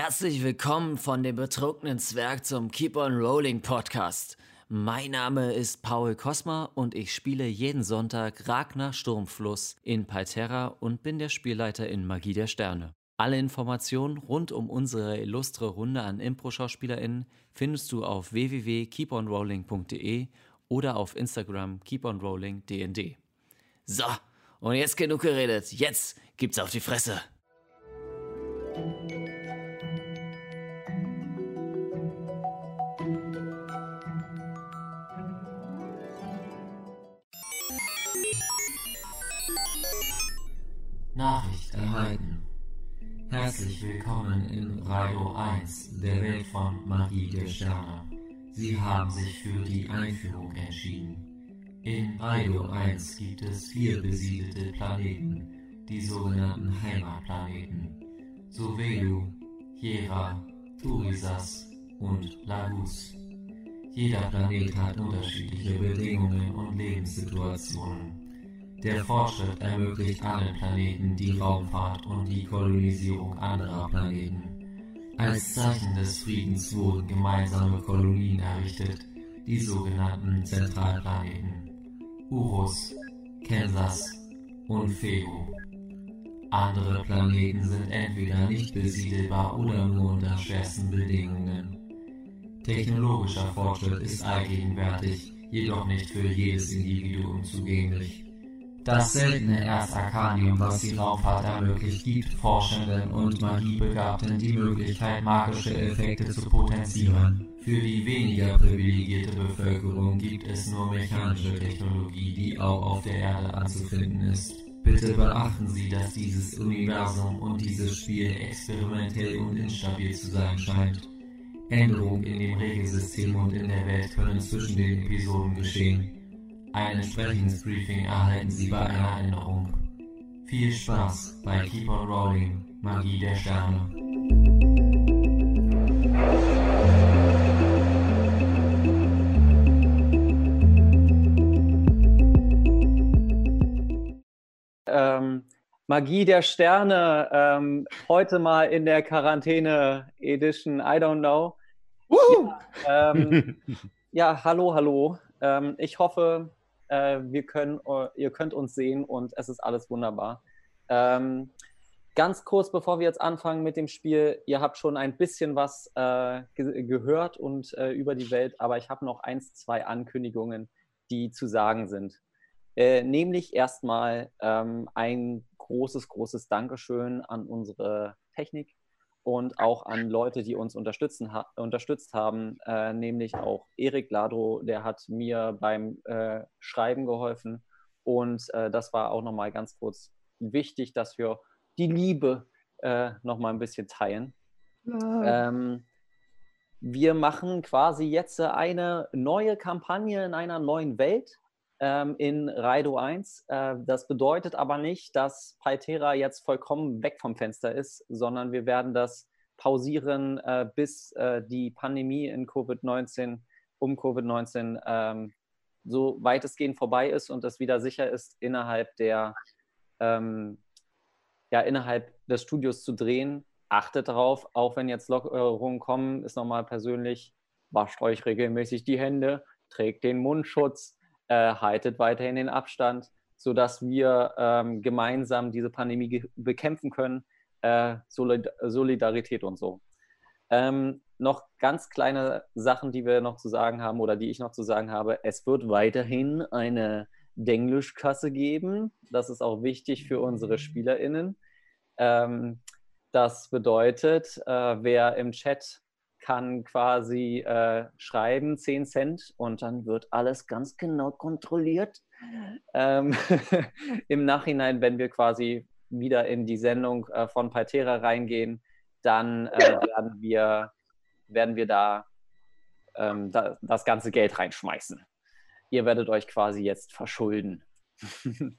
Herzlich willkommen von dem betrunkenen Zwerg zum Keep on Rolling Podcast. Mein Name ist Paul Kosma und ich spiele jeden Sonntag Ragnar Sturmfluss in Palterra und bin der Spielleiter in Magie der Sterne. Alle Informationen rund um unsere illustre Runde an Impro-SchauspielerInnen findest du auf www.keeponrolling.de oder auf Instagram keeponrollingdnd. So, und jetzt genug geredet. Jetzt gibt's auf die Fresse. Nachricht erhalten. Herzlich willkommen in Raido 1, der Welt von Magie der Sterne. Sie haben sich für die Einführung entschieden. In Raido 1 gibt es vier besiedelte Planeten, die sogenannten Heimatplaneten. Sovelu, Jera, Turisas und Lagus. Jeder Planet hat unterschiedliche Bedingungen und Lebenssituationen. Der Fortschritt ermöglicht allen Planeten die Raumfahrt und die Kolonisierung anderer Planeten. Als Zeichen des Friedens wurden gemeinsame Kolonien errichtet, die sogenannten Zentralplaneten. Urus, Kansas und Fego. Andere Planeten sind entweder nicht besiedelbar oder nur unter schwersten Bedingungen. Technologischer Fortschritt ist allgegenwärtig, jedoch nicht für jedes Individuum zugänglich. Das seltene Erz Arcanium, was die Raumfahrt ermöglicht, gibt Forschenden und Magiebegabten die Möglichkeit, magische Effekte zu potenzieren. Für die weniger privilegierte Bevölkerung gibt es nur mechanische Technologie, die auch auf der Erde anzufinden ist. Bitte beachten Sie, dass dieses Universum und dieses Spiel experimentell und instabil zu sein scheint. Änderungen in dem Regelsystem und in der Welt können zwischen den Episoden geschehen. Ein entsprechendes Briefing erhalten Sie bei einer Änderung. Viel Spaß bei Keep on Rolling, Magie der Sterne. Ähm, Magie der Sterne, ähm, heute mal in der Quarantäne Edition, I don't know. Ja, ähm, ja, hallo, hallo. Ähm, ich hoffe, äh, wir können, äh, ihr könnt uns sehen und es ist alles wunderbar. Ähm, ganz kurz, bevor wir jetzt anfangen mit dem Spiel, ihr habt schon ein bisschen was äh, ge gehört und äh, über die Welt, aber ich habe noch eins, zwei Ankündigungen, die zu sagen sind. Äh, nämlich erstmal ähm, ein großes, großes Dankeschön an unsere Technik und auch an Leute, die uns unterstützen, ha unterstützt haben, äh, nämlich auch Erik Ladro, der hat mir beim äh, Schreiben geholfen. Und äh, das war auch nochmal ganz kurz wichtig, dass wir die Liebe äh, nochmal ein bisschen teilen. Ja. Ähm, wir machen quasi jetzt eine neue Kampagne in einer neuen Welt ähm, in Raido 1. Äh, das bedeutet aber nicht, dass Paltera jetzt vollkommen weg vom Fenster ist, sondern wir werden das pausieren, äh, bis äh, die Pandemie in Covid-19, um Covid-19 ähm, so weitestgehend vorbei ist und es wieder sicher ist, innerhalb der ähm, ja, innerhalb des Studios zu drehen. Achtet darauf, auch wenn jetzt Lockerungen kommen, ist nochmal persönlich, wascht euch regelmäßig die Hände, trägt den Mundschutz, äh, haltet weiterhin den Abstand, sodass wir ähm, gemeinsam diese Pandemie bekämpfen können. Äh, Solid Solidarität und so. Ähm, noch ganz kleine Sachen, die wir noch zu sagen haben oder die ich noch zu sagen habe. Es wird weiterhin eine Denglischkasse geben. Das ist auch wichtig für unsere SpielerInnen. Ähm, das bedeutet, äh, wer im Chat kann quasi äh, schreiben, 10 Cent, und dann wird alles ganz genau kontrolliert. Ähm, Im Nachhinein, wenn wir quasi wieder in die Sendung äh, von Paltera reingehen, dann äh, werden, wir, werden wir da, ähm, da das ganze Geld reinschmeißen. Ihr werdet euch quasi jetzt verschulden.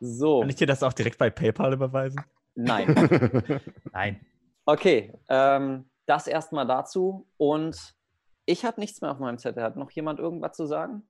so. Kann ich dir das auch direkt bei PayPal überweisen? Nein. Nein. Okay, ähm, das erstmal dazu. Und ich habe nichts mehr auf meinem Zettel. Hat noch jemand irgendwas zu sagen?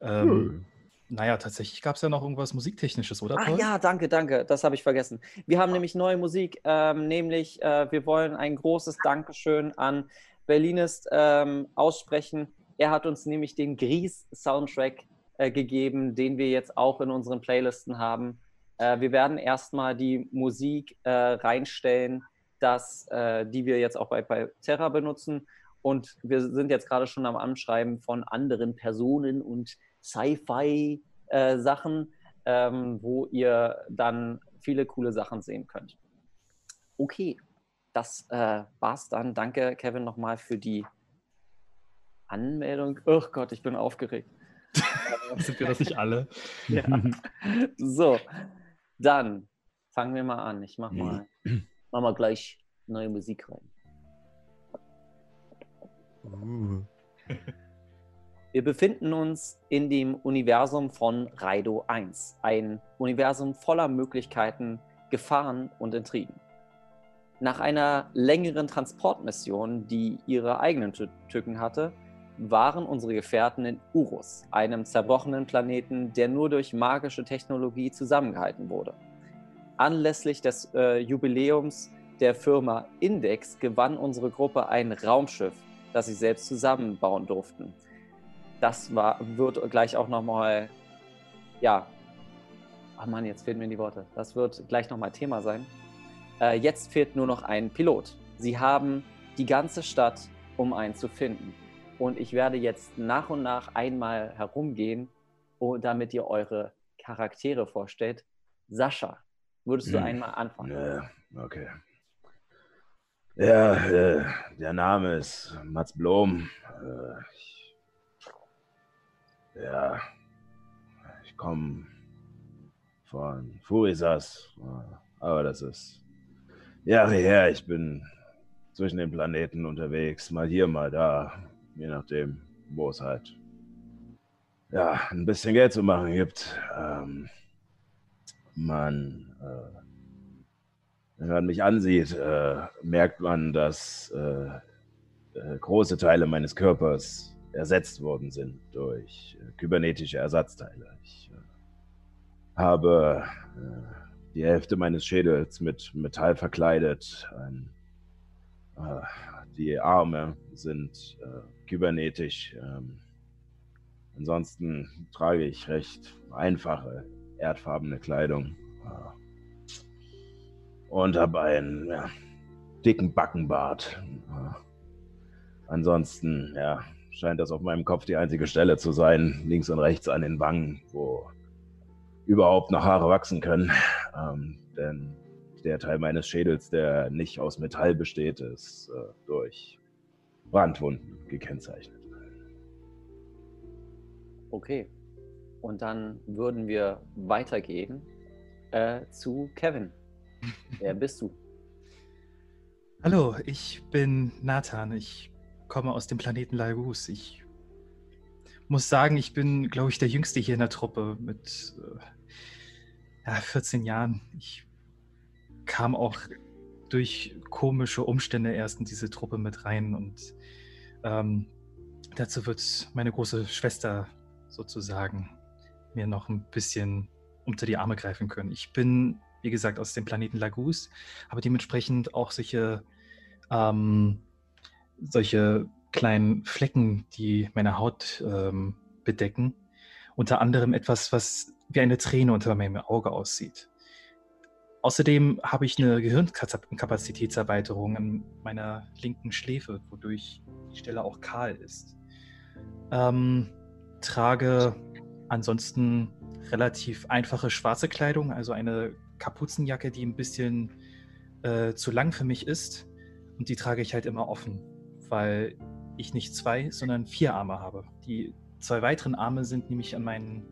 Ähm, naja, tatsächlich gab es ja noch irgendwas Musiktechnisches, oder? Ach Paul? ja, danke, danke. Das habe ich vergessen. Wir haben nämlich neue Musik, ähm, nämlich äh, wir wollen ein großes Dankeschön an Berlinist ähm, aussprechen. Er hat uns nämlich den Gries-Soundtrack äh, gegeben, den wir jetzt auch in unseren Playlisten haben. Äh, wir werden erstmal die Musik äh, reinstellen, das, äh, die wir jetzt auch bei, bei Terra benutzen. Und wir sind jetzt gerade schon am Anschreiben von anderen Personen und Sci-Fi-Sachen, ähm, wo ihr dann viele coole Sachen sehen könnt. Okay, das äh, war's dann. Danke, Kevin, nochmal für die Anmeldung. Oh Gott, ich bin aufgeregt. Sind wir das nicht alle? ja. So, dann fangen wir mal an. Ich mach mal, mach mal gleich neue Musik rein. Uh. Wir befinden uns in dem Universum von Raido 1, ein Universum voller Möglichkeiten, Gefahren und Intrigen. Nach einer längeren Transportmission, die ihre eigenen Tü- Tücken hatte, waren unsere Gefährten in Urus, einem zerbrochenen Planeten, der nur durch magische Technologie zusammengehalten wurde. Anlässlich des äh, Jubiläums der Firma Index gewann unsere Gruppe ein Raumschiff, das sie selbst zusammenbauen durften. Das war, wird gleich auch nochmal, ja, ach Mann, jetzt fehlen mir die Worte. Das wird gleich nochmal Thema sein. Äh, jetzt fehlt nur noch ein Pilot. Sie haben die ganze Stadt, um einen zu finden. Und ich werde jetzt nach und nach einmal herumgehen, oh, damit ihr eure Charaktere vorstellt. Sascha, würdest du Hm. einmal anfangen? Ja, okay. Ja, äh, der Name ist Mats Blom. Äh, ich, ja, ich komme von Furisas, aber das ist Jahre her. Ich bin zwischen den Planeten unterwegs, mal hier, mal da, je nachdem, wo es halt ja, ein bisschen Geld zu machen gibt. Ähm, man wenn man mich ansieht, äh, merkt man, dass äh, äh, große Teile meines Körpers ersetzt worden sind durch äh, kybernetische Ersatzteile. Ich äh, habe äh, die Hälfte meines Schädels mit Metall verkleidet. Äh, die Arme sind äh, kybernetisch. Ähm, ansonsten trage ich recht einfache, erdfarbene Kleidung. Äh, und habe einen ja, dicken Backenbart. Ansonsten, ja, scheint das auf meinem Kopf die einzige Stelle zu sein, links und rechts an den Wangen, wo überhaupt noch Haare wachsen können. Ähm, denn der Teil meines Schädels, der nicht aus Metall besteht, ist äh, durch Brandwunden gekennzeichnet. Okay. Und dann würden wir weitergehen äh, zu Kevin. Wer bist du? Hallo, ich bin Nathan. Ich komme aus dem Planeten Lagus. Ich muss sagen, ich bin, glaube ich, der Jüngste hier in der Truppe mit äh, ja, 14 Jahren. Ich kam auch durch komische Umstände erst in diese Truppe mit rein und ähm, dazu wird meine große Schwester sozusagen mir noch ein bisschen unter die Arme greifen können. Ich bin, wie gesagt, aus dem Planeten Lagus, aber dementsprechend auch solche, ähm, solche kleinen Flecken, die meine Haut ähm, bedecken. Unter anderem etwas, was wie eine Träne unter meinem Auge aussieht. Außerdem habe ich eine Gehirnkapazitätserweiterung an meiner linken Schläfe, wodurch die Stelle auch kahl ist. Ähm, trage ansonsten relativ einfache schwarze Kleidung, also eine Kapuzenjacke, die ein bisschen äh, zu lang für mich ist. Und die trage ich halt immer offen, weil ich nicht zwei, sondern vier Arme habe. Die zwei weiteren Arme sind nämlich an meinen,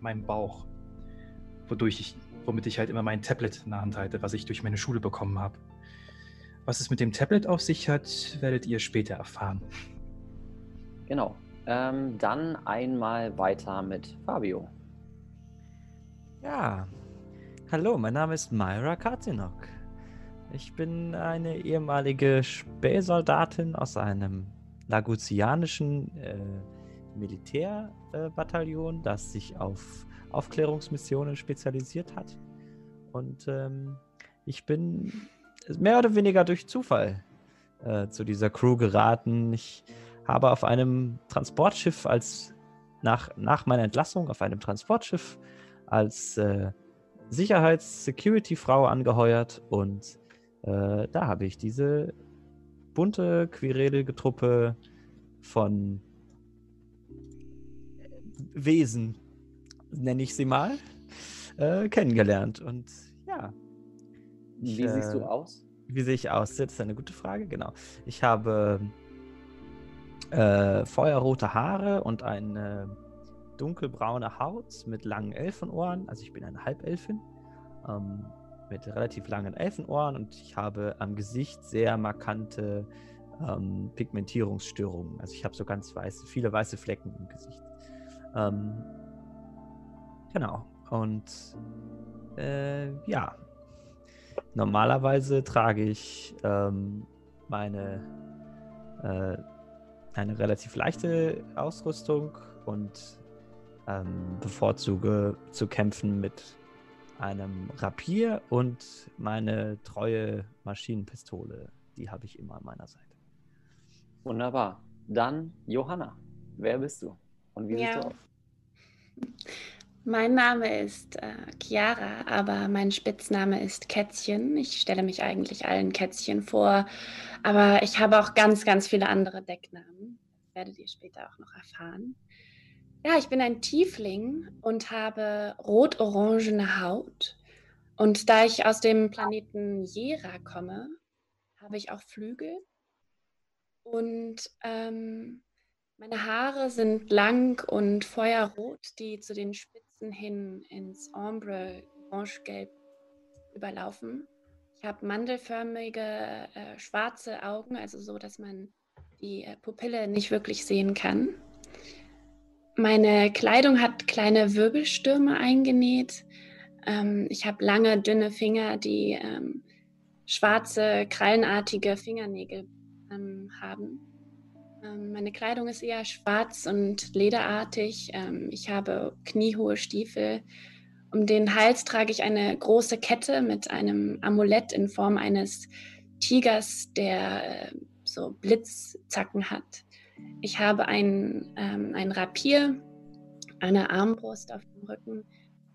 meinem Bauch, wodurch ich, womit ich halt immer mein Tablet in der Hand halte, was ich durch meine Schule bekommen habe. Was es mit dem Tablet auf sich hat, werdet ihr später erfahren. Genau. Ähm, dann einmal weiter mit Fabio. Ja, hallo, mein Name ist Myra Katinok. Ich bin eine ehemalige Spähsoldatin aus einem laguzianischen äh, Militärbataillon, das sich auf Aufklärungsmissionen spezialisiert hat. Und ähm, ich bin mehr oder weniger durch Zufall äh, zu dieser Crew geraten. Ich habe auf einem Transportschiff als nach, nach meiner Entlassung auf einem Transportschiff als äh, Sicherheits-Security-Frau angeheuert und äh, da habe ich diese bunte, querelige Truppe von Wesen, nenne ich sie mal, äh, kennengelernt. Und ja. Ich, wie siehst du äh, aus? Wie sehe ich aus? Das ist eine gute Frage, genau. Ich habe äh, feuerrote Haare und eine dunkelbraune Haut mit langen Elfenohren. Also ich bin eine Halbelfin ähm, mit relativ langen Elfenohren und ich habe am Gesicht sehr markante ähm, Pigmentierungsstörungen. Also ich habe so ganz weiße, viele weiße Flecken im Gesicht. Ähm, genau. Und äh, ja, normalerweise trage ich ähm, meine äh, eine relativ leichte Ausrüstung und ähm, bevorzuge zu kämpfen mit einem Rapier und meine treue Maschinenpistole. Die habe ich immer an meiner Seite. Wunderbar. Dann Johanna, wer bist du und wie ja. siehst du aus? Mein Name ist äh, Chiara, aber mein Spitzname ist Kätzchen. Ich stelle mich eigentlich allen Kätzchen vor, aber ich habe auch ganz, ganz viele andere Decknamen. Das werdet ihr später auch noch erfahren. Ja, ich bin ein Tiefling und habe rot-orangene Haut. Und da ich aus dem Planeten Jera komme, habe ich auch Flügel. Und ähm, meine Haare sind lang und feuerrot, die zu den Spitzen hin ins Ombre orange-gelb überlaufen. Ich habe mandelförmige äh, schwarze Augen, also so, dass man die äh, Pupille nicht wirklich sehen kann. Meine Kleidung hat kleine Wirbelstürme eingenäht. Ähm, ich habe lange, dünne Finger, die ähm, schwarze, krallenartige Fingernägel ähm, haben. Ähm, meine Kleidung ist eher schwarz und lederartig. Ähm, ich habe kniehohe Stiefel. Um den Hals trage ich eine große Kette mit einem Amulett in Form eines Tigers, der äh, so Blitzzacken hat. Ich habe ein, ähm, ein Rapier, eine Armbrust auf dem Rücken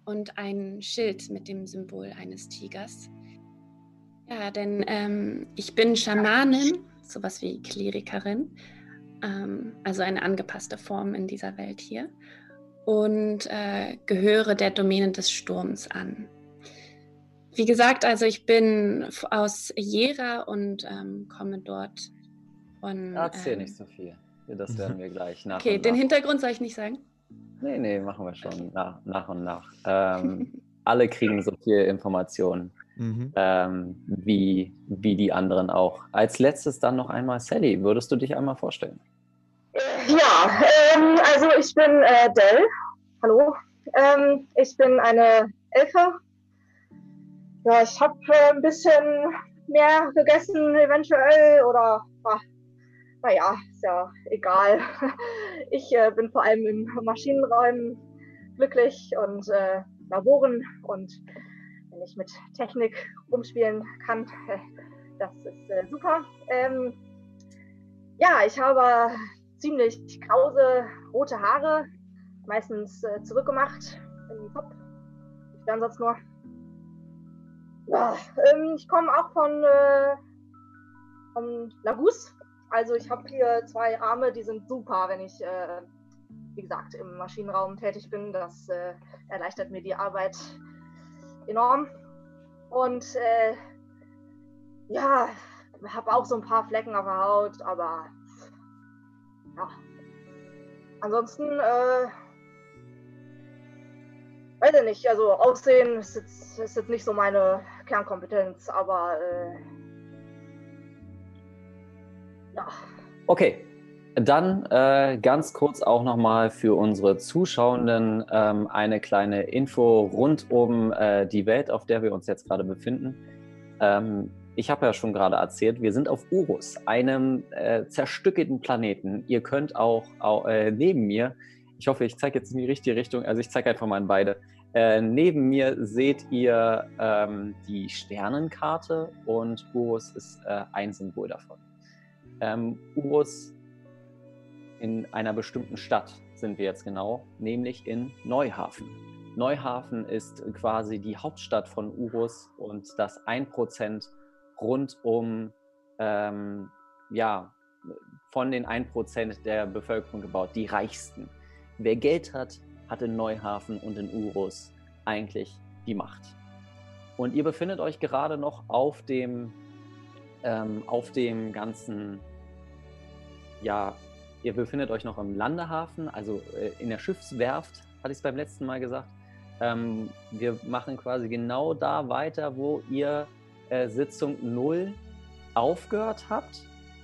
und ein Schild mit dem Symbol eines Tigers. Ja, denn ähm, ich bin Schamanin, sowas wie Klerikerin ähm, also eine angepasste Form in dieser Welt hier, und äh, gehöre der Domäne des Sturms an. Wie gesagt, also ich bin aus Jera und ähm, komme dort von. Erzähl ähm, nicht so viel. Das werden wir gleich nach. Okay, den Hintergrund soll ich nicht sagen? Nee, nee, machen wir schon nach, nach und nach. Ähm, alle kriegen so viel Informationen mhm. ähm, wie, wie die anderen auch. Als letztes dann noch einmal Sally, würdest du dich einmal vorstellen? Ja, ähm, also ich bin äh, Dell. Hallo. Ähm, ich bin eine Elfe. Ja, ich habe äh, ein bisschen mehr gegessen eventuell oder ach, naja, ist ja egal. Ich äh, bin vor allem im Maschinenraum glücklich und äh, Laboren und wenn ich mit Technik rumspielen kann, das ist äh, super. Ähm, ja, ich habe ziemlich krause rote Haare, meistens äh, zurückgemacht im Kopf. Ich wäre sonst nur. Ja, ähm, ich komme auch von, äh, von Lagus. Also ich habe hier zwei Arme, die sind super, wenn ich, äh, wie gesagt, im Maschinenraum tätig bin. Das äh, erleichtert mir die Arbeit enorm. Und äh, ja, habe auch so ein paar Flecken auf der Haut, aber ja. Ansonsten, äh, weiß ich nicht, also Aussehen ist jetzt, ist jetzt nicht so meine Kernkompetenz, aber äh. Okay, dann äh, ganz kurz auch nochmal für unsere Zuschauenden ähm, eine kleine Info rund um äh, die Welt, auf der wir uns jetzt gerade befinden. Ähm, ich habe ja schon gerade erzählt, wir sind auf Urus, einem äh, zerstückelten Planeten. Ihr könnt auch, auch äh, neben mir, ich hoffe, ich zeige jetzt in die richtige Richtung, also ich zeige einfach mal an beide. Äh, neben mir seht ihr ähm, die Sternenkarte und Urus ist äh, ein Symbol davon. Ähm, Urus in einer bestimmten Stadt sind wir jetzt genau, nämlich in Neuhafen. Neuhafen ist quasi die Hauptstadt von Urus und das 1% rund um, ähm, ja, von den 1% der Bevölkerung gebaut, die reichsten. Wer Geld hat, hat in Neuhafen und in Urus eigentlich die Macht. Und ihr befindet euch gerade noch auf dem, ähm, auf dem ganzen, ja, ihr befindet euch noch im Landehafen, also äh, in der Schiffswerft, hatte ich es beim letzten Mal gesagt. Ähm, wir machen quasi genau da weiter, wo ihr äh, Sitzung 0 aufgehört habt.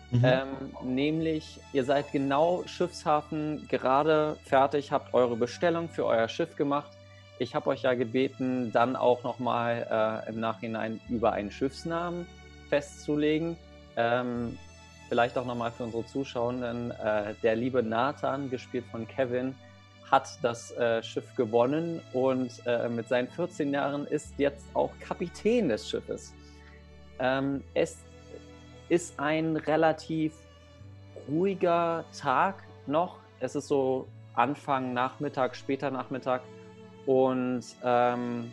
Mhm. Ähm, nämlich, ihr seid genau Schiffshafen gerade fertig, habt eure Bestellung für euer Schiff gemacht. Ich habe euch ja gebeten, dann auch nochmal äh, im Nachhinein über einen Schiffsnamen festzulegen. Ähm, vielleicht auch nochmal für unsere Zuschauenden. Äh, der liebe Nathan, gespielt von Kevin, hat das äh, Schiff gewonnen und äh, mit seinen 14 Jahren ist jetzt auch Kapitän des Schiffes. Ähm, es ist ein relativ ruhiger Tag noch. Es ist so Anfang Nachmittag, später Nachmittag. Und ähm,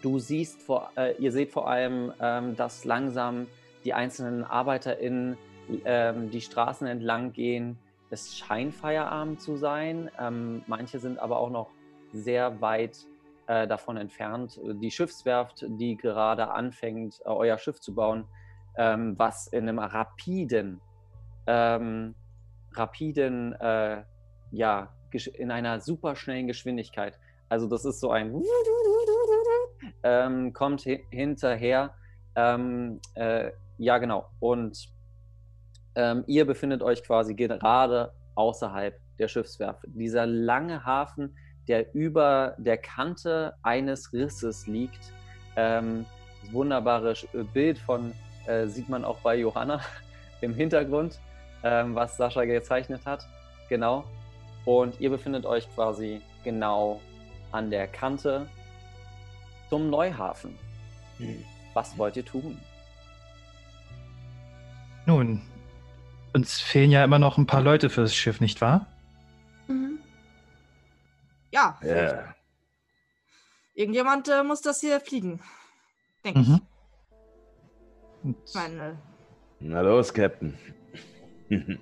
du siehst vor, äh, ihr seht vor allem, ähm, dass langsam die einzelnen ArbeiterInnen ähm, die Straßen entlang gehen. Es scheint Feierabend zu sein. Ähm, manche sind aber auch noch sehr weit äh, davon entfernt. Die Schiffswerft, die gerade anfängt, äh, euer Schiff zu bauen, ähm, was in einem rapiden, ähm, rapiden, äh, ja, in einer super schnellen Geschwindigkeit. Also das ist so ein ähm, kommt hinterher. Ähm, äh, ja, genau. Und ähm, ihr befindet euch quasi gerade außerhalb der Schiffswerft. Dieser lange Hafen, der über der Kante eines Risses liegt. Ähm, das wunderbare Bild von äh, sieht man auch bei Johanna im Hintergrund, ähm, was Sascha gezeichnet hat. Genau. Und ihr befindet euch quasi genau an der Kante zum Neuhafen. Hm. Was wollt ihr tun? Nun, uns fehlen ja immer noch ein paar Leute fürs Schiff, nicht wahr? Mhm. Ja. Yeah. Irgendjemand äh, muss das hier fliegen. Denke mhm. ich. Meine... Na los, Captain.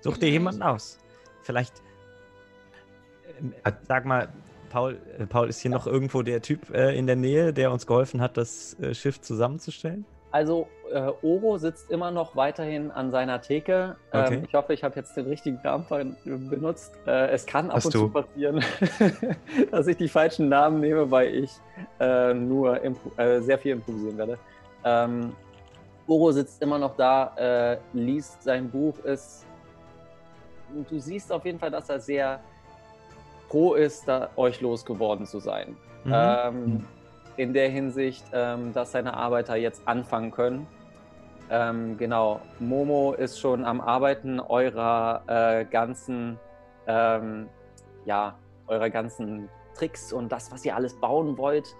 Such dir jemanden aus. Vielleicht. Äh, sag mal, Paul, äh, Paul, ist hier noch irgendwo der Typ äh, in der Nähe, der uns geholfen hat, das äh, Schiff zusammenzustellen? Also äh, Oro sitzt immer noch weiterhin an seiner Theke. Ähm, okay. ich hoffe, ich habe jetzt den richtigen Namen benutzt. Äh, es kann ab Hast und du? zu passieren, dass ich die falschen Namen nehme, weil ich äh, nur äh, sehr viel improvisieren werde. Ähm, Oro sitzt immer noch da, äh, liest sein Buch, ist. Du siehst auf jeden Fall, dass er sehr froh ist, da euch losgeworden zu sein. Mhm. Ähm, mhm in der Hinsicht, ähm, dass seine Arbeiter jetzt anfangen können. Ähm, genau, Momo ist schon am Arbeiten eurer äh, ganzen, ähm, ja, eurer ganzen Tricks und das, was ihr alles bauen wollt,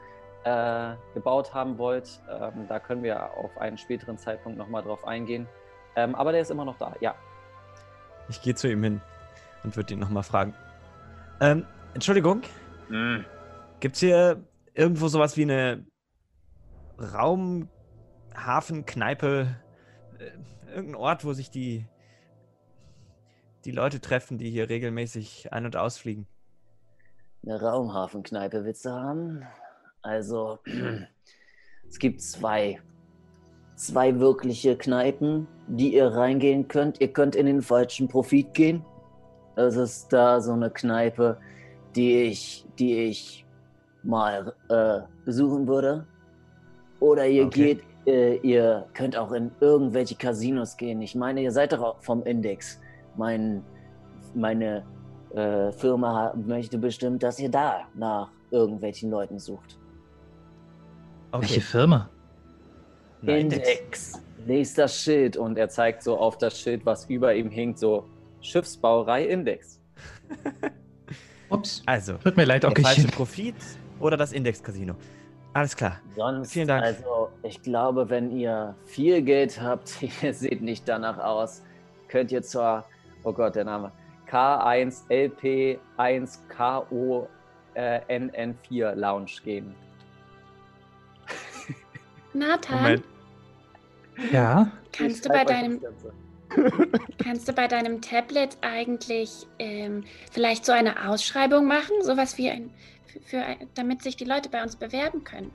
äh, gebaut haben wollt. Ähm, da können wir auf einen späteren Zeitpunkt nochmal drauf eingehen. Ähm, aber der ist immer noch da, ja. Ich gehe zu ihm hin und würde ihn nochmal fragen. Ähm, Entschuldigung. Mm. Gibt es hier irgendwo sowas wie eine Raumhafenkneipe, äh, irgendein Ort, wo sich die, die Leute treffen, die hier regelmäßig ein- und ausfliegen. Eine Raumhafenkneipe willst du haben? Also, es gibt zwei. Zwei wirkliche Kneipen, die ihr reingehen könnt. Ihr könnt in den falschen Profit gehen. Das ist da so eine Kneipe, die ich, die ich mal äh, besuchen würde. Oder ihr okay. geht, äh, ihr könnt auch in irgendwelche Casinos gehen. Ich meine, ihr seid doch vom Index. Mein, meine äh, Firma möchte bestimmt, dass ihr da nach irgendwelchen Leuten sucht. Okay. Welche Firma? Index. Index. Lest das Schild und er zeigt so auf das Schild, was über ihm hängt, so Schiffsbauerei Index. Ups. Also, tut mir leid, okay. Der falsche Profit oder das Index-Casino. Alles klar. Sonst, Vielen Dank. Also, ich glaube, wenn ihr viel Geld habt, ihr seht nicht danach aus, könnt ihr zur, oh Gott, der Name, K1LP1KONN4 Lounge gehen. Nathan? Moment. Ja? Kannst du bei deinem... Kannst du bei deinem Tablet eigentlich ähm, vielleicht so eine Ausschreibung machen? Sowas wie ein, für, damit sich die Leute bei uns bewerben können.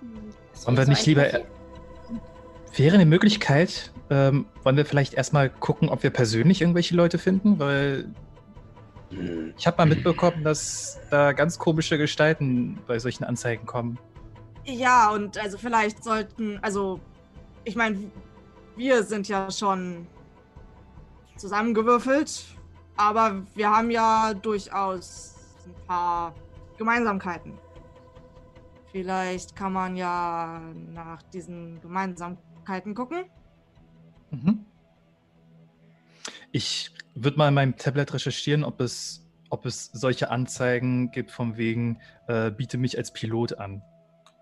Hm, wollen wir so nicht lieber. Wäre eine Möglichkeit, ähm, wollen wir vielleicht erstmal gucken, ob wir persönlich irgendwelche Leute finden? Weil ich habe mal mitbekommen, dass da ganz komische Gestalten bei solchen Anzeigen kommen. Ja, und also vielleicht sollten, also ich meine, wir sind ja schon zusammengewürfelt, aber wir haben ja durchaus ein paar Gemeinsamkeiten. Vielleicht kann man ja nach diesen Gemeinsamkeiten gucken. Mhm. Ich würde mal in meinem Tablet recherchieren, ob es, ob es solche Anzeigen gibt, von wegen, äh, biete mich als Pilot an.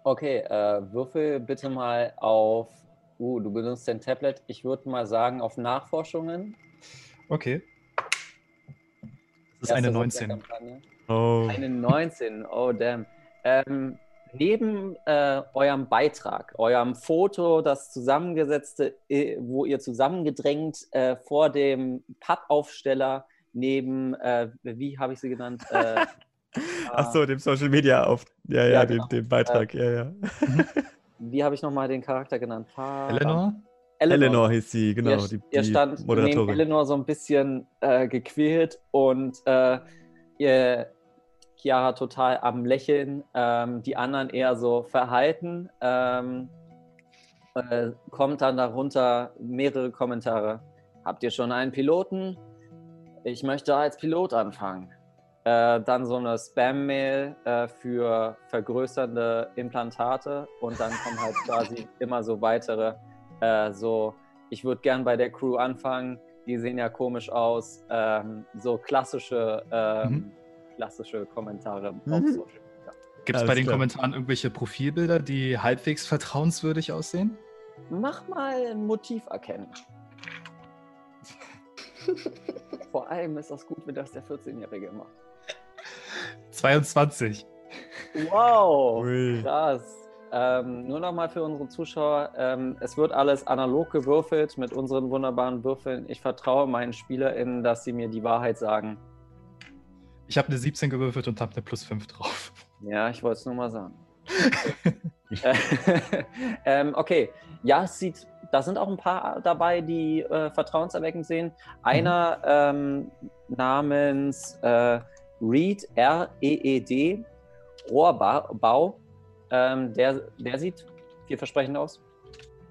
Okay, äh, würfel bitte mal auf. Uh, du benutzt dein Tablet. Ich würde mal sagen, auf Nachforschungen. Okay. Das ist Erste eine 19. Oh. Eine 19, oh damn. Ähm, neben äh, eurem Beitrag, eurem Foto, das zusammengesetzte, äh, wo ihr zusammengedrängt äh, vor dem Pappaufsteller neben, äh, wie habe ich sie genannt? Äh, Ach so, dem Social Media auf, ja, ja, ja genau. dem, dem, Beitrag, ja, ja. wie habe ich nochmal den Charakter genannt? Pa Eleanor? Eleanor? Eleanor hieß sie, genau. Ihr, die, ihr stand neben Eleanor so ein bisschen äh, gequält und äh, ihr, Chiara total am Lächeln, ähm, die anderen eher so verhalten. Ähm, äh, kommt dann darunter mehrere Kommentare. Habt ihr schon einen Piloten? Ich möchte als Pilot anfangen. Äh, dann so eine Spam-Mail äh, für vergrößernde Implantate und dann kommen halt quasi immer so weitere, äh, so, ich würde gern bei der Crew anfangen, die sehen ja komisch aus, ähm, so klassische, ähm, mhm. Klassische Kommentare mhm. auf Social Media. Gibt es bei den klar. Kommentaren irgendwelche Profilbilder, die halbwegs vertrauenswürdig aussehen? Mach mal ein Motiv erkennen. Vor allem ist das gut, wenn das der 14-Jährige macht. 22. Wow, Ui. krass. Ähm, nur nochmal für unsere Zuschauer, ähm, es wird alles analog gewürfelt mit unseren wunderbaren Würfeln. Ich vertraue meinen SpielerInnen, dass sie mir die Wahrheit sagen. Ich habe eine 17 gewürfelt und habe eine plus 5 drauf. Ja, ich wollte es nur mal sagen. ähm, okay, ja, es sieht, da sind auch ein paar dabei, die äh, vertrauenserweckend sehen. Einer mhm. ähm, namens äh, Reed, R-E-E-D, Rohrbau, ähm, der, der sieht vielversprechend aus.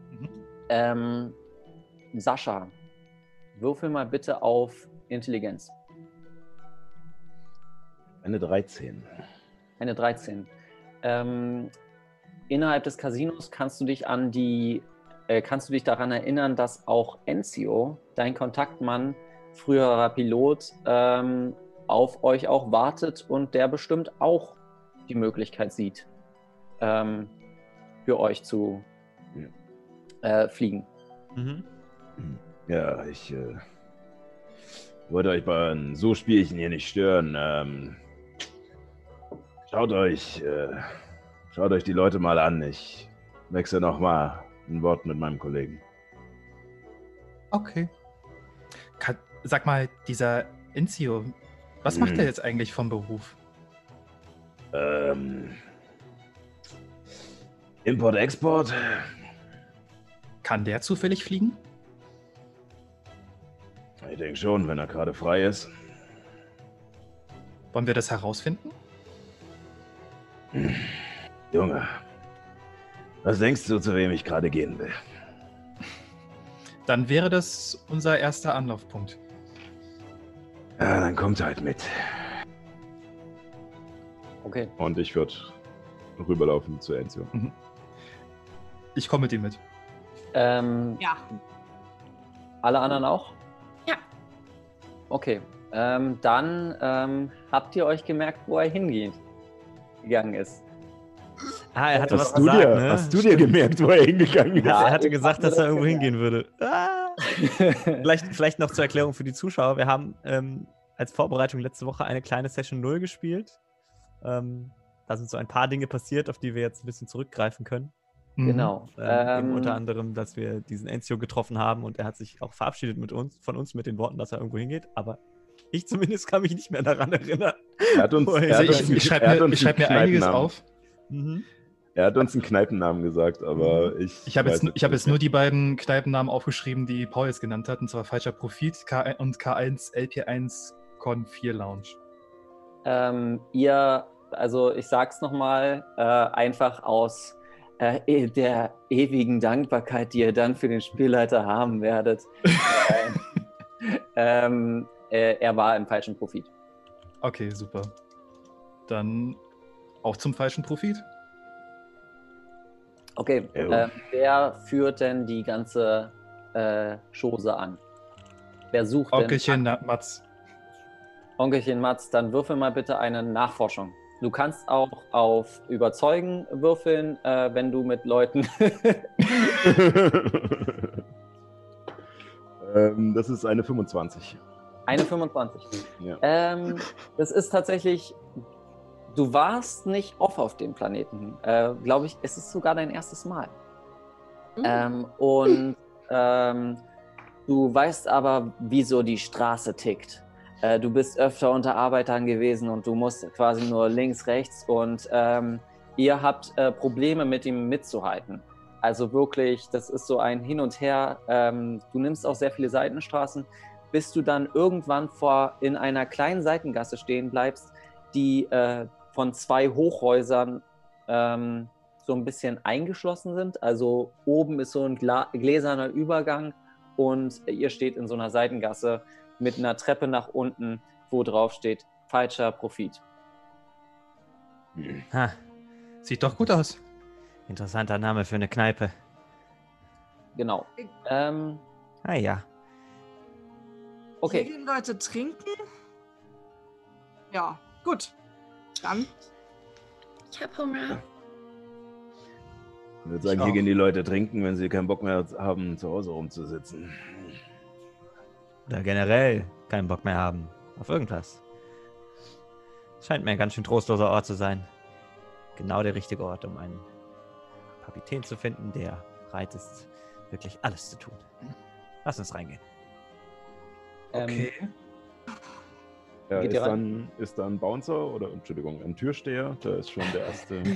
Mhm. Ähm, Sascha, würfel mal bitte auf Intelligenz. Eine 13. Eine 13. Ähm, innerhalb des Casinos kannst du dich an die, äh, kannst du dich daran erinnern, dass auch Enzio, dein Kontaktmann, früherer Pilot, ähm, auf euch auch wartet und der bestimmt auch die Möglichkeit sieht, ähm, für euch zu äh, fliegen. Mhm. Ja, ich äh, wollte euch bei so Spielchen hier nicht stören. Ähm, schaut euch, äh, schaut euch die Leute mal an. Ich wechsle noch mal ein Wort mit meinem Kollegen. Okay. Kann, sag mal, dieser Enzio, was macht er hm. jetzt eigentlich vom Beruf? Ähm, Import, Export. Kann der zufällig fliegen? Ich denke schon, wenn er gerade frei ist. Wollen wir das herausfinden? Hm. Junge, was denkst du, zu wem ich gerade gehen will? Dann wäre das unser erster Anlaufpunkt. Ja, dann kommt halt mit. Okay. Und ich würde rüberlaufen zu Enzio. Mhm. ich komme mit ihm mit. Ähm, Ja. Alle anderen auch? Ja. Okay. Ähm, dann ähm, habt ihr euch gemerkt, wo er hingeht, gegangen ist. Ah, er hatte was Hast du, gesagt, dir, ne? hast du dir gemerkt, wo er hingegangen ist? Ja, er hatte gesagt, dass er irgendwo hingehen würde. Ah. vielleicht, vielleicht noch zur Erklärung für die Zuschauer. Wir haben ähm, als Vorbereitung letzte Woche eine kleine Session 0 gespielt. Ähm, da sind so ein paar Dinge passiert, auf die wir jetzt ein bisschen zurückgreifen können. Mhm. Genau. Ähm, eben Ähm, unter anderem, dass wir diesen Enzio getroffen haben und er hat sich auch verabschiedet mit uns, von uns mit den Worten, dass er irgendwo hingeht. Aber ich zumindest kann mich nicht mehr daran erinnern. Er hat uns, er hat ich, uns, ich schreibe mir, schreib einiges Kneipennamen- auf. Mhm. Er hat uns einen Kneipennamen gesagt, aber ich. Ich habe jetzt, ich hab es jetzt nur die beiden Kneipennamen aufgeschrieben, die Paul jetzt genannt hat, und zwar Falscher Profit K und K1 LP1 Con 4 Lounge. Ähm, ihr, also ich sag's nochmal, äh, einfach aus äh, e- der ewigen Dankbarkeit, die ihr dann für den Spielleiter haben werdet. äh, ähm, äh, er war im falschen Profit. Okay, super. Dann auch zum falschen Profit. Okay, ähm, wer führt denn die ganze äh, Chose an? Wer sucht denn? Onkelchen Mats. Onkelchen Mats, dann würfel mal bitte eine Nachforschung. Du kannst auch auf Überzeugen würfeln, äh, wenn du mit Leuten. ähm, das ist eine 25. eine 25. Ja. Ähm, das ist tatsächlich. Du warst nicht oft auf dem Planeten. Äh, Glaube ich, es ist sogar dein erstes Mal. Mhm. Ähm, und ähm, du weißt aber, wieso die Straße tickt. Äh, du bist öfter unter Arbeitern gewesen und du musst quasi nur links, rechts und ähm, ihr habt äh, Probleme mit ihm mitzuhalten. Also wirklich, das ist so ein Hin und Her. Ähm, du nimmst auch sehr viele Seitenstraßen, bis du dann irgendwann vor in einer kleinen Seitengasse stehen bleibst, die äh, von zwei Hochhäusern ähm, so ein bisschen eingeschlossen sind. Also oben ist so ein Gla gläserner Übergang und ihr steht in so einer Seitengasse mit einer Treppe nach unten, wo drauf steht falscher Profit. Ha, Sieht doch gut aus. interessanter Name für eine Kneipe. Genau. Ähm, Ah ja. Hier okay. gehen Leute trinken. Ja, gut. Dann. Ich habe Hunger. Ich würde sagen, Ich hier gehen die Leute trinken, wenn sie keinen Bock mehr haben, zu Hause rumzusitzen. Oder generell keinen Bock mehr haben. Auf irgendwas. Scheint mir ein ganz schön trostloser Ort zu sein. Genau der richtige Ort, um einen Kapitän zu finden, der bereit ist, wirklich alles zu tun. Lass uns reingehen. Ähm, Okay. Ja, Geht ist, dann, ist da ein Bouncer oder, Entschuldigung, ein Türsteher? Da ist schon der erste.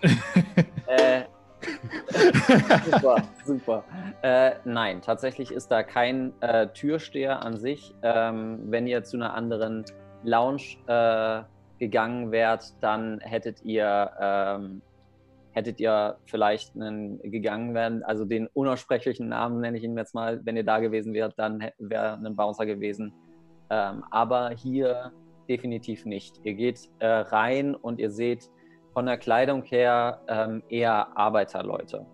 Äh, super, super. Äh, nein, tatsächlich ist da kein äh, Türsteher an sich. Ähm, wenn ihr zu einer anderen Lounge äh, gegangen wärt, dann hättet ihr ähm, hättet ihr vielleicht einen gegangen werden, also den unaussprechlichen Namen nenne ich ihn jetzt mal, wenn ihr da gewesen wärt, dann wäre ein Bouncer gewesen. Ähm, aber hier definitiv nicht. Ihr geht äh, rein und ihr seht von der Kleidung her ähm, eher Arbeiterleute.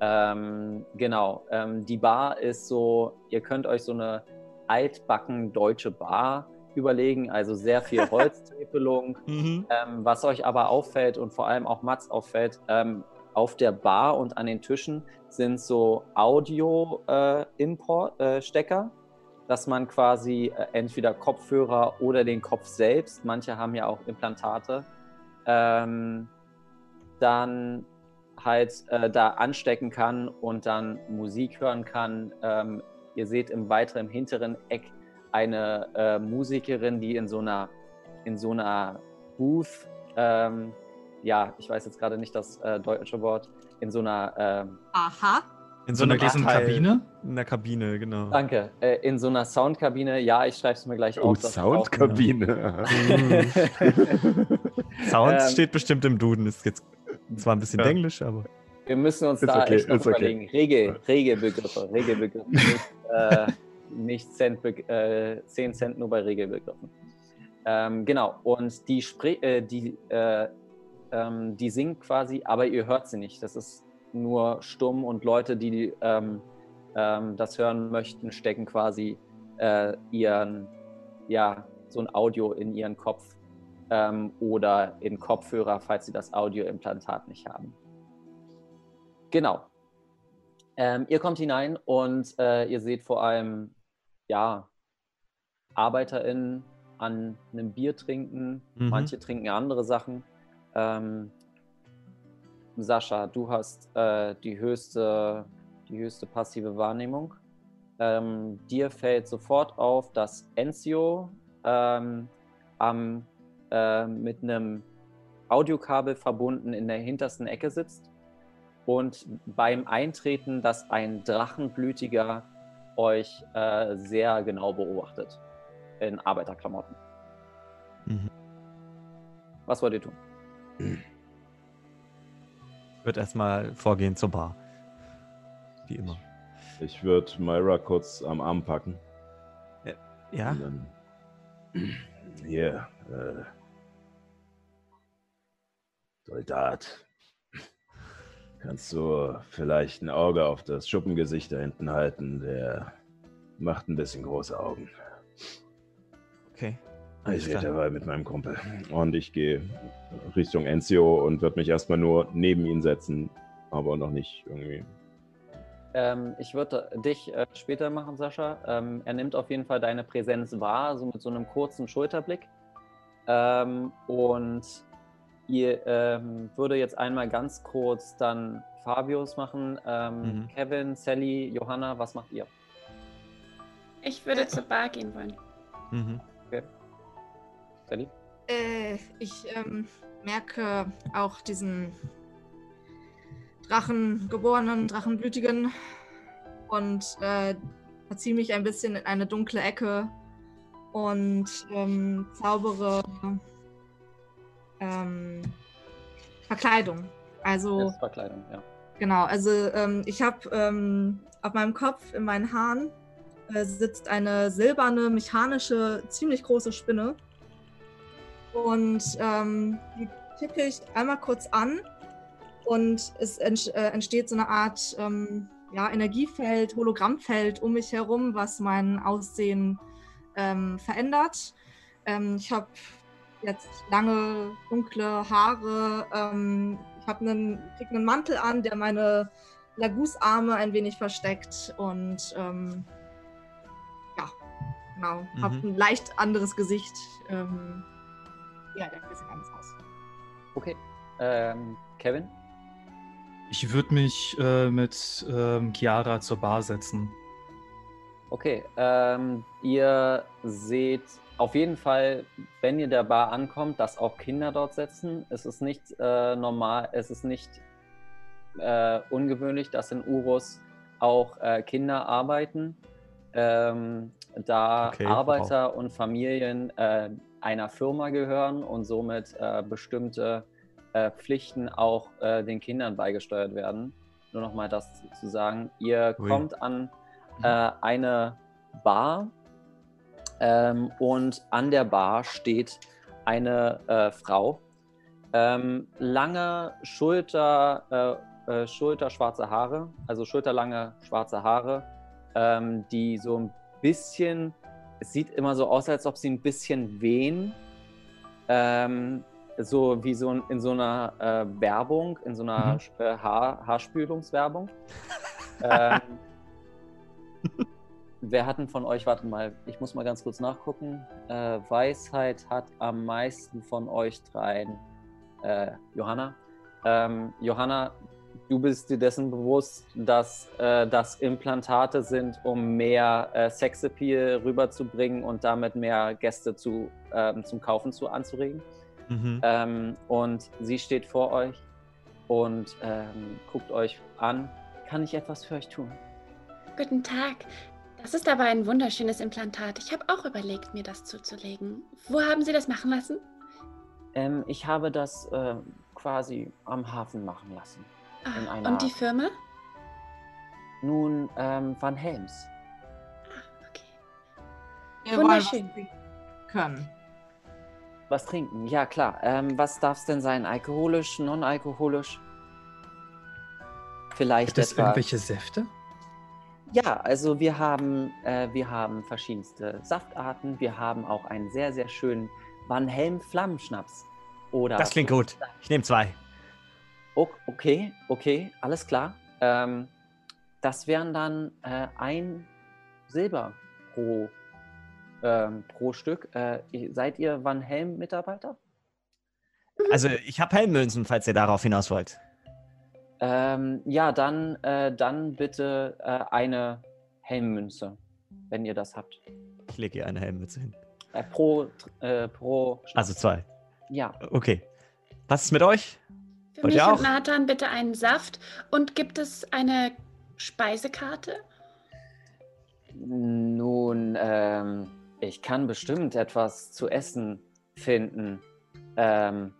Ähm, genau. Ähm, die Bar ist so, ihr könnt euch so eine altbacken deutsche Bar überlegen, also sehr viel Holztäfelung. Mhm. Ähm, was euch aber auffällt und vor allem auch Mats auffällt, ähm, auf der Bar und an den Tischen sind so Audio-Stecker, dass man quasi äh, entweder Kopfhörer oder den Kopf selbst, manche haben ja auch Implantate, ähm, dann halt äh, da anstecken kann und dann Musik hören kann. Ähm, ihr seht im weiteren hinteren Eck eine äh, Musikerin, die in so einer in so einer Booth, ähm, ja, ich weiß jetzt gerade nicht das äh, deutsche Wort, in so einer, ähm, Aha. In So eine Abteil- Kabine? In der Kabine, genau. danke, äh, in so einer Soundkabine, ja, ich schreibe es mir gleich Oh, auf. Soundkabine. Sounds Ähm, steht bestimmt im Duden. Ist jetzt zwar ein bisschen Ja. Englisch, aber. Wir müssen uns Ist da okay, echt okay. überlegen. Regel, Regelbegriffe, Regelbegriffe. äh, nicht Cent, äh, 10 Cent nur bei Regelbegriffen. Ähm, genau, und die, spre äh, die, äh, ähm, die singt quasi, aber ihr hört sie nicht. Das ist nur stumm und Leute, die ähm, ähm, das hören möchten, stecken quasi äh, ihren, ja, so ein Audio in ihren Kopf ähm, oder in Kopfhörer, falls sie das Audioimplantat nicht haben. Genau. Ähm, ihr kommt hinein und äh, ihr seht vor allem, ja, ArbeiterInnen an einem Bier trinken. Mhm. Manche trinken andere Sachen. Ähm, Sascha, du hast äh, die, höchste, die höchste passive Wahrnehmung. Ähm, dir fällt sofort auf, dass Enzio ähm, am, äh, mit einem Audiokabel verbunden in der hintersten Ecke sitzt und beim Eintreten, dass ein Drachenblütiger euch äh, sehr genau beobachtet in Arbeiterklamotten. Mhm. Was wollt ihr tun? Ich würde erstmal vorgehen zur Bar. Wie immer. Ich würde Myra kurz am Arm packen. Ja? Hier, äh, Soldat. Kannst du vielleicht ein Auge auf das Schuppengesicht da hinten halten? Der macht ein bisschen große Augen. Okay. Ich rede dabei mit meinem Kumpel. Und ich gehe Richtung Enzio und würde mich erstmal nur neben ihn setzen, aber noch nicht irgendwie. Ähm, ich würde dich äh, später machen, Sascha. Ähm, er nimmt auf jeden Fall deine Präsenz wahr, so mit so einem kurzen Schulterblick. Ähm, und ihr ähm, würde jetzt einmal ganz kurz dann Fabius machen. Ähm, Mhm. Kevin, Sally, Johanna, was macht ihr? Ich würde zur Bar gehen wollen. Mhm. Sally? Äh, ich ähm, merke auch diesen Drachengeborenen, Drachenblütigen und äh, verziehe mich ein bisschen in eine dunkle Ecke und ähm, zaubere ähm, Verkleidung. Also Verkleidung, ja. Genau, also ähm, ich habe ähm, auf meinem Kopf, in meinen Haaren, äh, sitzt eine silberne, mechanische, ziemlich große Spinne. Und ähm, die tippe ich einmal kurz an und es ent äh, entsteht so eine Art ähm, ja, Energiefeld, Hologrammfeld um mich herum, was mein Aussehen ähm, verändert. Ähm, ich habe jetzt lange, dunkle Haare. Ähm, ich habe einen, krieg einen Mantel an, der meine Lagusarme ein wenig versteckt. Und ähm, ja, genau. Mhm. Habe ein leicht anderes Gesicht. Ähm, ja, der ein bisschen anders aus. Okay. Ähm, Kevin? Ich würde mich äh, mit ähm, Chiara zur Bar setzen. Okay, ähm, ihr seht auf jeden Fall, wenn ihr der Bar ankommt, dass auch Kinder dort sitzen. Es ist nicht äh, normal, es ist nicht äh, ungewöhnlich, dass in Urus auch äh, Kinder arbeiten, ähm, da Okay, Arbeiter und Familien äh, einer Firma gehören und somit äh, bestimmte äh, Pflichten auch den Kindern beigesteuert werden. Nur nochmal das zu sagen. Ihr Ui. kommt an äh, eine Bar ähm, und an der Bar steht eine äh, Frau. Ähm, lange Schulter, äh, äh, schulterschwarze Haare, also schulterlange schwarze Haare, ähm, die so ein bisschen, es sieht immer so aus, als ob sie ein bisschen wehen. Ähm, so wie so in, so einer äh, Werbung, in so einer Mhm. äh, Haar, Haarspülungswerbung. ähm, wer hat denn von euch, warte mal, ich muss mal ganz kurz nachgucken. Äh, Weisheit hat am meisten von euch dreien äh, Johanna. Ähm, Johanna, du bist dir dessen bewusst, dass äh, das Implantate sind, um mehr äh, Sexappeal rüberzubringen und damit mehr Gäste zu, ähm, zum Kaufen zu anzuregen. Mhm. Ähm, und sie steht vor euch und ähm, guckt euch an. Kann ich etwas für euch tun? Guten Tag. Das ist aber ein wunderschönes Implantat. Ich habe auch überlegt, mir das zuzulegen. Wo haben Sie das machen lassen? Ähm, ich habe das äh, quasi am Hafen machen lassen. In Ah, einer- und die Firma? Nun, ähm, Van Helms. Ah, okay. Wir wollen was Wunderschön. trinken können. Was trinken? Ja, klar. Ähm, was darf es denn sein? Alkoholisch, non-alkoholisch? vielleicht Gibt es etwas. irgendwelche Säfte? Ja, also wir haben, äh, wir haben verschiedenste Saftarten. Wir haben auch einen sehr, sehr schönen Van Helm Flammenschnaps. Oder Das klingt gut. Ich nehme zwei. Okay, okay, alles klar. Ähm, das wären dann äh, ein Silber pro, ähm, pro Stück. Äh, seid ihr Van Helm-Mitarbeiter? Also, ich habe Helmmünzen, falls ihr darauf hinaus wollt. Ähm, ja, dann, äh, dann bitte äh, eine Helmmünze, wenn ihr das habt. Ich lege ihr eine Helmmütze hin. Äh, pro, äh, pro Also zwei. Ja, Okay. Was ist mit euch? Für Wollt mich ihr und auch? Nathan bitte einen Saft. Und gibt es eine Speisekarte? Nun, ähm, ich kann bestimmt etwas zu essen finden. Ähm,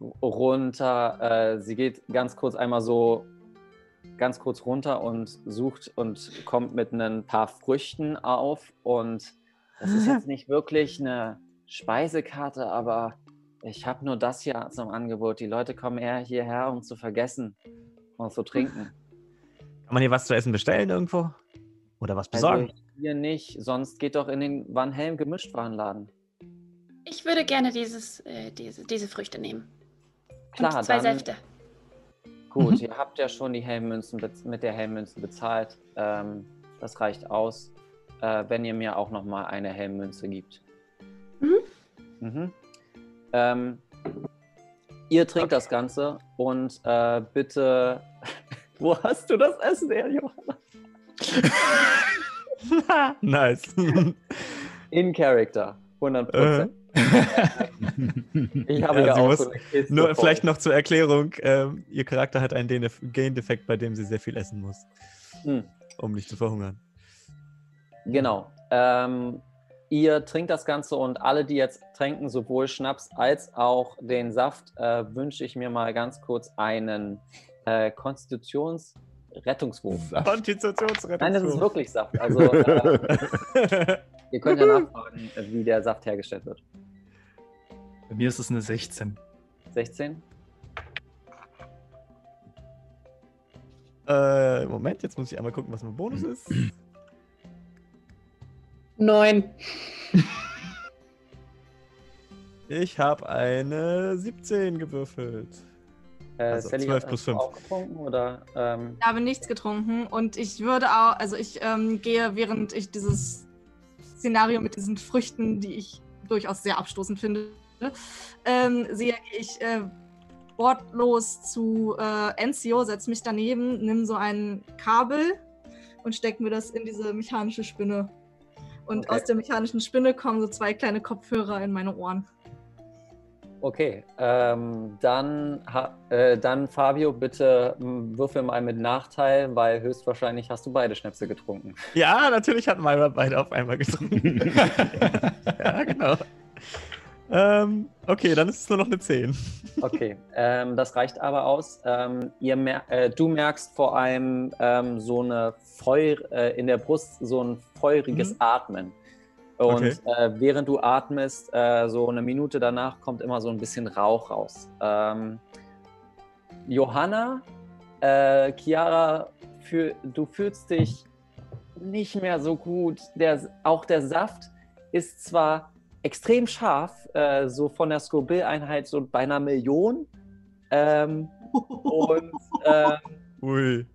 runter, äh, sie geht ganz kurz einmal so ganz kurz runter und sucht und kommt mit ein paar Früchten auf. Und das ist jetzt nicht wirklich eine Speisekarte, aber ich habe nur das hier zum Angebot. Die Leute kommen eher hierher, um zu vergessen und zu trinken. Kann man hier was zu essen bestellen irgendwo? Oder was besorgen? Also hier nicht, sonst geht doch in den Van Helm Gemischtwarenladen. Ich würde gerne dieses, äh, diese, diese Früchte nehmen. Klar, Und zwei dann- Säfte. Gut, ihr habt ja schon die Helmmünzen mit der Helmmünze bezahlt. Ähm, das reicht aus, äh, wenn ihr mir auch noch mal eine Helmmünze gibt. Mhm. Mhm. Ähm, ihr trinkt das Ganze und äh, bitte. Wo hast du das Essen her, Johanna? nice. In Character, 100 Äh. Ich habe Ja, ja, auch so eine Kiste Nur voll. vielleicht noch zur Erklärung: ähm, Ihr Charakter hat einen Gendefekt, bei dem sie sehr viel essen muss, Hm. um nicht zu verhungern. Genau. Ähm, ihr trinkt das Ganze und alle, die jetzt trinken, sowohl Schnaps als auch den Saft, äh, wünsche ich mir mal ganz kurz einen äh, Konstitutionsrettungswurf. Konstitutionsrettung. Nein, das ist wirklich Saft. Also äh, ihr könnt ja nachfragen, wie der Saft hergestellt wird. Bei mir ist es eine 16. 16? äh, Moment, jetzt muss ich einmal gucken, was mein Bonus ist. Neun. Ich habe eine 17 gewürfelt. Äh, Also Sally, 12 hast plus du 5. auch getrunken oder? Ähm, Ich habe nichts getrunken und ich würde auch, also ich ähm, gehe, während ich dieses Szenario mit diesen Früchten, die ich durchaus sehr abstoßend finde, ähm, sehe, ich äh, wortlos zu äh, Enzio, setze mich daneben, nimm so ein Kabel und steck mir das in diese mechanische Spinne. Und Okay. aus der mechanischen Spinne kommen so zwei kleine Kopfhörer in meine Ohren. Okay, ähm, dann, ha, äh, dann Fabio, bitte würfel mal mit Nachteil, weil höchstwahrscheinlich hast du beide Schnäpse getrunken. Ja, natürlich hatten wir beide auf einmal getrunken. ja, genau. Ähm, okay, dann ist es nur noch eine 10. Okay, ähm, das reicht aber aus. Ähm, mer äh, du merkst vor allem ähm, so eine Feuer äh, in der Brust, so ein feuriges Mhm. Atmen. Und Okay. äh, während du atmest, äh, so eine Minute danach kommt immer so ein bisschen Rauch raus. Ähm, Johanna, äh, Chiara, für, du fühlst dich nicht mehr so gut. Der, auch der Saft ist zwar extrem scharf, äh, so von der Scoville-Einheit so bei einer Million. Ähm, und ähm, Ui.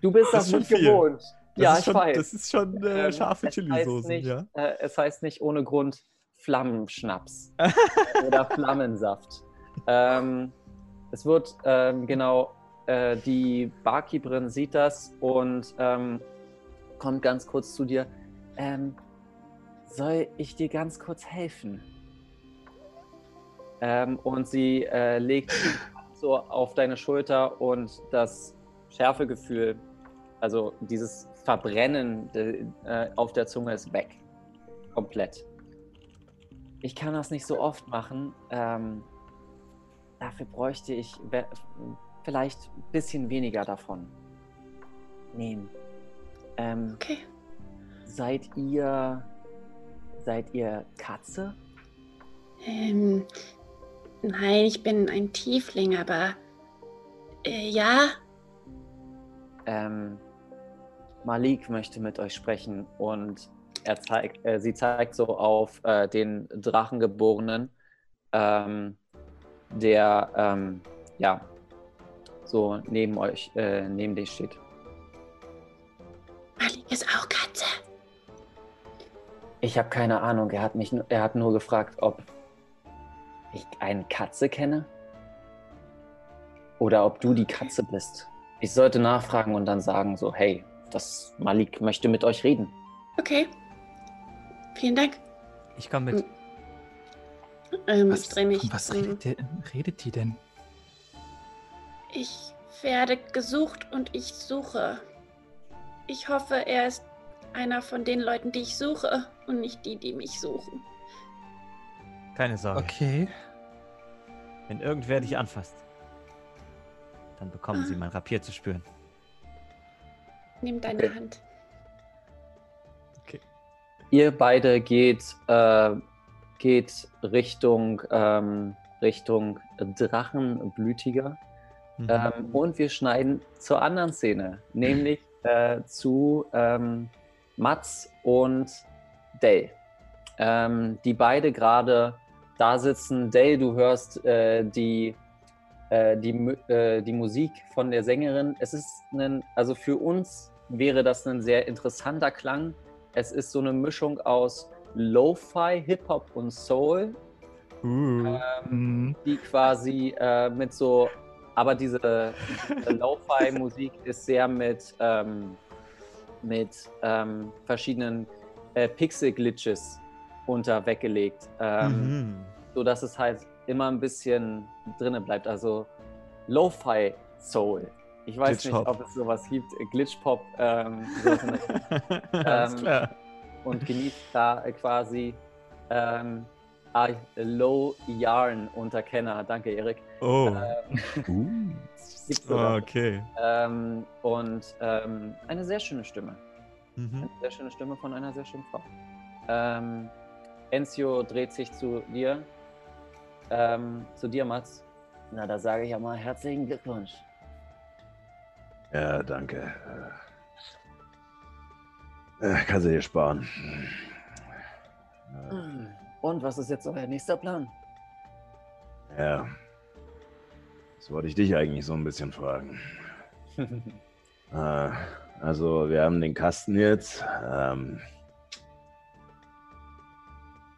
du bist Das das, nicht viel. gewohnt. Das ja, ich schon, weiß. Das ist schon äh, Ähm, scharfe es heißt Chili-Soßen, nicht, ja. Äh, es heißt nicht ohne Grund Flammenschnaps oder Flammensaft. Ähm, es wird ähm, genau, äh, die Barkeeperin sieht das und ähm, kommt ganz kurz zu dir. Ähm, soll ich dir ganz kurz helfen? Ähm, und sie äh, legt so auf deine Schulter und das Schärfegefühl, also dieses Verbrennen äh, auf der Zunge ist weg. Komplett. Ich kann das nicht so oft machen. Ähm, dafür bräuchte ich vielleicht ein bisschen weniger davon. Nehmen. Ähm, Okay. seid ihr. Seid ihr Katze? Ähm, nein, ich bin ein Tiefling, aber äh, ja, ähm, Malik möchte mit euch sprechen und er zeigt, äh, sie zeigt so auf äh, den Drachengeborenen, ähm, der ähm, ja so neben euch, äh, neben dich steht. Ich habe keine Ahnung. Er hat mich, er hat nur gefragt, ob ich eine Katze kenne oder ob du die Katze bist. Ich sollte nachfragen und dann sagen so, hey, das Malik möchte mit euch reden. Okay. Vielen Dank. Ich komme mit. Ähm, Was, ich drehe mich. was ähm, redet, der, redet die denn? Ich werde gesucht und ich suche. Ich hoffe, er ist einer von den Leuten, die ich suche und nicht die, die mich suchen. Keine Sorge. Okay. Wenn irgendwer dich anfasst, dann bekommen Ah. sie mein Rapier zu spüren. Nimm deine Hand. Ihr beide geht, äh, geht Richtung, ähm, Richtung Drachenblütiger. Mhm. Ähm, und wir schneiden zur anderen Szene, nämlich äh, zu ähm, Mats und Dale. Ähm, die beide gerade da sitzen. Dale, du hörst äh, die, äh, die, äh, die Musik von der Sängerin. Es ist ein, also für uns wäre das ein sehr interessanter Klang. Es ist so eine Mischung aus Lo-Fi, Hip-Hop und Soul Uh. ähm, Mhm. die quasi äh, mit so, aber diese, diese Lo-Fi-Musik ist sehr mit, ähm, mit ähm, verschiedenen äh, Pixel-Glitches unter weggelegt, ähm, Mhm. so dass es halt immer ein bisschen drinne bleibt. Also Lo-Fi Soul. Ich weiß Glitch-Hop. nicht, ob es sowas gibt. Äh, Glitch-Pop. Ähm, Ähm, klar. und genießt da äh, quasi ähm, Low Yarn unter Kenner. Danke, Erik. Oh. Ähm, sogar. okay. Ähm, und ähm, eine sehr schöne Stimme. Mhm. Eine sehr schöne Stimme von einer sehr schönen Frau. Ähm, Enzio dreht sich zu dir. Ähm, zu dir, Mats. Na, da sage ich ja mal herzlichen Glückwunsch. Ja, danke. Äh, kannst du dir sparen. Hm. Und was ist jetzt euer nächster Plan? Ja. Das wollte ich dich eigentlich so ein bisschen fragen. Äh, also, wir haben den Kasten jetzt. Ähm,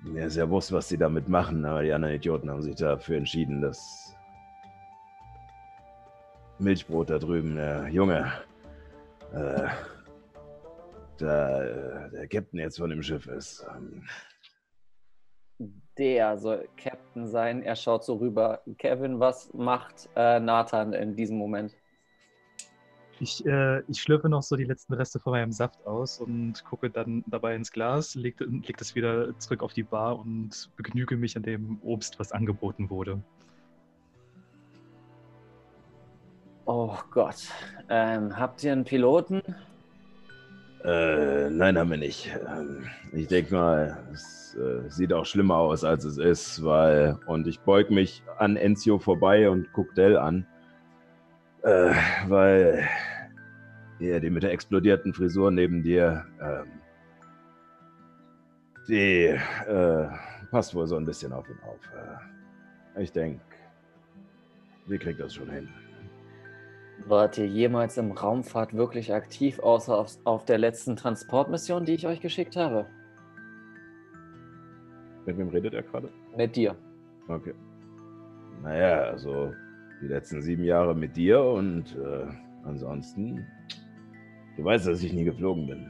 mir ist ja bewusst, was die damit machen, aber die anderen Idioten haben sich dafür entschieden, dass Milchbrot da drüben, der Junge, äh, da, der Captain jetzt von dem Schiff ist. Ähm, Der soll Captain sein. Er schaut so rüber. Kevin, was macht äh, Nathan in diesem Moment? Ich, äh, ich schlürfe noch so die letzten Reste von meinem Saft aus und gucke dann dabei ins Glas, lege leg das wieder zurück auf die Bar und begnüge mich an dem Obst, was angeboten wurde. Oh Gott. Ähm, habt ihr einen Piloten? Äh, nein, haben wir nicht. Ähm, ich denke mal, es äh, sieht auch schlimmer aus, als es ist, weil. Und ich beug mich an Enzio vorbei und guck Dell an. Äh, weil. Ja, die mit der explodierten Frisur neben dir. Ähm, die äh, passt wohl so ein bisschen auf ihn auf. Äh, ich denke, wir kriegt das schon hin. Wart ihr jemals im Raumfahrt wirklich aktiv, außer auf, auf der letzten Transportmission, die ich euch geschickt habe? Mit wem redet er gerade? Mit dir. Okay. Naja, also die letzten sieben Jahre mit dir und äh, ansonsten. Du weißt, dass ich nie geflogen bin.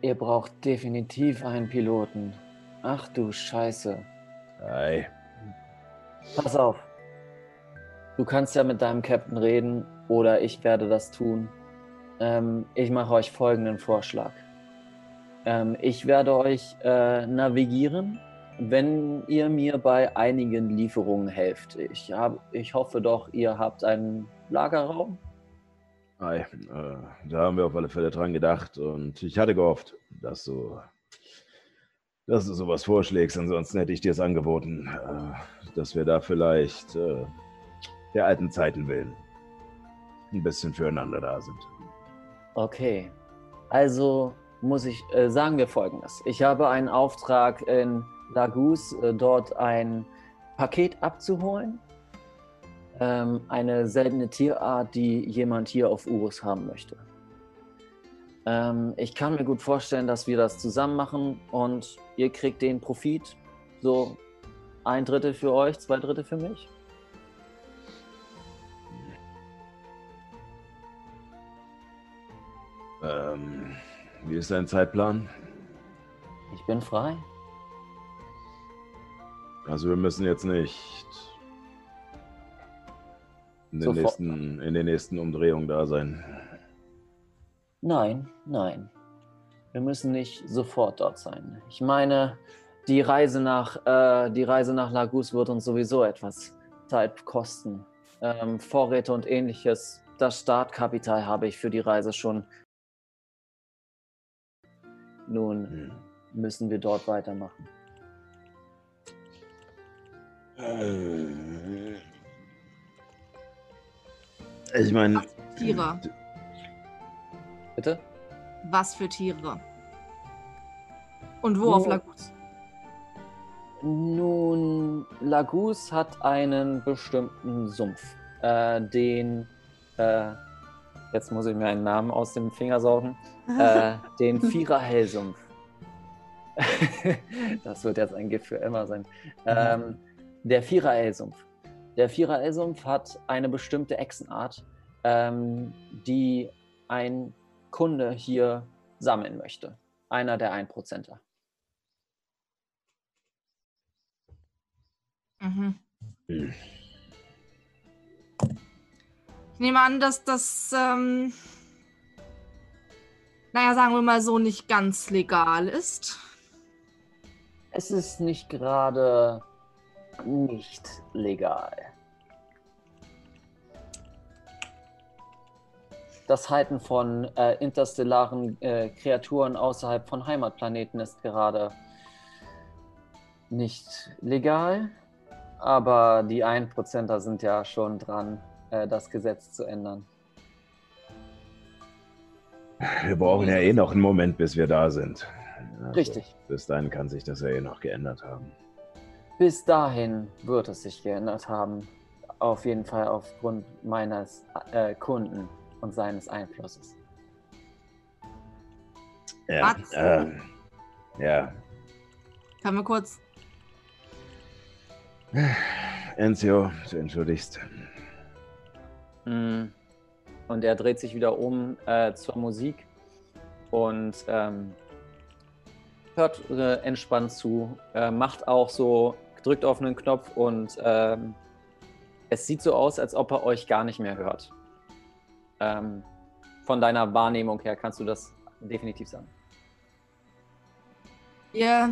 Ihr braucht definitiv einen Piloten. Ach du Scheiße. Ei. Pass auf. Du kannst ja mit deinem Captain reden oder ich werde das tun. Ähm, ich mache euch folgenden Vorschlag. Ähm, ich werde euch äh, navigieren, wenn ihr mir bei einigen Lieferungen helft. Ich, hab, ich hoffe doch, ihr habt einen Lagerraum. Ei. Äh, da haben wir auf alle Fälle dran gedacht und ich hatte gehofft, dass du, dass du sowas vorschlägst. Ansonsten hätte ich dir es angeboten, äh, dass wir da vielleicht äh, der alten Zeiten willen. ein bisschen füreinander da sind. Okay, also muss ich, äh, sagen wir folgendes. Ich habe einen Auftrag in Lagus, äh, dort ein Paket abzuholen. Ähm, eine seltene Tierart, die jemand hier auf Urus haben möchte. Ähm, ich kann mir gut vorstellen, dass wir das zusammen machen und ihr kriegt den Profit. So ein Drittel für euch, zwei Drittel für mich. Ähm, wie ist dein Zeitplan? Ich bin frei. Also wir müssen jetzt nicht in den, Sofort. nächsten, in den nächsten Umdrehungen da sein. Nein, nein. Wir müssen nicht sofort dort sein. Ich meine, die Reise nach, äh, die Reise nach Lagus wird uns sowieso etwas Zeit kosten. Ähm, Vorräte und ähnliches. Das Startkapital habe ich für die Reise schon. Nun Hm. müssen wir dort weitermachen. Äh, Ich meine, Tiere. Bitte? Was für Tiere? Und wo Oh. auf Lagus? Nun, Lagus hat einen bestimmten Sumpf, äh, den, äh, jetzt muss ich mir einen Namen aus dem Finger saugen, äh, den Viererhellsumpf. das wird jetzt ein Gift für immer sein. Ähm, der Viererhellsumpf. Der Viererhellsumpf hat eine bestimmte Echsenart, ähm, die ein Kunde hier sammeln möchte. Einer der Einprozenter. Mhm. Ich nehme an, dass das, ähm, naja, sagen wir mal so, nicht ganz legal ist. Es ist nicht gerade nicht legal. Das Halten von äh, interstellaren äh, Kreaturen außerhalb von Heimatplaneten ist gerade nicht legal. Aber die 1%er sind ja schon dran, äh, das Gesetz zu ändern. wir brauchen ja eh noch einen Moment, bis wir da sind. Also, Richtig. Bis dahin kann sich das ja eh noch geändert haben. Bis dahin wird es sich geändert haben. Auf jeden Fall aufgrund meines äh, Kunden und seines Einflusses. Ja, ähm, ja. Können wir kurz. Enzio, du entschuldigst. Mm. Und er dreht sich wieder um äh, zur Musik und ähm, hört äh, entspannt zu, äh, macht auch so, drückt auf einen Knopf und ähm, es sieht so aus, als ob er euch gar nicht mehr hört. Ähm, von deiner Wahrnehmung her kannst du das definitiv sagen. Wir,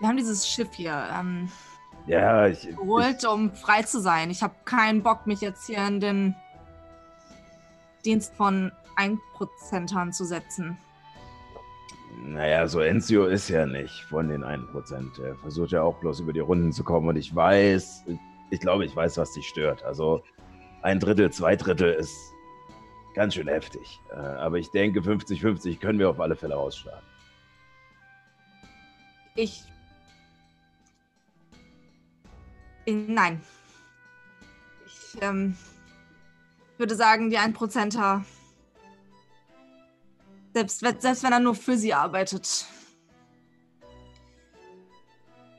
wir haben dieses Schiff hier ähm, Ja, ich, ich, geholt, um frei zu sein. Ich habe keinen Bock, mich jetzt hier in den Dienst von 1%ern zu setzen. naja, so Enzio ist ja nicht von den 1%. Er versucht ja auch bloß über die Runden zu kommen und ich weiß, ich, ich glaube, ich weiß, was dich stört. Also ein Drittel, zwei Drittel ist ganz schön heftig. Äh, aber ich denke, 50-50 können wir auf alle Fälle ausschlagen. Ich. Nein. Ich ähm, würde sagen, die 1%er. Selbst, wenn- selbst wenn er nur für sie arbeitet.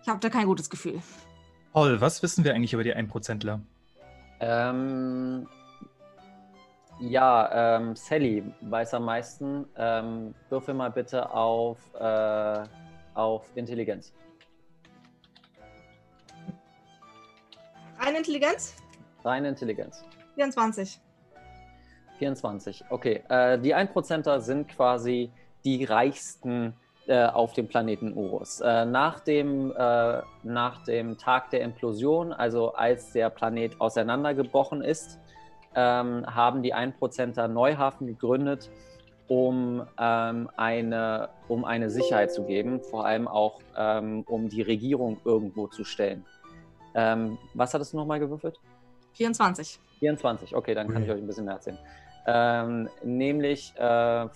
Ich habe da kein gutes Gefühl. Paul, was wissen wir eigentlich über die 1%ler? Ähm, ja, ähm, Sally weiß am meisten. Ähm, würfel mal bitte auf, äh, auf Intelligenz. Reine Intelligenz? Reine Intelligenz. 24. 24. Okay, äh, die 1%er sind quasi die reichsten äh, auf dem Planeten Urus. Äh, nach, dem, äh, nach dem Tag der Implosion, also als der Planet auseinandergebrochen ist, ähm, haben die 1%er Neuhafen gegründet, um, ähm, eine, um eine Sicherheit zu geben, vor allem auch um die Regierung irgendwo zu stellen. Ähm, was hattest du nochmal gewürfelt? 24. 24, okay, dann kann ich euch ein bisschen mehr erzählen. Ähm, nämlich äh,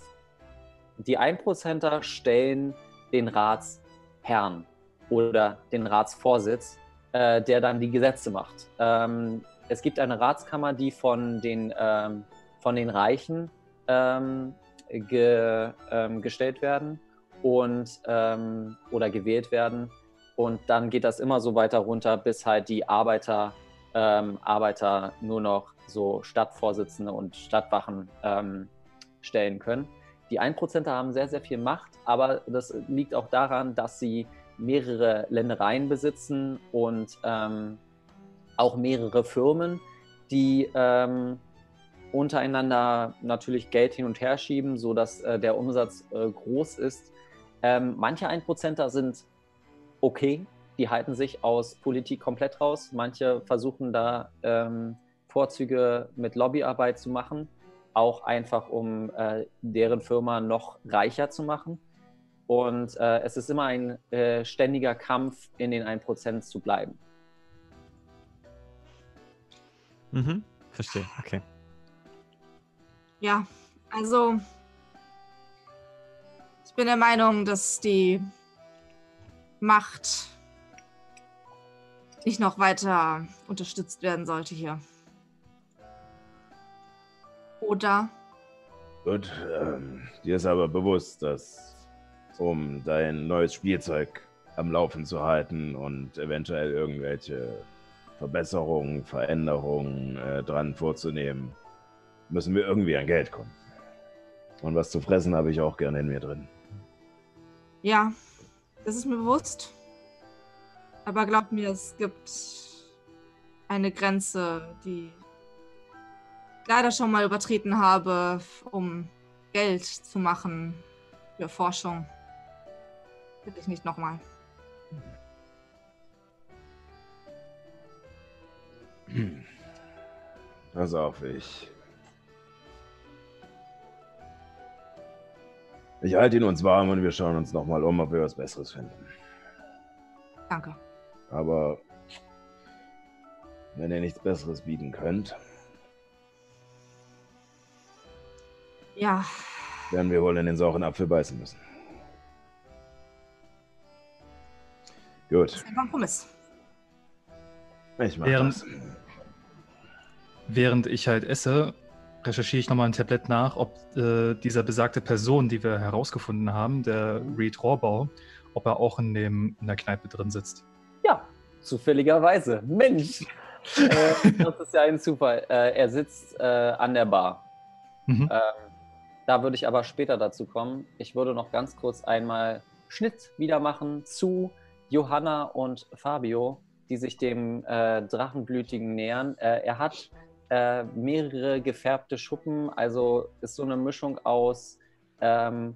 die 1%er stellen den Ratsherrn oder den Ratsvorsitz, äh, der dann die Gesetze macht. Ähm, es gibt eine Ratskammer, die von den, ähm, von den Reichen ähm, ge, ähm, gestellt werden und ähm, oder gewählt werden. Und dann geht das immer so weiter runter, bis halt die Arbeiter, ähm, Arbeiter nur noch so Stadtvorsitzende und Stadtwachen ähm, stellen können. Die 1%er haben sehr, sehr viel Macht, aber das liegt auch daran, dass sie mehrere Ländereien besitzen und ähm, auch mehrere Firmen, die ähm, untereinander natürlich Geld hin und her schieben, sodass äh, der Umsatz äh, groß ist. Ähm, manche Einprozenter sind okay, die halten sich aus Politik komplett raus. Manche versuchen da ähm, Vorzüge mit Lobbyarbeit zu machen, auch einfach um äh, deren Firma noch reicher zu machen. Und äh, es ist immer ein äh, ständiger Kampf, in den 1% zu bleiben. Mhm, verstehe, okay. Ja, also ich bin der Meinung, dass die Macht nicht noch weiter unterstützt werden sollte hier. Oder? Gut, ähm, dir ist aber bewusst, dass um dein neues Spielzeug am Laufen zu halten und eventuell irgendwelche Verbesserungen, Veränderungen äh, dran vorzunehmen, müssen wir irgendwie an Geld kommen. Und was zu fressen habe ich auch gerne in mir drin. Ja, das ist mir bewusst. Aber glaub mir, es gibt eine Grenze, die ich leider schon mal übertreten habe, um Geld zu machen für Forschung. Bitte ich nicht nochmal. Pass auf, ich. Ich halte ihn uns warm und wir schauen uns nochmal um, ob wir was Besseres finden. Danke. Aber wenn ihr nichts Besseres bieten könnt, Ja, werden wir wohl in den sauren Apfel beißen müssen. Gut, das ist ein Kompromiss. ich mach Während- das. Während ich halt esse, recherchiere ich nochmal ein Tablet nach, ob äh, dieser besagte Person, die wir herausgefunden haben, der Reed Rohrbau, ob er auch in, dem, in der Kneipe drin sitzt. Ja, zufälligerweise. Mensch! äh, das ist ja ein Zufall. Äh, er sitzt äh, an der Bar. Mhm. Ähm, da würde ich aber später dazu kommen. Ich würde noch ganz kurz einmal Schnitt wieder machen zu Johanna und Fabio, die sich dem äh, Drachenblütigen nähern. Äh, er hat äh, mehrere gefärbte Schuppen, also ist so eine Mischung aus ähm,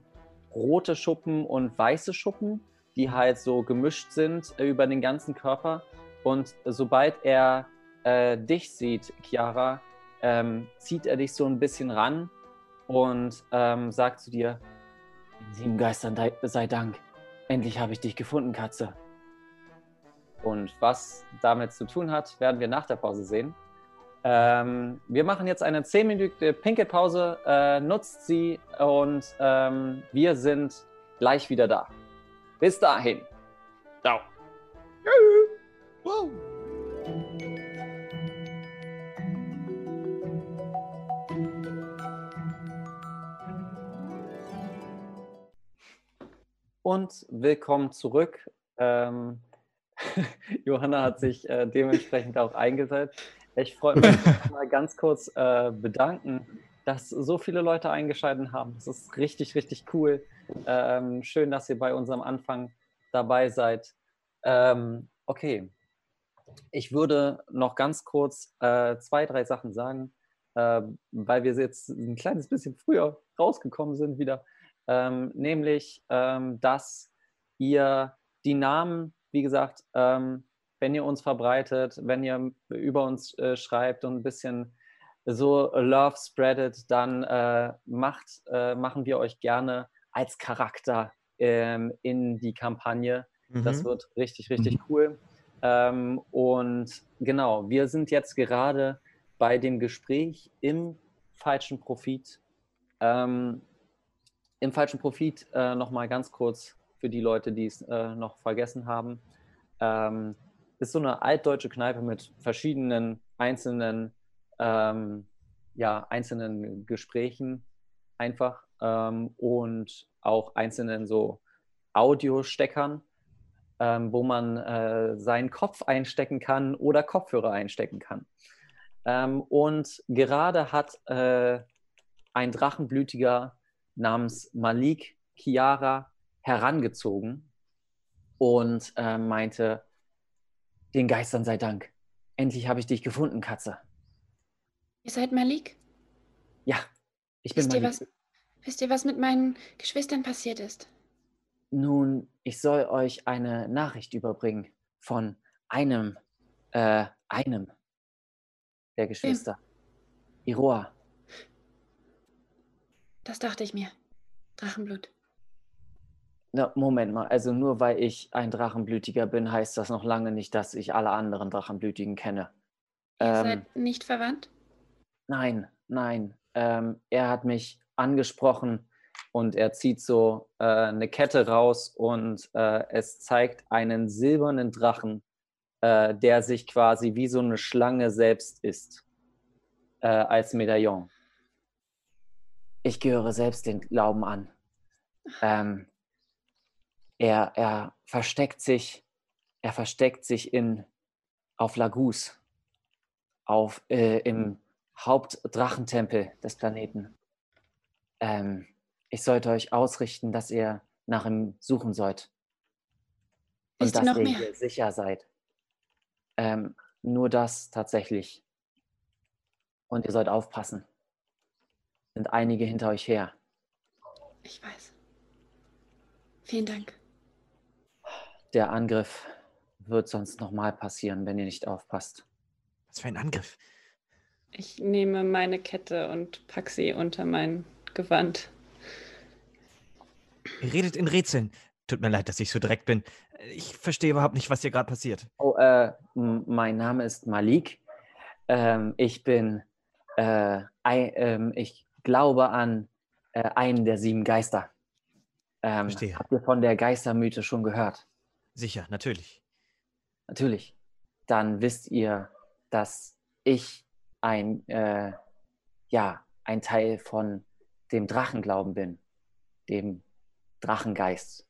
rote Schuppen und weiße Schuppen, die halt so gemischt sind äh, über den ganzen Körper. Und sobald er äh, dich sieht, Chiara, ähm, zieht er dich so ein bisschen ran und ähm, sagt zu dir, den sieben Geistern sei Dank, endlich habe ich dich gefunden, Katze. Und was damit zu tun hat, werden wir nach der Pause sehen. Ähm, wir machen jetzt eine 10-minütige Pinkelpause, äh, nutzt sie und ähm, wir sind gleich wieder da. Bis dahin. Ciao. Und willkommen zurück. Ähm, Johanna hat sich äh, dementsprechend auch eingesetzt. Ich freue mich mal ganz kurz äh, bedanken, dass so viele Leute eingeschaltet haben. Das ist richtig, richtig cool. Ähm, schön, dass ihr bei unserem Anfang dabei seid. Ähm, okay, ich würde noch ganz kurz äh, zwei, drei Sachen sagen, äh, weil wir jetzt ein kleines bisschen früher rausgekommen sind wieder. Ähm, nämlich, ähm, dass ihr die Namen, wie gesagt, ähm, wenn ihr uns verbreitet, wenn ihr über uns äh, schreibt und ein bisschen so Love spreadet, dann äh, macht, äh, machen wir euch gerne als Charakter ähm, in die Kampagne. Das Mhm. wird richtig, richtig cool. Ähm, und genau, wir sind jetzt gerade bei dem Gespräch im falschen Profit. Ähm, Im falschen Profit äh, nochmal ganz kurz für die Leute, die es äh, noch vergessen haben. Ähm, ist so eine altdeutsche Kneipe mit verschiedenen einzelnen, ähm, ja, einzelnen Gesprächen einfach ähm, und auch einzelnen so Audiosteckern, ähm, wo man äh, seinen Kopf einstecken kann oder Kopfhörer einstecken kann. Ähm, und gerade hat äh, ein Drachenblütiger namens Malik Chiara herangezogen und äh, meinte, den Geistern sei Dank. Endlich habe ich dich gefunden, Katze. Ihr seid Malik? Ja, ich bin Wisst ihr, Malik. was, wisst ihr, was mit meinen Geschwistern passiert ist? Nun, ich soll euch eine Nachricht überbringen von einem, äh, einem der Geschwister. Iroa. Das dachte ich mir. Drachenblut. Na, Moment mal, also nur weil ich ein Drachenblütiger bin, heißt das noch lange nicht, dass ich alle anderen Drachenblütigen kenne. Ihr Ähm, seid nicht verwandt? Nein, nein. Ähm, er hat mich angesprochen und er zieht so äh, eine Kette raus und äh, es zeigt einen silbernen Drachen, äh, der sich quasi wie so eine Schlange selbst ist, äh, als Medaillon. Ich gehöre selbst den Glauben an. Ähm, er, er versteckt sich, er versteckt sich in auf Lagus, auf äh, im Hauptdrachentempel des Planeten. Ähm, ich sollte euch ausrichten, dass ihr nach ihm suchen sollt. Und Wisst dass ihr mehr? sicher seid. Ähm, nur das tatsächlich. Und ihr sollt aufpassen. Sind einige hinter euch her. Ich weiß. Vielen Dank. Der Angriff wird sonst nochmal passieren, wenn ihr nicht aufpasst. Was für ein Angriff. Ich nehme meine Kette und pack sie unter mein Gewand. Ihr redet in Rätseln. Tut mir leid, dass ich so direkt bin. Ich verstehe überhaupt nicht, was hier gerade passiert. Oh, äh, mein Name ist Malik. Ähm, ich bin, äh, ei, ähm, ich glaube an äh, einen der sieben Geister. Ähm, Verstehe. habt ihr von der Geistermythe schon gehört? Sicher, natürlich. Natürlich. Dann wisst ihr, dass ich ein, äh, ja, ein Teil von dem Drachenglauben bin, dem Drachengeist.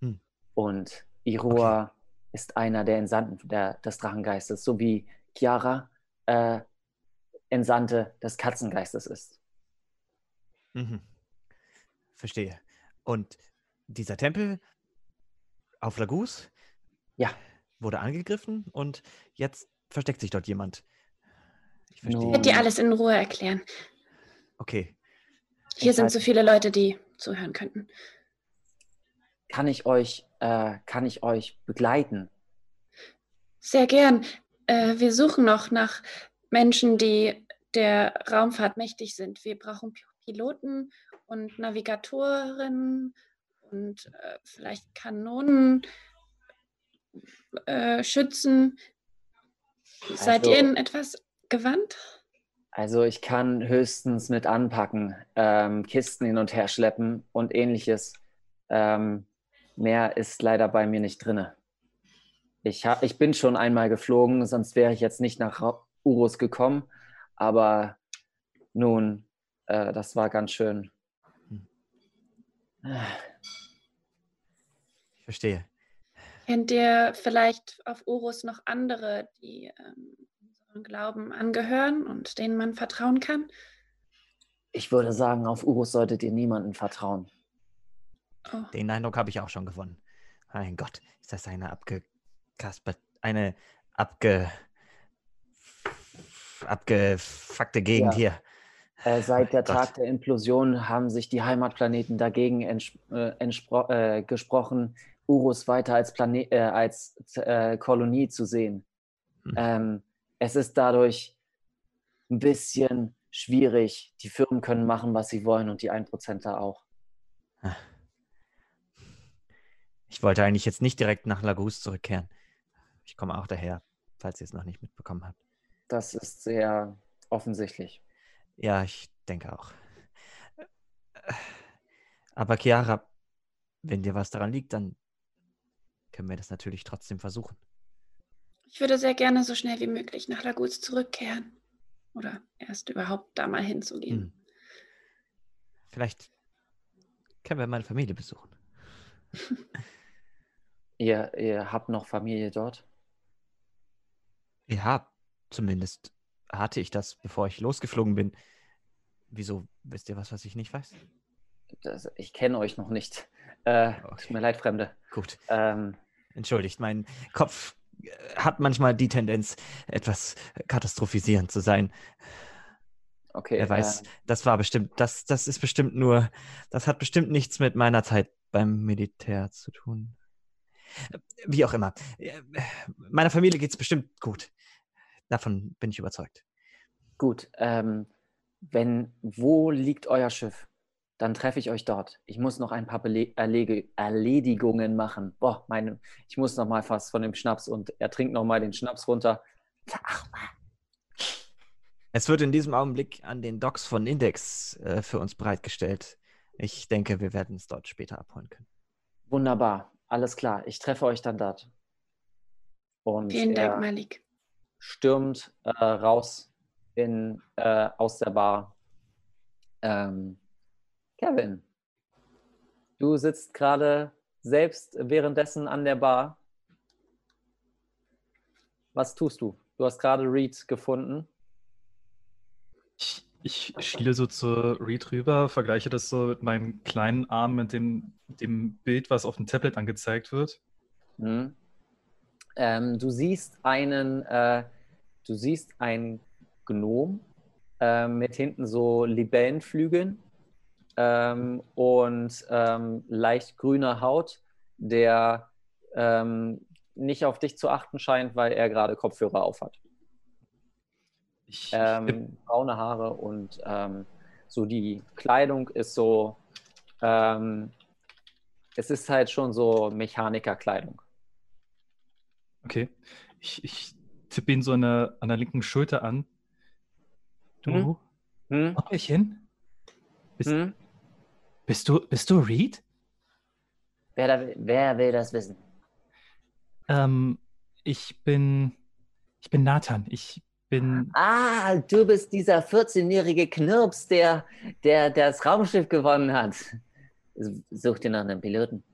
Hm. Und Iroa ist einer der Entsandten der, des Drachengeistes, so wie Chiara äh, Entsandte des Katzengeistes ist. Mhm. Verstehe. Und dieser Tempel auf Lagus Ja. wurde angegriffen und jetzt versteckt sich dort jemand. Ich verstehe. Werde dir alles in Ruhe erklären. Okay. Hier Ich sind weiß- so viele Leute, die zuhören könnten. Kann ich euch, äh, kann ich euch begleiten? Sehr gern. Äh, wir suchen noch nach Menschen, die der Raumfahrt mächtig sind. Wir brauchen Pi- Piloten und Navigatorinnen und äh, vielleicht Kanonen, äh, Schützen. Seid Also- ihr in etwas gewandt? Also ich kann höchstens mit anpacken, ähm, Kisten hin und her schleppen und ähnliches. Ähm, mehr ist leider bei mir nicht drinne. Ich, hab, ich bin schon einmal geflogen, sonst wäre ich jetzt nicht nach Urus gekommen. Aber nun, äh, das war ganz schön. Ich verstehe. Kennt ihr vielleicht auf Urus noch andere, die ähm, unserem Glauben angehören und denen man vertrauen kann? Ich würde sagen, auf Urus solltet ihr niemandem vertrauen. Oh, Den Eindruck habe ich auch schon gewonnen. Mein Gott, ist das eine abgekaspert, eine abge abgefuckte Gegend Ja. hier. Äh, seit der Mein Gott. Tag der Implosion haben sich die Heimatplaneten dagegen äh, äh, gesprochen, Urus weiter als, Plane äh, als äh, Kolonie zu sehen. Hm. Ähm, es ist dadurch ein bisschen schwierig. Die Firmen können machen, was sie wollen und die 1%er auch. Ich wollte eigentlich jetzt nicht direkt nach Lagus zurückkehren. Ich komme auch daher, falls ihr es noch nicht mitbekommen habt. Das ist sehr offensichtlich. Ja, ich denke auch. Aber Chiara, wenn dir was daran liegt, dann können wir das natürlich trotzdem versuchen. Ich würde sehr gerne so schnell wie möglich nach Laguz zurückkehren. Oder erst überhaupt da mal hinzugehen. Hm. Vielleicht können wir meine Familie besuchen. Ihr, ihr habt noch Familie dort? Ja, zumindest hatte ich das, bevor ich losgeflogen bin. Wieso wisst ihr was, was ich nicht weiß? Das, ich kenne euch noch nicht. Äh, Okay. Tut mir leid, Fremde. Gut, Ähm, entschuldigt, mein Kopf äh, hat manchmal die Tendenz, etwas katastrophisierend zu sein. okay. Wer weiß, äh, das war bestimmt, das, das ist bestimmt nur, das hat bestimmt nichts mit meiner Zeit beim Militär zu tun. Wie auch immer. Äh, Meiner Familie geht es bestimmt gut. Davon bin ich überzeugt. gut. Ähm, wenn, wo liegt euer Schiff? Dann treffe ich euch dort. Ich muss noch ein paar Bele Erlege Erledigungen machen. Boah, meine, ich muss noch mal fast von dem Schnaps und er trinkt noch mal den Schnaps runter. Ach, Es wird in diesem Augenblick an den Docks von Index äh, für uns bereitgestellt. Ich denke, wir werden es dort später abholen können. wunderbar. Alles klar. Ich treffe euch dann dort. Und Vielen Dank, Malik. stürmt äh, raus in, äh, aus der Bar. Ähm, Kevin, du sitzt gerade selbst währenddessen an der Bar. Was tust du? Du hast gerade Reed gefunden. Ich, ich schiele so zu Reed rüber, vergleiche das so mit meinem kleinen Arm mit dem, dem Bild, was auf dem Tablet angezeigt wird. Mhm. Ähm, du siehst einen, äh, du siehst einen Gnom äh, mit hinten so Libellenflügeln ähm, und ähm, leicht grüner Haut, der ähm, nicht auf dich zu achten scheint, weil er gerade Kopfhörer aufhat. Ähm, braune Haare und ähm, so die Kleidung ist so, es ist halt schon so Mechanikerkleidung. okay. Ich, ich tippe ihn so an der, an der linken Schulter an. Du, Hm? Onkelchen? Bist, Hm? Bist, du, bist du Reed? Wer, da, will- wer will das wissen? Ähm, ich bin, ich bin Nathan. Ich bin, Ah, du bist dieser 14-jährige Knirps, der, der das Raumschiff gewonnen hat. Such dir nach einem Piloten.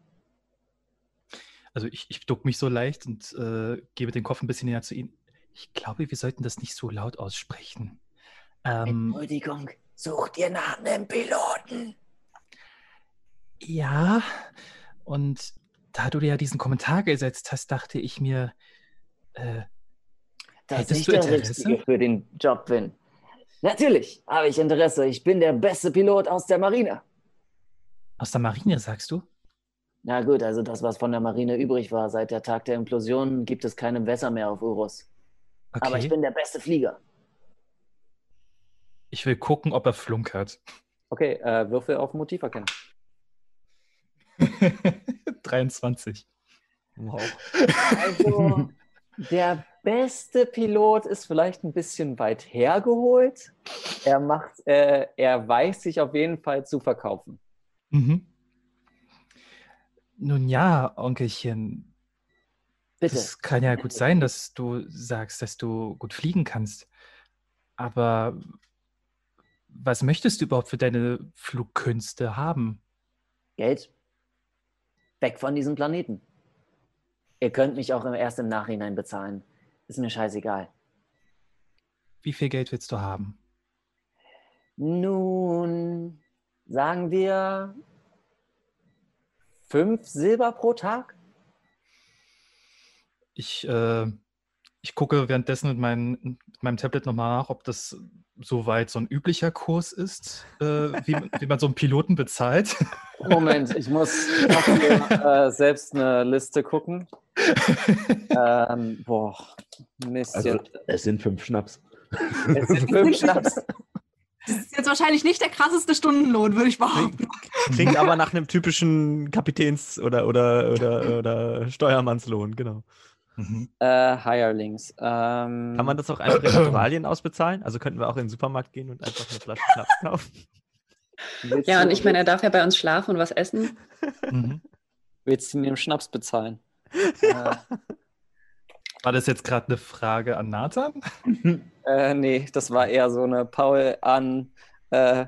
also ich, ich duck mich so leicht und äh, gebe den Kopf ein bisschen näher zu ihm. Ich glaube, wir sollten das nicht so laut aussprechen. Ähm, Entschuldigung, such dir nach einem Piloten. Ja, und da du dir ja diesen Kommentar gesetzt hast, dachte ich mir, äh, Dass Hättest ich du der Interesse? Richtige für den Job bin. Natürlich habe ich Interesse. Ich bin der beste Pilot aus der Marine. aus der Marine, sagst du? Na gut, also das, was von der Marine übrig war. Seit der Tag der Implosion gibt es keine Wässer mehr auf Urus. Okay. Aber ich bin der beste Flieger. Ich will gucken, ob er flunkert. Okay, äh, Würfel auf Motiv erkennen. 23. Wow. Also, der beste Pilot ist vielleicht ein bisschen weit hergeholt. Er macht, äh, er weiß sich auf jeden Fall zu verkaufen. Mhm. Nun ja, Onkelchen, Bitte. das kann ja gut sein, dass du sagst, dass du gut fliegen kannst. Aber was möchtest du überhaupt für deine Flugkünste haben? Geld. Weg von diesem Planeten. Ihr könnt mich auch erst im Nachhinein bezahlen. Ist mir scheißegal. Wie viel Geld willst du haben? Nun, sagen wir fünf Silber pro Tag? Ich, äh, ich gucke währenddessen mit, meinem- mit meinem Tablet nochmal nach, ob das soweit so ein üblicher Kurs ist, äh, wie, man- wie man so einen Piloten bezahlt. Moment, ich muss mal, äh, selbst eine Liste gucken. Ähm, boah, Mist. Also, es sind fünf Schnaps. Es sind fünf Schnaps. Das ist jetzt wahrscheinlich nicht der krasseste Stundenlohn, würde ich behaupten. Klingt aber nach einem typischen Kapitäns- oder, oder, oder, oder Steuermannslohn, genau. Mhm. äh, Hirelings. Ähm, Kann man das auch einfach in Naturalien ausbezahlen? Also könnten wir auch in den Supermarkt gehen und einfach eine Flasche Schnaps kaufen? Ja, und ich meine, er darf ja bei uns schlafen und was essen. Mhm. Willst du ihn im Schnaps bezahlen? War das jetzt gerade eine Frage an Nathan? äh, nee, das war eher so eine Paul an. Äh,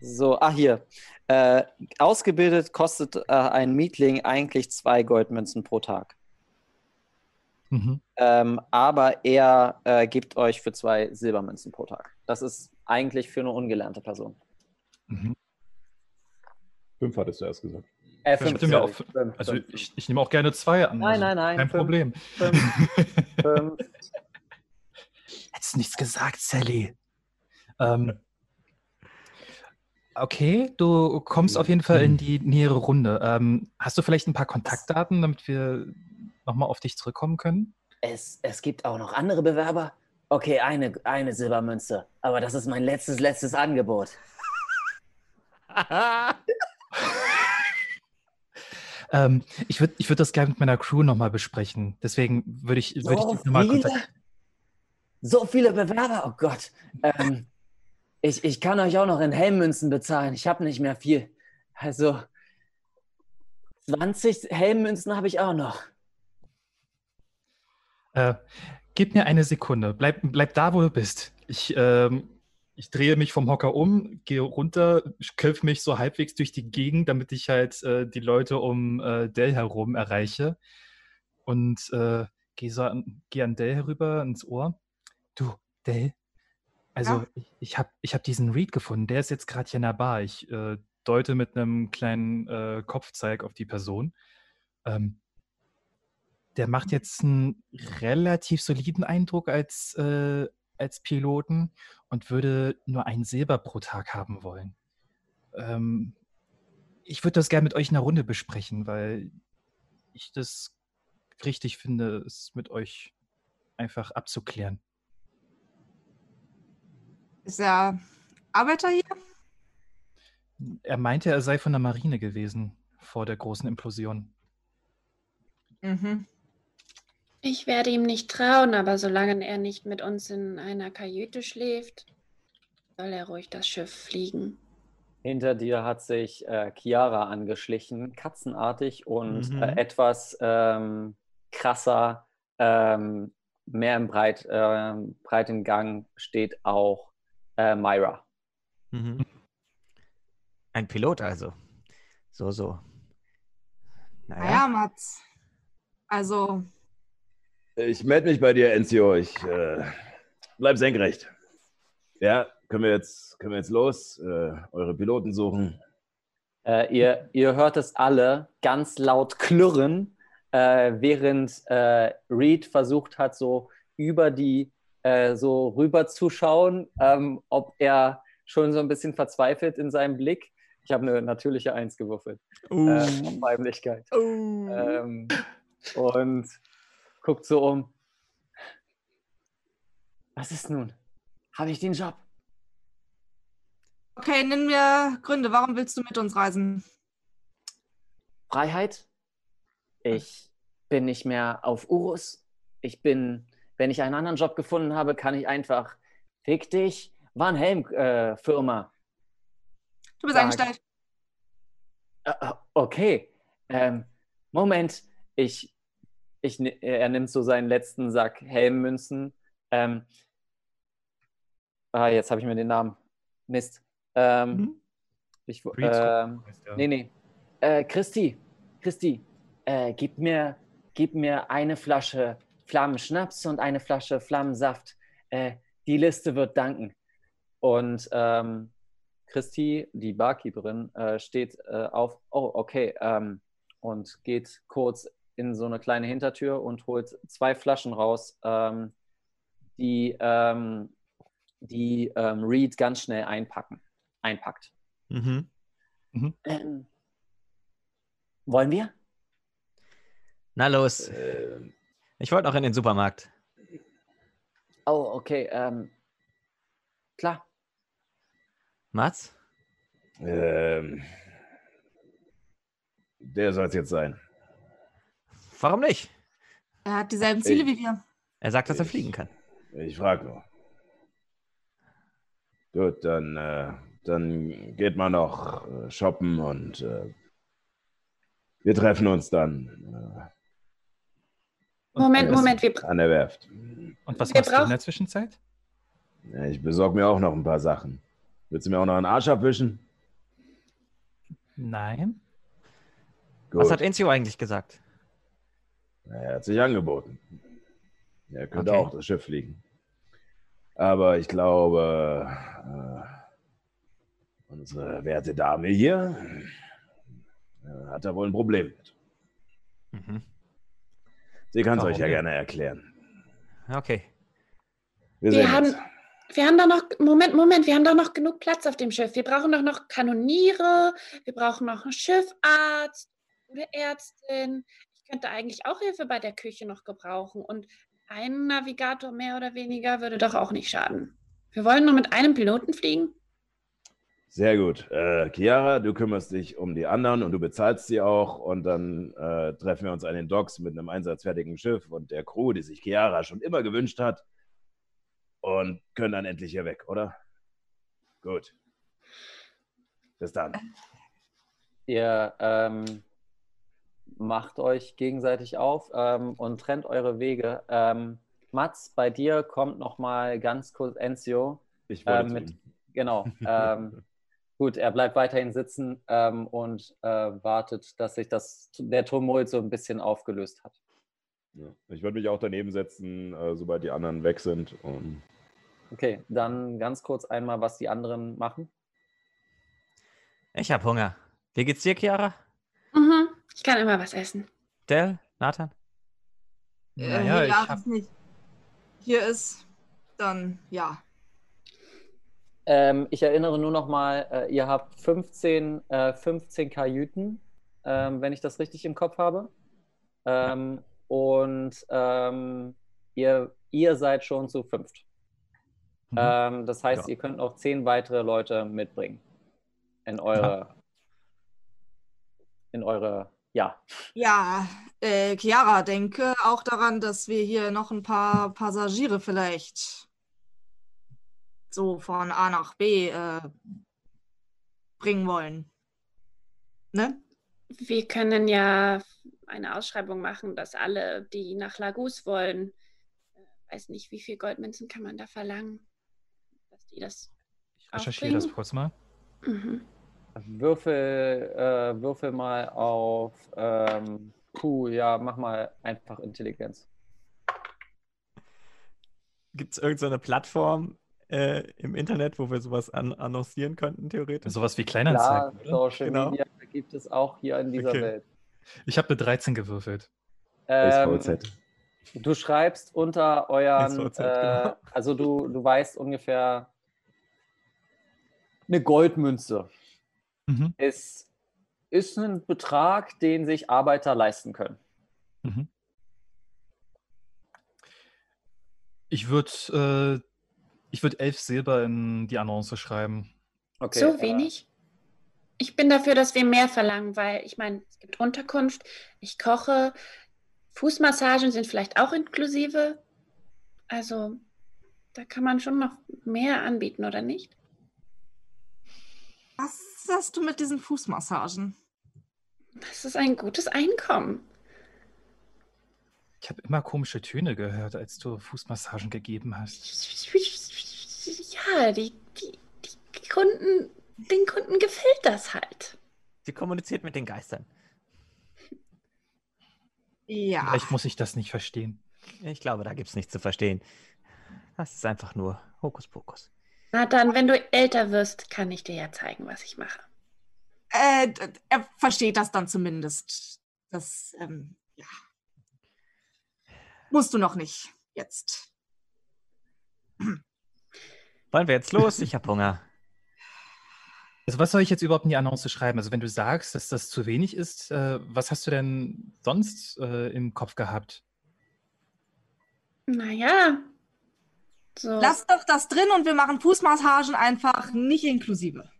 so, ah, hier. Äh, ausgebildet kostet äh, ein Mietling eigentlich zwei Goldmünzen pro Tag. Mhm. Ähm, aber er äh, gibt euch für zwei Silbermünzen pro Tag. Das ist eigentlich für eine ungelernte Person. Mhm. Fünf hattest du erst gesagt. Äh, fünf, ja auch, fünf, also fünf. Ich, ich, nehme auch gerne zwei an. Nein, also nein, nein. Kein fünf, Problem. Hättest nichts gesagt, Sally. Ähm, okay, du kommst auf jeden Fall in die nähere Runde. Ähm, hast du vielleicht ein paar Kontaktdaten, damit wir nochmal auf dich zurückkommen können? Es, es gibt auch noch andere Bewerber. Okay, eine, eine Silbermünze. Aber das ist mein letztes, letztes Angebot. ähm, ich würde ich würd das gerne mit meiner Crew nochmal besprechen. Deswegen würde ich, würd so ich nochmal kontaktieren. So viele Bewerber, oh Gott. Ähm, ich, ich kann euch auch noch in Helmmünzen bezahlen. Ich habe nicht mehr viel. Also 20 Helmmünzen habe ich auch noch. Äh, gib mir eine Sekunde. Bleib, bleib da, wo du bist. Ich ähm, ich drehe mich vom Hocker um, gehe runter, kämpfe mich so halbwegs durch die Gegend, damit ich halt äh, die Leute um äh, Dell herum erreiche. Und äh, gehe so an, geh an Dell herüber ins Ohr. Du, Dell, also ja. ich, ich habe ich hab diesen Reed gefunden, der ist jetzt gerade hier in der Bar. Ich äh, deute mit einem kleinen äh, Kopfzeig auf die Person. Ähm, der macht jetzt einen relativ soliden Eindruck als, äh, als Piloten und würde nur ein Silber pro Tag haben wollen. Ähm, ich würde das gerne mit euch in einer Runde besprechen, weil ich das richtig finde, es mit euch einfach abzuklären. Ist er Arbeiter hier? Er meinte, er sei von der Marine gewesen vor der großen Implosion. Mhm. Ich werde ihm nicht trauen, aber solange er nicht mit uns in einer Kajüte schläft, soll er ruhig das Schiff fliegen. Hinter dir hat sich äh, Chiara angeschlichen, katzenartig und mhm. äh, etwas ähm, krasser, ähm, mehr im Breit, äh, breiten Gang steht auch äh, Myra. Mhm. Ein Pilot also. So, so. Naja, naja Mats. Also, ich melde mich bei dir, Enzio. Ich äh, bleib senkrecht. Ja, können wir jetzt, können wir jetzt los? Äh, eure Piloten suchen. Äh, ihr, ihr hört es alle ganz laut klirren, äh, während äh, Reed versucht hat, so über die äh, so rüber zu schauen, ähm, ob er schon so ein bisschen verzweifelt in seinem Blick. Ich habe eine natürliche Eins gewürfelt. Uh. auf Weiblichkeit. Uh. Ähm, und guckt so um. Was ist nun? Habe ich den Job? Okay, nennen wir Gründe. Warum willst du mit uns reisen? Freiheit. Ich bin nicht mehr auf Urus. Ich bin, wenn ich einen anderen Job gefunden habe, kann ich einfach, fick dich, Van Helm äh, Firma. Du bist angestellt. Äh, äh, okay. Ähm, Moment, ich ich, er nimmt so seinen letzten Sack Helmmünzen. Ähm, ah, jetzt habe ich mir den Namen. Mist. Ähm, mhm. ich, ähm, nee, nee. Äh, Christi, Christi, äh, gib, mir, gib mir eine Flasche Flammenschnaps und eine Flasche Flammensaft. Äh, die Liste wird danken. Und ähm, Christi, die Barkeeperin, äh, steht äh, auf, oh, okay, ähm, und geht kurz in so eine kleine Hintertür und holt zwei Flaschen raus, ähm, die, ähm, die ähm, Reed ganz schnell einpacken, einpackt. Mhm. Mhm. Ähm, wollen wir? Na los. Ähm. ich wollte noch in den Supermarkt. Oh, okay. Ähm, klar. Mats? Ähm, der soll es jetzt sein. Warum nicht? Er hat dieselben Ziele Ich- wie wir. Er sagt, dass er Ich- fliegen kann. Ich frage nur. Gut, dann, äh, dann geht man noch äh, shoppen und äh, wir treffen uns dann Und Moment, Moment, wir, äh, an der Werft. Und was Wir machst du in der Zwischenzeit? Ja, ich besorge mir auch noch ein paar Sachen. Willst du mir auch noch einen Arsch abwischen? Nein. Gut. Was hat Enzio eigentlich gesagt? Er hat sich angeboten. Er könnte Okay. auch das Schiff fliegen. Aber ich glaube, äh, unsere werte Dame hier äh, hat da wohl ein Problem mit. Mhm. Sie kann es euch ja gerne erklären. Okay. Wir, wir haben, wir haben da noch, Moment, Moment, wir haben doch noch genug Platz auf dem Schiff. Wir brauchen doch noch Kanoniere, wir brauchen noch einen Schiffarzt oder Ärztin. Ich könnte eigentlich auch Hilfe bei der Küche noch gebrauchen und ein Navigator mehr oder weniger würde doch auch nicht schaden. Wir wollen nur mit einem Piloten fliegen. Sehr gut. Äh, Chiara, du kümmerst dich um die anderen und du bezahlst sie auch. Und dann äh, treffen wir uns an den Docks mit einem einsatzfertigen Schiff und der Crew, die sich Chiara schon immer gewünscht hat. Und können dann endlich hier weg, oder? Gut. Bis dann. Ihr ähm, macht euch gegenseitig auf ähm, und trennt eure Wege. Ähm, Mats, bei dir kommt noch mal ganz kurz Enzio. Ich wollte Ähm, mit, genau. Ähm, gut, er bleibt weiterhin sitzen ähm, und äh, wartet, dass sich das, der Tumult so ein bisschen aufgelöst hat. Ja. Ich würde mich auch daneben setzen, äh, sobald die anderen weg sind. Und Okay, dann ganz kurz einmal, was die anderen machen. Ich habe Hunger. Wie geht's dir, Chiara? Ich kann immer was essen. Del? Nathan? Naja, äh, ich ja, hab- ist nicht. Hier ist dann, ja. Ähm, ich erinnere nur noch mal, äh, ihr habt 15, äh, 15 Kajüten, ähm, wenn ich das richtig im Kopf habe. Ähm, und ähm, ihr, ihr seid schon zu fünft. Mhm. Ähm, das heißt, Ja. ihr könnt noch zehn weitere Leute mitbringen. In eure. In eure. Ja. Ja, äh, Chiara, denke auch daran, dass wir hier noch ein paar Passagiere vielleicht so von A nach B äh, bringen wollen. Ne? Wir können ja eine Ausschreibung machen, dass alle, die nach Lagus wollen, äh, weiß nicht, wie viel Goldmünzen kann man da verlangen, dass die das Ich recherchiere das aufbringen? kurz mal. Mhm. Würfel, äh, würfel mal auf. Ähm, Puh, ja, mach mal einfach Intelligenz. Gibt es irgendeine Plattform äh, im Internet, wo wir sowas an annoncieren könnten, theoretisch? Sowas wie Klar, Kleinanzeigen, oder? Social Genau. Media gibt es auch hier in dieser Okay. Welt. Ich habe eine 13 gewürfelt. Ähm, du schreibst unter euren, SVZ, äh, genau. also du, du weißt ungefähr, eine Goldmünze Mhm. ist, ist ein Betrag, den sich Arbeiter leisten können. Mhm. Ich würde äh, ich würd elf Silber in die Annonce schreiben. Okay, so äh, wenig? Ich bin dafür, dass wir mehr verlangen, weil ich meine, es gibt Unterkunft, ich koche, Fußmassagen sind vielleicht auch inklusive. Also, da kann man schon noch mehr anbieten, oder nicht? Was hast du mit diesen Fußmassagen? Das ist ein gutes Einkommen. Ich habe immer komische Töne gehört, als du Fußmassagen gegeben hast. Ja, die, die, die Kunden, den Kunden gefällt das halt. Sie kommuniziert mit den Geistern. Ja. Vielleicht muss ich das nicht verstehen. Ich glaube, da gibt es nichts zu verstehen. Das ist einfach nur Hokuspokus. Na dann, wenn du älter wirst, kann ich dir ja zeigen, was ich mache. Äh, er versteht das dann zumindest. Das, ähm, ja. Musst du noch nicht. Jetzt. Wollen wir jetzt los? Ich habe Hunger. Also was soll ich jetzt überhaupt in die Annonce schreiben? Also wenn du sagst, dass das zu wenig ist, äh, was hast du denn sonst äh, im Kopf gehabt? Naja. So. Lass doch das drin und wir machen Fußmassagen einfach nicht inklusive.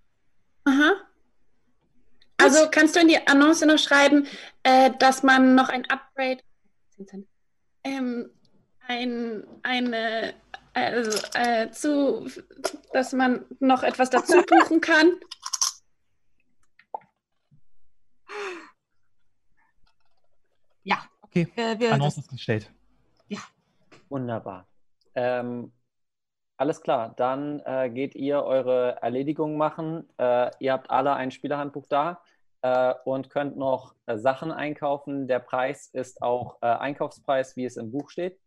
Aha. Also kannst du in die Annonce noch schreiben, äh, dass man noch ein Upgrade, 10 Cent, Ähm, ein, eine, also, äh, zu, dass man noch etwas dazu buchen kann. Ja. Okay, Äh, wir, Annonce das, ist gestellt. Wunderbar. Ähm, alles klar, dann äh, geht ihr eure Erledigungen machen. Äh, ihr habt alle ein Spielerhandbuch da äh, und könnt noch äh, Sachen einkaufen. Der Preis ist auch äh, Einkaufspreis, wie es im Buch steht.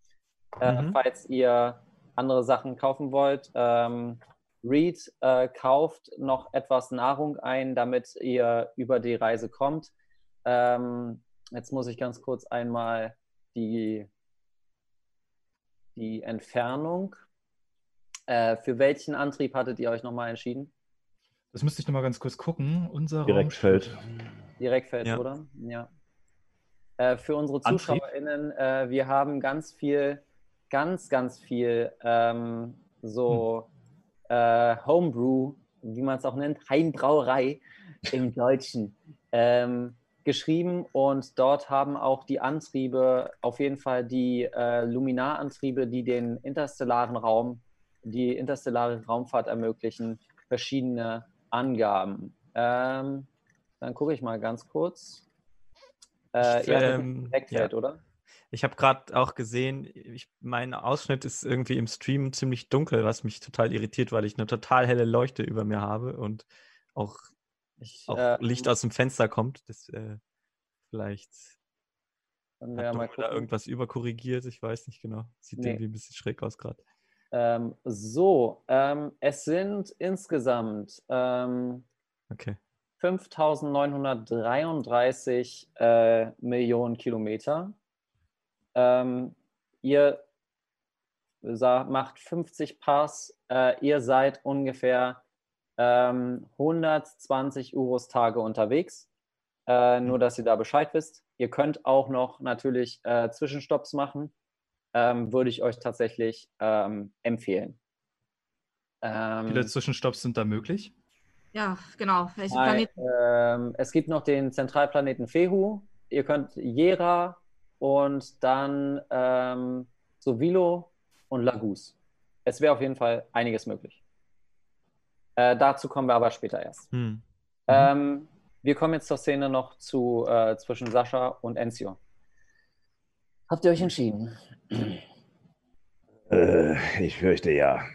Äh, Mhm. Falls ihr andere Sachen kaufen wollt, ähm, Reed kauft noch etwas Nahrung ein, damit ihr über die Reise kommt. Ähm, jetzt muss ich ganz kurz einmal die die Entfernung. Äh, für welchen Antrieb hattet ihr euch nochmal entschieden? Das müsste ich nochmal ganz kurz gucken. Unser Direktfeld. Direktfeld, Ja. oder? Ja. Äh, für unsere? ZuschauerInnen, äh, wir haben ganz viel, ganz, ganz viel so so äh, Homebrew, wie man es auch nennt, Heimbrauerei im Deutschen, ähm, geschrieben und dort haben auch die Antriebe, auf jeden Fall die äh, Luminarantriebe, die den interstellaren Raum, die interstellare Raumfahrt ermöglichen, verschiedene Angaben. Ähm, dann gucke ich mal ganz kurz. Äh, Ich, ihr ähm, Direktfeld, ja. oder? Ich habe gerade auch gesehen, ich, mein Ausschnitt ist irgendwie im Stream ziemlich dunkel, was mich total irritiert, weil ich eine total helle Leuchte über mir habe und auch, Ich, auch ähm, Licht aus dem Fenster kommt. Das äh, vielleicht hat da irgendwas überkorrigiert. Ich weiß nicht genau. Sieht Nee. irgendwie ein bisschen schräg aus gerade. Ähm, so, ähm, es sind insgesamt ähm, Okay. 5933 äh, Millionen Kilometer. Ähm, ihr sa- macht 50 Pass. Äh, ihr seid ungefähr ähm, 120 Urus-Tage unterwegs. Äh, nur, dass ihr da Bescheid wisst. Ihr könnt auch noch natürlich äh, Zwischenstopps machen. Ähm, würde ich euch tatsächlich ähm, empfehlen. Wie Ähm, viele Zwischenstopps sind da möglich? ja, genau. Welche Planeten? ähm, es gibt noch den Zentralplaneten Fehu. Ihr könnt Jera und dann ähm, Sovilo und Lagus. Es wäre auf jeden Fall einiges möglich. Äh, dazu kommen wir aber später erst. Hm. Ähm, wir kommen jetzt zur Szene noch zu, äh, zwischen Sascha und Enzio. Habt ihr euch entschieden? Äh, ich fürchte ja.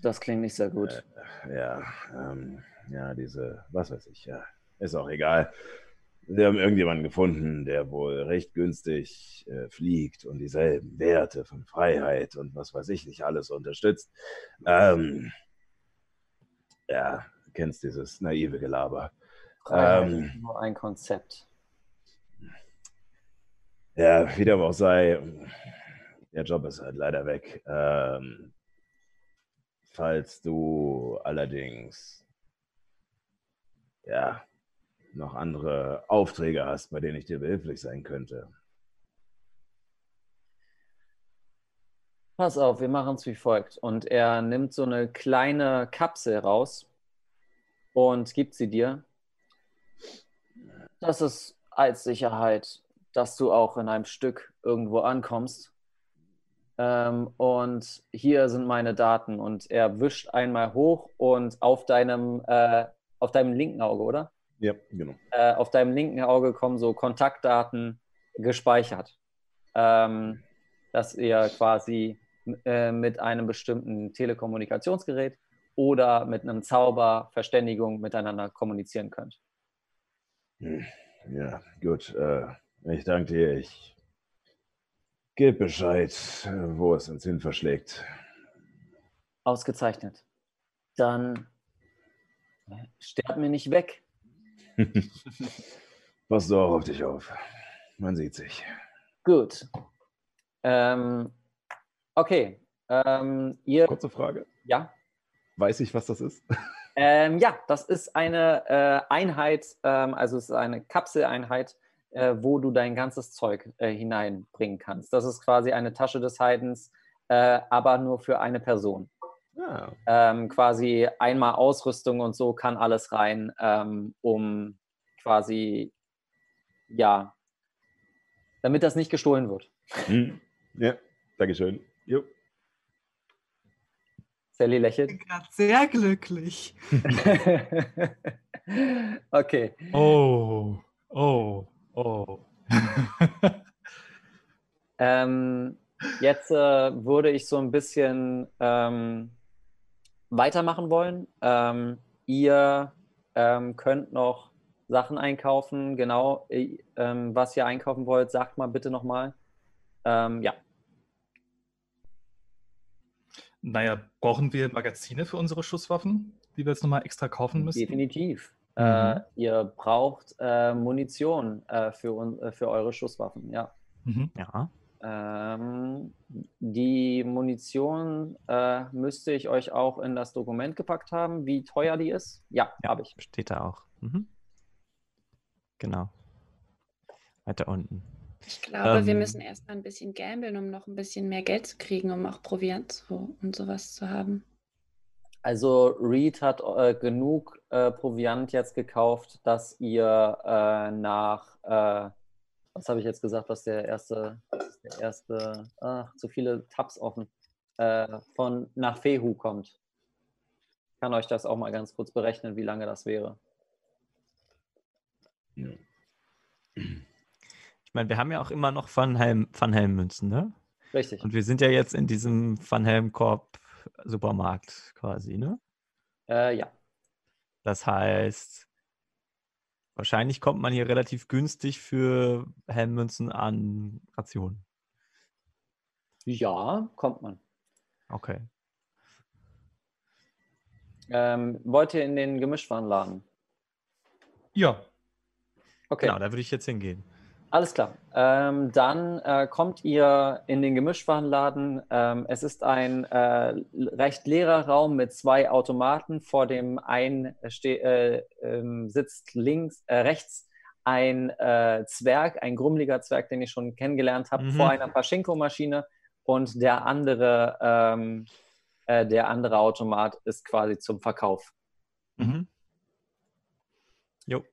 Das klingt nicht sehr gut. Ja, ähm, ja, diese, was weiß ich, ja, ist auch egal. Wir haben irgendjemanden gefunden, der wohl recht günstig äh, fliegt und dieselben Werte von Freiheit und was weiß ich nicht alles unterstützt. Ähm, ja, kennst dieses naive Gelaber. Freiheit Ähm, nur ein Konzept. Ja, wie dem auch sei, der Job ist halt leider weg. Ähm, falls du allerdings ja noch andere Aufträge hast, bei denen ich dir behilflich sein könnte. Pass auf, wir machen es wie folgt. Und er nimmt so eine kleine Kapsel raus und gibt sie dir. Das ist als Sicherheit, dass du auch in einem Stück irgendwo ankommst. Ähm, und hier sind meine Daten. Und er wischt einmal hoch und auf deinem, äh, auf deinem linken Auge, oder? Ja, genau. äh, auf deinem linken Auge kommen so Kontaktdaten gespeichert, ähm, dass ihr quasi äh, mit einem bestimmten Telekommunikationsgerät oder mit einem Zauber Verständigung miteinander kommunizieren könnt. Hm, Ja, gut. Äh, ich danke dir. Ich gebe Bescheid, wo es uns hin verschlägt. Ausgezeichnet. Dann äh, sterbt mir nicht weg. Pass du auch auf dich auf. Man sieht sich. Gut. Ähm, okay. Ähm, ihr, Kurze Frage. ja. Weiß ich, was das ist? Ähm, ja, das ist eine äh, Einheit, ähm, also es ist eine Kapseleinheit, äh, wo du dein ganzes Zeug äh, hineinbringen kannst. Das ist quasi eine Tasche des Heidens, äh, aber nur für eine Person. Ja. Ähm, quasi einmal Ausrüstung und so kann alles rein, ähm, um quasi, ja, damit das nicht gestohlen wird. Hm. Ja, Dankeschön. Jo. Sally lächelt. bin gerade sehr glücklich. okay. Oh, oh, oh. Ähm, jetzt äh, würde ich so ein bisschen ähm, weitermachen wollen. Ähm, ihr ähm, könnt noch Sachen einkaufen. Genau, äh, ähm, was ihr einkaufen wollt, sagt mal bitte nochmal. Ähm, ja, naja, brauchen wir Magazine für unsere Schusswaffen, die wir jetzt nochmal extra kaufen müssen? definitiv. Mhm. Äh, ihr braucht äh, Munition äh, für, für eure Schusswaffen, ja. Mhm. Ja. Ähm, die Munition äh, müsste ich euch auch in das Dokument gepackt haben, wie teuer die ist. Ja, Ja, habe ich. Steht da auch. Mhm. Genau. Weiter unten. Ich glaube, wir Ähm, müssen erstmal ein bisschen gamblen, um noch ein bisschen mehr Geld zu kriegen, um auch Proviant zu, und sowas zu haben. Also Reed hat äh, genug äh, Proviant jetzt gekauft, dass ihr äh, nach, äh, was habe ich jetzt gesagt, was der erste, was der erste, ach, zu viele Tabs offen, äh, von nach Fehu kommt. Ich kann euch das auch mal ganz kurz berechnen, wie lange das wäre. Ich meine, wir haben ja auch immer noch Van Helm, Van Helm Münzen, ne? Richtig. Und wir sind ja jetzt in diesem Van Helm Korb Supermarkt quasi, ne? Äh, ja. Das heißt, wahrscheinlich kommt man hier relativ günstig für Helmmünzen an Rationen. Ja, kommt man. Okay. Ähm, wollt ihr in den Gemischtwarenladen? Ja, Okay. Genau, da würde ich jetzt hingehen. Alles klar. Ähm, dann äh, kommt ihr in den Gemischtwarenladen. Ähm, es ist ein äh, recht leerer Raum mit zwei Automaten. Vor dem einen ste äh, ähm, sitzt links, äh, rechts ein äh, Zwerg, ein grummeliger Zwerg, den ich schon kennengelernt habe, Mhm. vor einer Paschinko-Maschine. Und der andere, ähm, äh, der andere Automat ist quasi zum Verkauf. Mhm. Jo.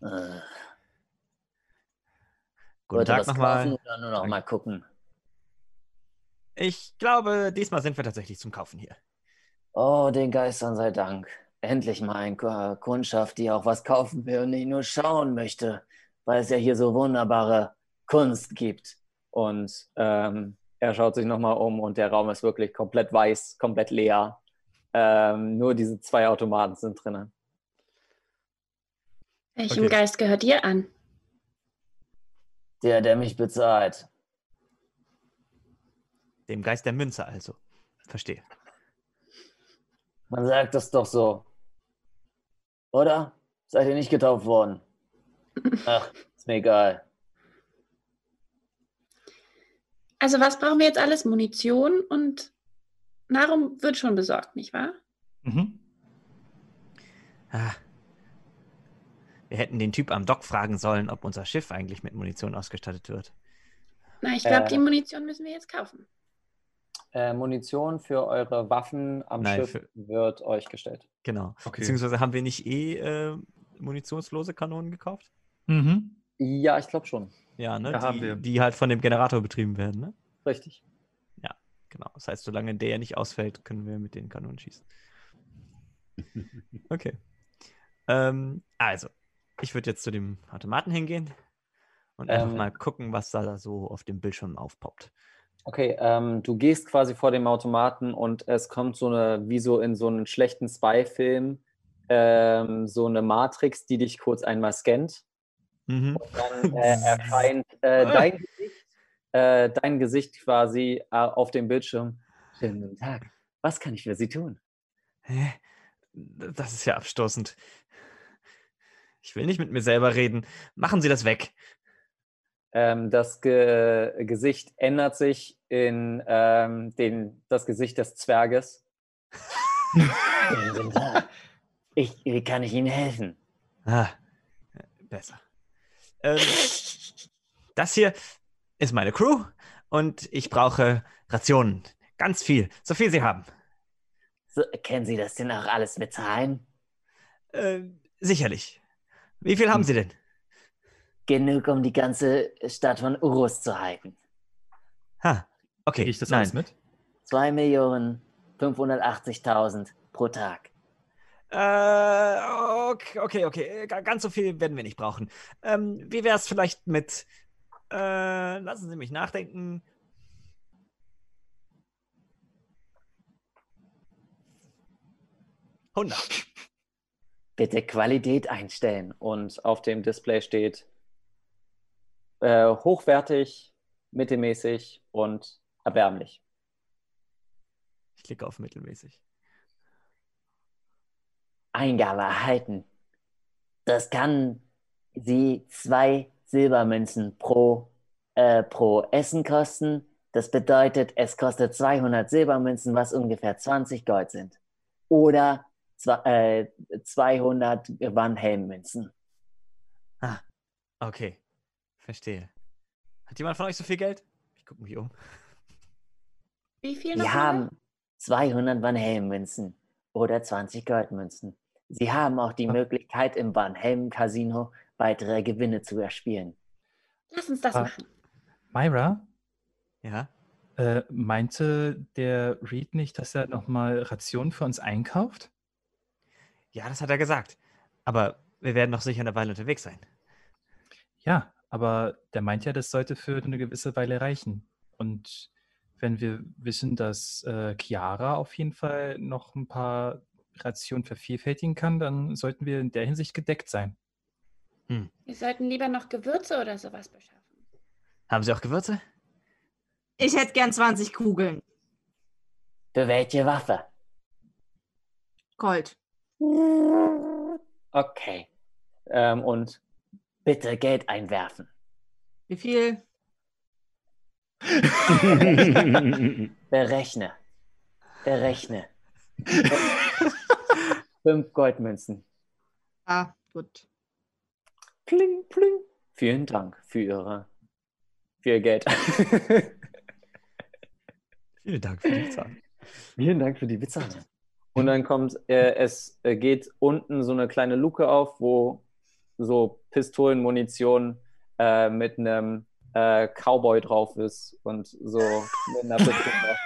Äh, Guten wollt Tag nochmal. oder nur noch mal gucken? Ich glaube, diesmal sind wir tatsächlich zum Kaufen hier. Oh, den Geistern sei Dank. Endlich mal ein K- Kundschaft, die auch was kaufen will und nicht nur schauen möchte, weil es ja hier so wunderbare Kunst gibt. Und ähm, er schaut sich nochmal um und der Raum ist wirklich komplett weiß, komplett leer. Ähm, nur diese zwei Automaten sind drin. Welchem Okay. Geist gehört ihr an? Der, der mich bezahlt. Dem Geist der Münze also. Verstehe. Man sagt das doch so. Oder? Seid ihr nicht getauft worden? Ach, ist mir egal. Also was brauchen wir jetzt alles? Munition und Nahrung wird schon besorgt, nicht wahr? Mhm. Ah. Wir hätten den Typ am Dock fragen sollen, ob unser Schiff eigentlich mit Munition ausgestattet wird. Na, ich glaube, Äh. die Munition müssen wir jetzt kaufen. Äh, Munition für eure Waffen am Nein, Schiff für- wird euch gestellt. Genau. Okay. Beziehungsweise haben wir nicht eh äh, munitionslose Kanonen gekauft? Mhm. Ja, ich glaube schon. Ja, ne? Ja, haben die, wir. die halt von dem Generator betrieben werden, ne? Richtig. Genau. Das heißt, solange der nicht ausfällt, können wir mit den Kanonen schießen. Okay. Ähm, also, ich würde jetzt zu dem Automaten hingehen und einfach Ähm. mal gucken, was da so auf dem Bildschirm aufpoppt. Okay, ähm, du gehst quasi vor dem Automaten und es kommt so eine, wie so in so einen schlechten Spy-Film, ähm, so eine Matrix, die dich kurz einmal scannt. Mhm. Dann äh, erscheint äh, dein Gesicht, äh, dein Gesicht quasi äh, auf dem Bildschirm. Schönen guten Tag. Was kann ich für Sie tun? Das ist ja abstoßend. Ich will nicht mit mir selber reden. Machen Sie das weg. Ähm, das Ge Gesicht ändert sich in ähm, den, das Gesicht des Zwerges. Ich, wie kann ich Ihnen helfen? Ah, besser. Ähm, das hier ist meine Crew und ich brauche Rationen. Ganz viel. So viel Sie haben. So, können Sie das denn auch alles bezahlen? Äh, sicherlich. Wie viel haben Sie denn? genug, um die ganze Stadt von Urus zu halten. Ha, okay. Kriege ich das nein. alles mit? 2 Millionen 580.000 pro Tag. Äh, okay, okay, okay. Ga- Ganz so viel werden wir nicht brauchen. Ähm, wie wäre es vielleicht mit, äh, lassen Sie mich nachdenken. Hundert. Bitte Qualität einstellen. Und auf dem Display steht äh, hochwertig, mittelmäßig und erbärmlich. Ich klicke auf mittelmäßig. Eingabe erhalten. Das kann Sie zwei Silbermünzen pro, äh, pro Essen kosten. Das bedeutet, es kostet 200 Silbermünzen, was ungefähr 20 Gold sind. Oder äh, 200 Van Helm-Münzen. Ah, okay. Verstehe. Hat jemand von euch so viel Geld? Ich gucke mich um. Wie viel Sie noch? haben 200 Van Helm-Münzen oder 20 Goldmünzen. Sie haben auch die Möglichkeit, im Van Helm-Casino weitere Gewinne zu erspielen. Lass uns das Ah. machen. Myra, Ja? äh, meinte der Reed nicht, dass er nochmal Rationen für uns einkauft? Ja, das hat er gesagt. Aber wir werden noch sicher eine Weile unterwegs sein. Ja, aber der meint ja, das sollte für eine gewisse Weile reichen. Und wenn wir wissen, dass äh, Chiara auf jeden Fall noch ein paar Rationen vervielfältigen kann, dann sollten wir in der Hinsicht gedeckt sein. Wir sollten lieber noch Gewürze oder sowas beschaffen. Haben Sie auch Gewürze? Ich hätte gern 20 Kugeln. Für welche Waffe? Gold. Okay. Ähm, und Bitte Geld einwerfen. Wie viel? Berechne. Berechne. Fünf Goldmünzen. Ah, gut. pling, pling. Vielen Dank für Ihre für Ihr Geld. Vielen Dank für die Zahl. Vielen Dank für die Bezahlung. Und dann kommt, äh, es äh, geht unten so eine kleine Luke auf, wo so Pistolenmunition äh, mit einem äh, Cowboy drauf ist und so mit einer Pistole.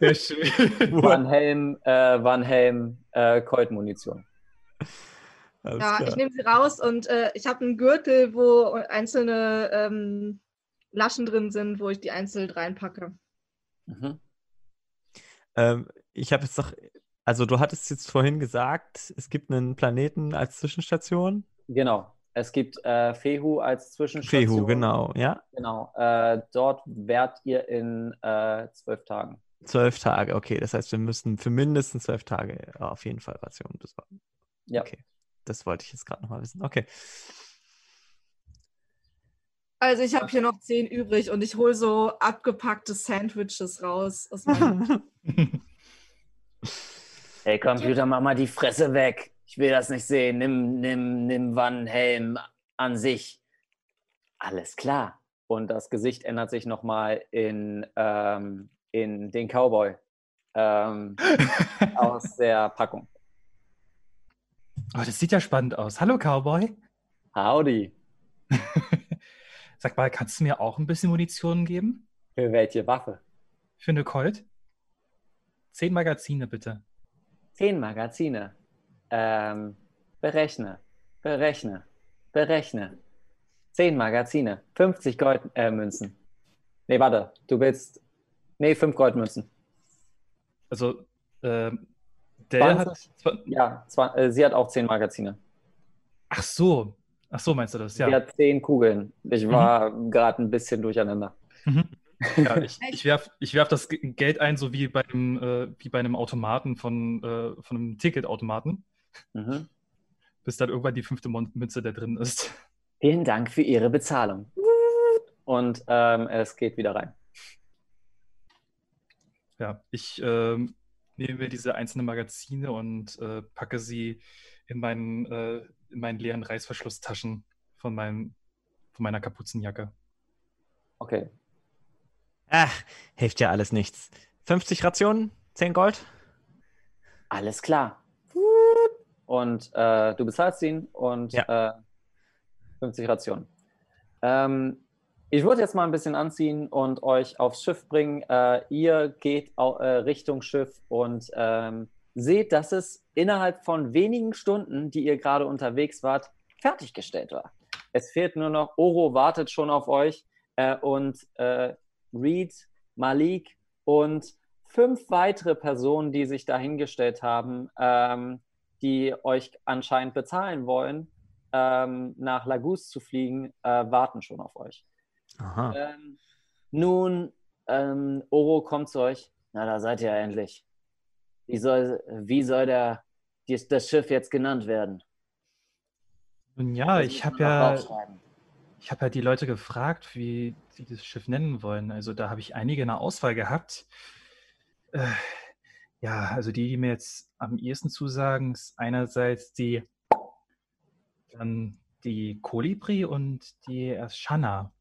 Schön. Van Helm, äh, Van Helm, äh, Colt-Munition. Alles Ja, klar. ich nehme sie raus und äh, ich habe einen Gürtel, wo einzelne ähm, Laschen drin sind, wo ich die einzeln reinpacke. Mhm. Ähm, ich habe jetzt doch, also du hattest jetzt vorhin gesagt, es gibt einen Planeten als Zwischenstation. Genau. Es gibt äh, Fehu als Zwischenstation. Fehu, genau, ja. Genau. Äh, dort wärt ihr in äh, zwölf Tagen. Zwölf Tage, okay. Das heißt, wir müssen für mindestens zwölf Tage auf jeden Fall Rationen besorgen. Ja. Okay. Das wollte ich jetzt gerade nochmal wissen. Okay. Also ich habe hier noch 10 übrig und ich hole so abgepackte Sandwiches raus. Aus meinem Hey Computer, mach mal die Fresse weg. Ich will das nicht sehen. Nimm, nimm, nimm Van Helm an sich. Alles klar. Und das Gesicht ändert sich nochmal in, ähm, in den Cowboy ähm, aus der Packung. Oh, das sieht ja spannend aus. Hallo, Cowboy. Howdy. Sag mal, kannst du mir auch ein bisschen Munition geben? Für welche Waffe? Für eine Colt? Zehn Magazine, bitte. Zehn Magazine. Ähm, berechne, berechne, berechne. Zehn Magazine. 50 Goldmünzen. Äh, nee, warte. Du willst. Nee, fünf Goldmünzen. Also, ähm, der hat. 20? Ja, zwa- äh, sie hat auch zehn Magazine. Ach so. Ach so, meinst du das? Ja. hat zehn Kugeln. Ich war gerade ein bisschen durcheinander. Mhm. ja ich ich werfe ich werf das Ge- Geld ein, so wie bei einem, äh, wie bei einem Automaten von, äh, von einem Ticketautomaten, Mhm. bis dann irgendwann die fünfte Münze da drin ist. Vielen Dank für Ihre Bezahlung. Und ähm, es geht wieder rein. Ja, ich ähm, nehme mir diese einzelnen Magazine und äh, packe sie in meinen, äh, in meinen leeren Reißverschlusstaschen von, meinem, von meiner Kapuzenjacke. Okay. Ach, hilft ja alles nichts. 50 Rationen, 10 Gold. Alles klar. Und äh, du bezahlst ihn und Ja. äh, 50 Rationen. Ähm, ich würde jetzt mal ein bisschen anziehen und euch aufs Schiff bringen. Äh, ihr geht au- äh, Richtung Schiff und ähm, seht, dass es innerhalb von wenigen Stunden, die ihr gerade unterwegs wart, fertiggestellt war. Es fehlt nur noch, Oro wartet schon auf euch äh, und äh, Reed, Malik und fünf weitere Personen, die sich dahingestellt haben, ähm, die euch anscheinend bezahlen wollen, ähm, nach Lagos zu fliegen, äh, warten schon auf euch. Ähm, nun, ähm, Oro kommt zu euch. Na, da seid ihr ja endlich. Wie soll, wie soll der, die, das Schiff jetzt genannt werden? Nun ja, Das ich habe ja, ich habe ja die Leute gefragt, wie sie das Schiff nennen wollen. Also da habe ich einige in der Auswahl gehabt. Äh, ja, also die, die mir jetzt am ehesten zusagen, ist einerseits die, dann die Kolibri und die Shana.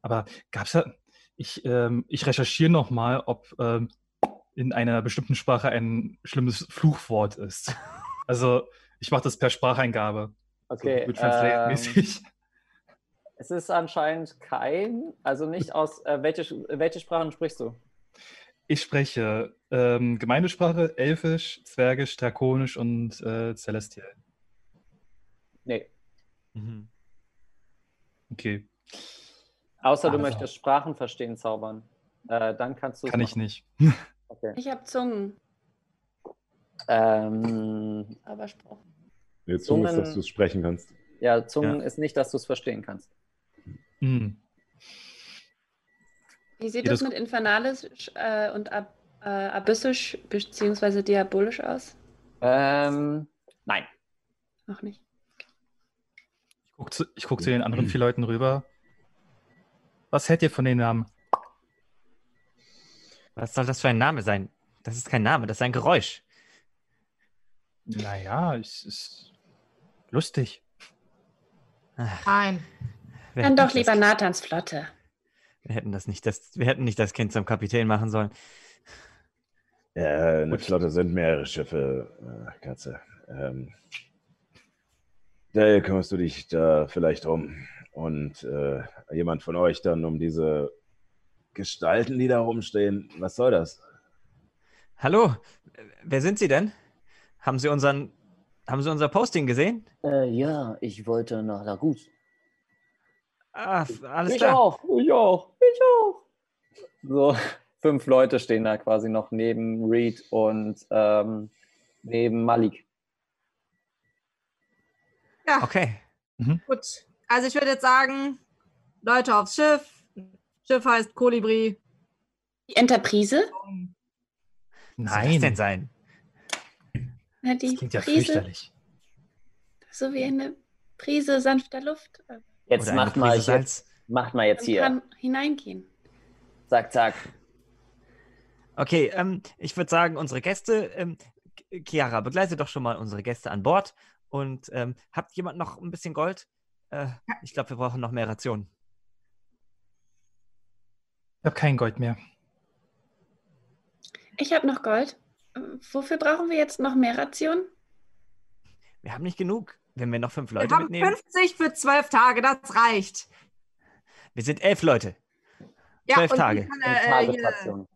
Aber gab es da, ich, ähm, ich recherchiere nochmal, ob ähm, in einer bestimmten Sprache ein schlimmes Fluchwort ist. Also ich mache das per Spracheingabe. Okay, Translate ähm. Es ist anscheinend kein, also nicht aus, äh, welche, welche Sprachen sprichst du? Ich spreche ähm, Gemeindesprache, Elfisch, Zwergisch, Drakonisch und äh, Celestial. Nee. Mhm. Okay, Außer du Also. möchtest Sprachen verstehen, zaubern. Äh, dann kannst du es kann ich nicht. Okay. Ich habe Zungen, Ähm, aber Spruch. Nee, Zunge ist, Zungen- dass du es sprechen kannst. ja, Zungen Ja. ist nicht, dass du es verstehen kannst. Hm. Wie sieht das- mit Infernalisch äh, und Ab äh, Abyssisch bzw. Diabolisch aus? Ähm, nein. Noch nicht. Ich gucke zu, guck zu den anderen vier Leuten rüber. Was hält ihr von den Namen? Was soll das für ein Name sein? Das ist kein Name, das ist ein Geräusch. Naja, es ist lustig. Ach, Nein. wir Dann hätten doch lieber Nathans Flotte. Wir hätten das nicht, das, wir hätten nicht das Kind zum Kapitän machen sollen. Ja, eine Gut. Flotte sind mehrere Schiffe, äh, Katze. Ähm, Dale, kümmerst du dich da vielleicht um? Und äh, jemand von euch dann um diese Gestalten, die da rumstehen? Was soll das? Hallo, wer sind Sie denn? Haben Sie unseren, haben Sie unser Posting gesehen? Äh, ja, ich wollte nach Lagus. Ah, alles ich klar. auch, ich auch, ich auch. So, fünf Leute stehen da quasi noch neben Reed und ähm, neben Malik. Ja, Okay. gut. Also ich würde jetzt sagen, Leute aufs Schiff. Schiff heißt Kolibri. Die Enterprise? Was soll das denn Nein, sein? Na, das die klingt ja Prise, fürchterlich. so wie eine Prise sanfter Luft. Jetzt Oder macht mal, Prise jetzt, Salz? macht mal jetzt Man hier. kann hineingehen. Zack, zack. Okay, ähm, ich würde sagen, unsere Gäste, ähm, Chiara, begleite doch schon mal unsere Gäste an Bord. Und ähm, habt jemand noch ein bisschen Gold? Äh, ich glaube, wir brauchen noch mehr Rationen. Ich habe kein Gold mehr. Ich habe noch Gold. Wofür brauchen wir jetzt noch mehr Rationen? Wir haben nicht genug, wenn wir noch fünf Wir Leute haben mitnehmen. 50 für zwölf Tage, das reicht. Wir sind elf Leute. Ja, Zwölf Tage. kann, äh, Tagesration.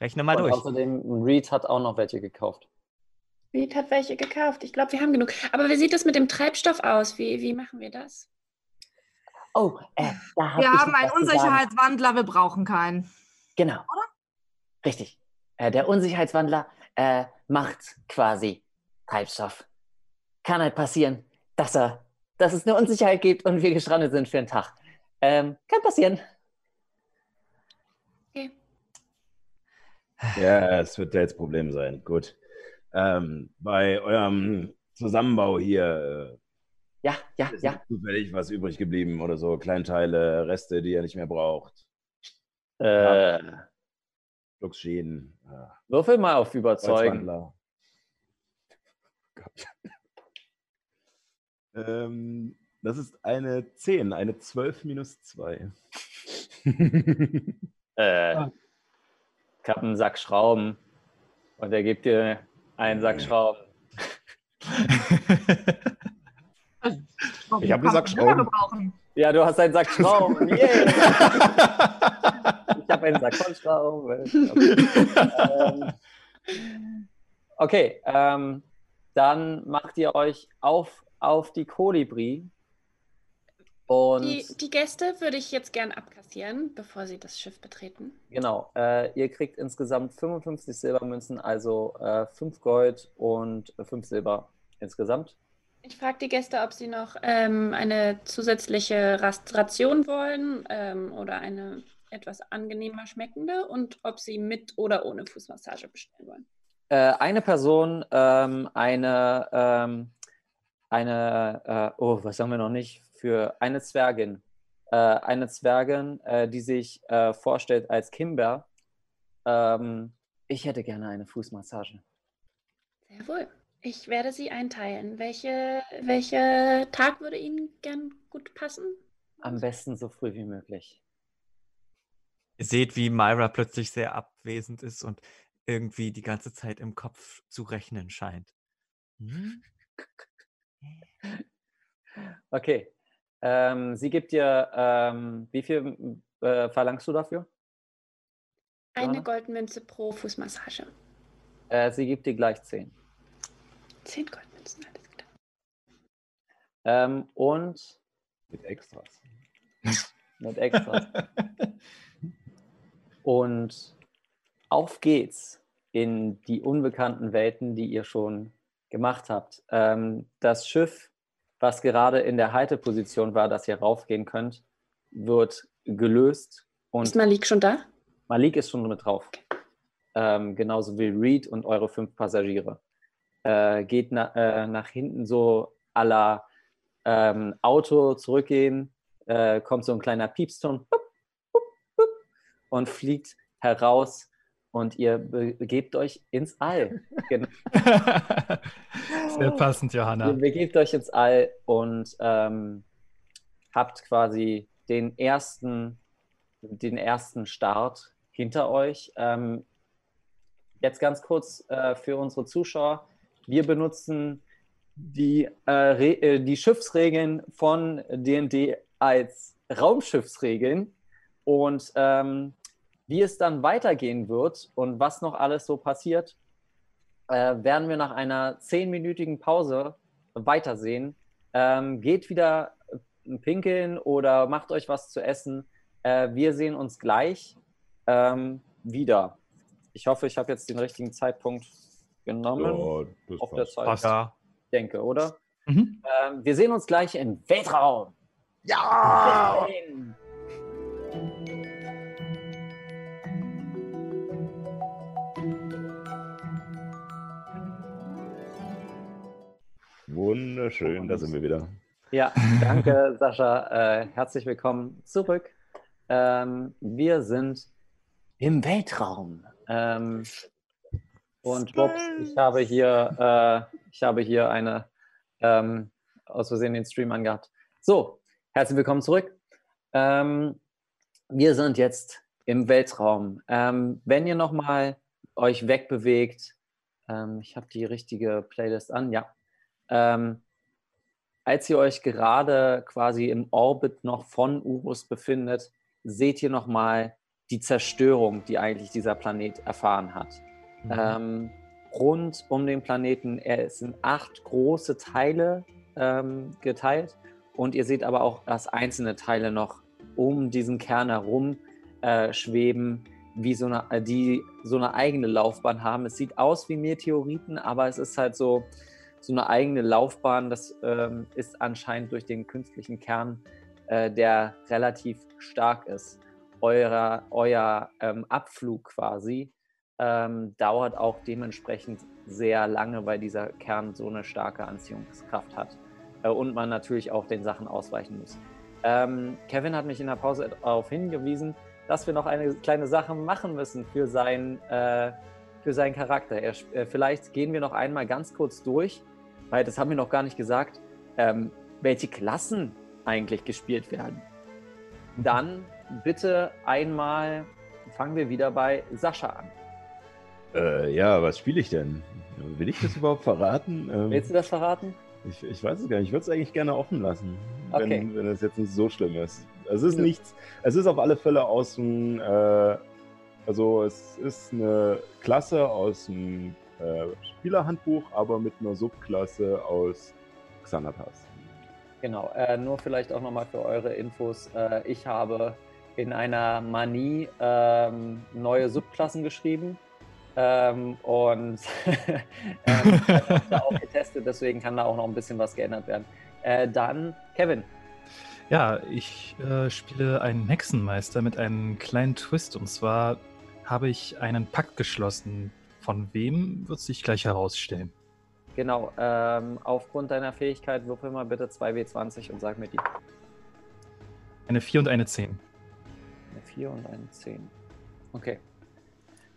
Rechne mal Und durch. außerdem, Reed hat auch noch welche gekauft. Reed hat welche gekauft. Ich glaube, wir haben genug. Aber wie sieht das mit dem Treibstoff aus? Wie, wie machen wir das? Oh, äh, da hab wir ich haben einen. Unsicherheitswandler, wir brauchen keinen. Genau. Richtig. Äh, der Unsicherheitswandler äh, macht quasi Treibstoff. Kann halt passieren, dass er, dass es eine Unsicherheit gibt und wir gestrandet sind für einen Tag. Ähm, kann passieren. Okay. Ja, es wird Dales Problem sein. Gut. Ähm, bei eurem Zusammenbau hier Ja, ja, ist ja. zufällig was übrig geblieben oder so. Kleinteile, Reste, die ihr nicht mehr braucht. Äh, Fluxschienen, äh, würfel mal auf Überzeugen. Ähm, das ist eine 10, eine 12 minus 2. Äh, ich habe einen Sack Schrauben und er gibt dir einen Sack Schrauben. Ich habe einen Sack Schrauben. Ja, du hast einen Sack Schrauben. Yeah. ich habe einen Sack von Schrauben. Okay, ähm, okay ähm, dann macht ihr euch auf, auf die Kolibri. Und Die, die Gäste würde ich jetzt gern abkassieren, bevor sie das Schiff betreten. genau, äh, ihr kriegt insgesamt 55 Silbermünzen, also 5 Gold und 5 Silber insgesamt. Ich frage die Gäste, ob sie noch ähm, eine zusätzliche Rast Ration wollen ähm, oder eine etwas angenehmer schmeckende und ob sie mit oder ohne Fußmassage bestellen wollen. Äh, eine Person, ähm, eine, ähm, eine, äh, oh, was haben wir noch nicht? Für eine Zwergin. Äh, eine Zwergin, äh, die sich äh, vorstellt als Kimber. Ähm, ich hätte gerne eine Fußmassage. Sehr wohl. Ich werde sie einteilen. Welche, welcher Tag würde Ihnen gern gut passen? Am besten so früh wie möglich. Ihr seht, wie Myra plötzlich sehr abwesend ist und irgendwie die ganze Zeit im Kopf zu rechnen scheint. Hm? Okay. Ähm, sie gibt dir, ähm, wie viel äh, verlangst du dafür? Eine? Goldmünze pro Fußmassage. Äh, sie gibt dir gleich 10. Zehn Goldmünzen, alles klar. Ähm, und Mit Extras. mit Extras. Und auf geht's in die unbekannten Welten, die ihr schon gemacht habt. Ähm, das Schiff, was gerade in der Halteposition war, dass ihr raufgehen könnt, wird gelöst und Ist Malik schon da? Malik ist schon mit drauf. Ähm, genauso wie Reed und eure fünf Passagiere. Äh, geht na, äh, nach hinten so à la ähm, Auto zurückgehen, äh, kommt so ein kleiner Piepston bup, bup, bup, und fliegt heraus und ihr begebt euch ins All. Genau. Sehr passend, Johanna. Ihr begebt euch ins All und ähm, habt quasi den ersten, den ersten Start hinter euch. Ähm, jetzt ganz kurz äh, für unsere Zuschauer. Wir benutzen die, äh, äh, die Schiffsregeln von D&D als Raumschiffsregeln und ähm, wie es dann weitergehen wird und was noch alles so passiert, äh, werden wir nach einer zehnminütigen Pause weitersehen. Ähm, geht wieder äh, pinkeln oder macht euch was zu essen. Äh, wir sehen uns gleich ähm, wieder. Ich hoffe, ich habe jetzt den richtigen Zeitpunkt genommen. Ja, das auf der passt. Zeit, Passt. Ja. denke, oder? Mhm. Ähm, wir sehen uns gleich im Weltraum. Ja! Dahin. Wunderschön, da sind wir wieder. Ja, danke, Sascha. Äh, herzlich willkommen zurück. Ähm, wir sind im Weltraum. Ähm, und Bobs, ich habe hier, äh, ich habe hier eine ähm, aus Versehen den Stream angehabt. So, herzlich willkommen zurück. Ähm, wir sind jetzt im Weltraum. Ähm, wenn ihr nochmal euch wegbewegt, ähm, ich habe die richtige Playlist an, ja. Ähm, als ihr euch gerade quasi im Orbit noch von Urus befindet, seht ihr nochmal die Zerstörung, die eigentlich dieser Planet erfahren hat. Ähm, rund um den Planeten, er ist in acht große Teile ähm, geteilt und ihr seht aber auch, dass einzelne Teile noch um diesen Kern herum äh, schweben, wie so eine, äh, die so eine eigene Laufbahn haben. Es sieht aus wie Meteoriten, aber es ist halt so, so eine eigene Laufbahn. Das ähm, ist anscheinend durch den künstlichen Kern, äh, der relativ stark ist. Euer, euer ähm, Abflug quasi ähm, dauert auch dementsprechend sehr lange, weil dieser Kern so eine starke Anziehungskraft hat. Äh, und man natürlich auch den Sachen ausweichen muss. Ähm, Kevin hat mich in der Pause darauf hingewiesen, dass wir noch eine kleine Sache machen müssen für, sein, äh, für seinen Charakter. Er, äh, vielleicht gehen wir noch einmal ganz kurz durch, weil das haben wir noch gar nicht gesagt, ähm, welche Klassen eigentlich gespielt werden. Dann bitte einmal fangen wir wieder bei Sascha an. Äh, ja, was spiele ich denn? Will ich das überhaupt verraten? Ähm, Willst du das verraten? Ich, ich weiß es gar nicht. Ich würde es eigentlich gerne offen lassen, Okay. wenn, wenn es jetzt nicht so schlimm ist. Es ist Ja. nichts. Es ist auf alle Fälle aus dem. Äh, also, es ist eine Klasse aus dem äh, Spielerhandbuch, aber mit einer Subklasse aus Xanatas. Genau, äh, nur vielleicht auch nochmal für eure Infos. Äh, ich habe in einer Manie ähm, neue Subklassen geschrieben ähm, und ähm, das da auch getestet, deswegen kann da auch noch ein bisschen was geändert werden. Äh, dann, Kevin. Ja, ich äh, spiele einen Hexenmeister mit einem kleinen Twist. Und zwar habe ich einen Pakt geschlossen. Von wem wird sich gleich herausstellen? Genau, ähm, aufgrund deiner Fähigkeit würfel mal bitte 2W20 und sag mir die. Eine 4 und eine 10. Eine 4 und eine 10. Okay.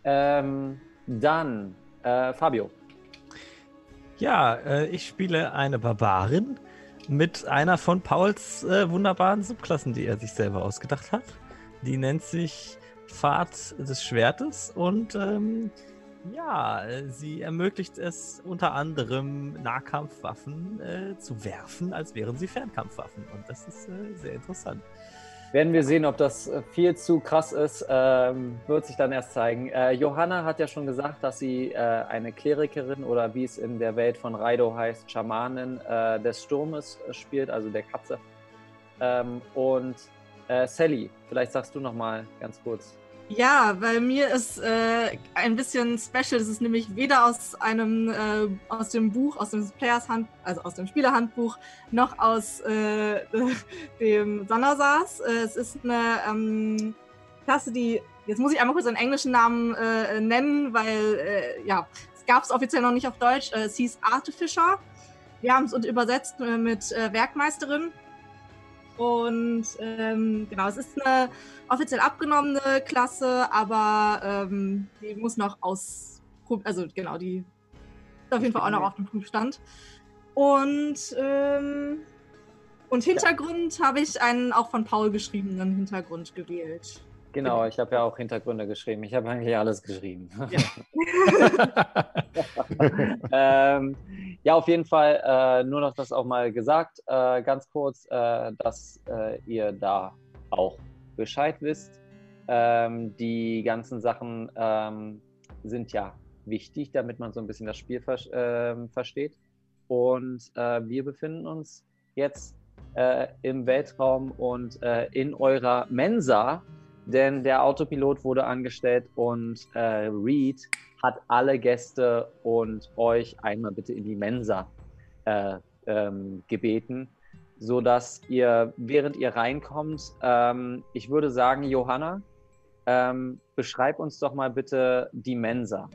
Ähm, dann, äh, Fabio. Ja, äh, ich spiele eine Barbarin mit einer von Pauls äh, wunderbaren Subklassen, die er sich selber ausgedacht hat. Die nennt sich Pfad des Schwertes und ähm, ja, sie ermöglicht es unter anderem Nahkampfwaffen äh, zu werfen, als wären sie Fernkampfwaffen. Und das ist äh, sehr interessant. Werden wir sehen, ob das äh, viel zu krass ist, ähm, wird sich dann erst zeigen. Äh, Johanna hat ja schon gesagt, dass sie äh, eine Klerikerin oder wie es in der Welt von Raido heißt, Schamanin äh, des Sturmes äh, spielt, also der Katze. Ähm, und äh, Sally, vielleicht sagst du noch mal ganz kurz. Ja, bei mir ist äh, ein bisschen special. Es ist nämlich weder aus einem äh, aus dem Buch, aus dem Players Hand, also aus dem Spielerhandbuch, noch aus äh, dem Sandersas. Äh, es ist eine ähm, Klasse, die jetzt muss ich einmal kurz einen englischen Namen äh, nennen, weil äh, ja es gab es offiziell noch nicht auf Deutsch. Äh, es hieß Artificer. Wir haben es übersetzt äh, mit Werkmeisterin. Und ähm, genau, es ist eine offiziell abgenommene Klasse, aber ähm, die muss noch aus, also genau, die ist auf jeden Fall auch noch auf dem Prüfstand. Und, ähm, und Hintergrund habe ich einen auch von Paul geschriebenen Hintergrund gewählt. Genau, ich habe ja auch Hintergründe geschrieben. Ich habe eigentlich alles geschrieben. ähm, ja, auf jeden Fall äh, nur noch das auch mal gesagt, äh, ganz kurz, äh, dass äh, ihr da auch Bescheid wisst. Ähm, die ganzen Sachen ähm, sind ja wichtig, damit man so ein bisschen das Spiel ver ähm, versteht. Und äh, wir befinden uns jetzt äh, im Weltraum und in eurer Mensa, denn der Autopilot wurde angestellt und äh, Reed hat alle Gäste und euch einmal bitte in die Mensa äh, ähm, gebeten, sodass ihr, während ihr reinkommt, ähm, ich würde sagen, Johanna, ähm, beschreib uns doch mal bitte die Mensa.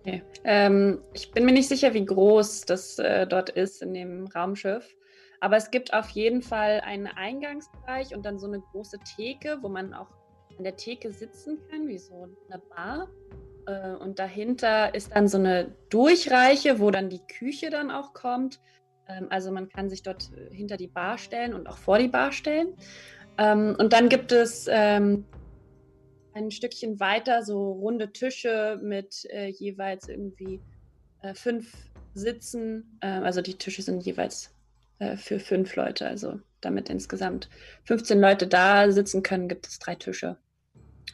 Okay. Ähm, ich bin mir nicht sicher, wie groß das äh, dort ist in dem Raumschiff. Aber es gibt auf jeden Fall einen Eingangsbereich und dann so eine große Theke, wo man auch an der Theke sitzen kann, wie so eine Bar. Äh, und dahinter ist dann so eine Durchreiche, wo dann die Küche dann auch kommt. Ähm, also man kann sich dort äh, hinter die Bar stellen und auch vor die Bar stellen. Ähm, und dann gibt es ähm, ein Stückchen weiter so runde Tische mit äh, jeweils irgendwie fünf Sitzen. Also die Tische sind jeweils äh, für fünf Leute. Also damit insgesamt 15 Leute da sitzen können, gibt es drei Tische.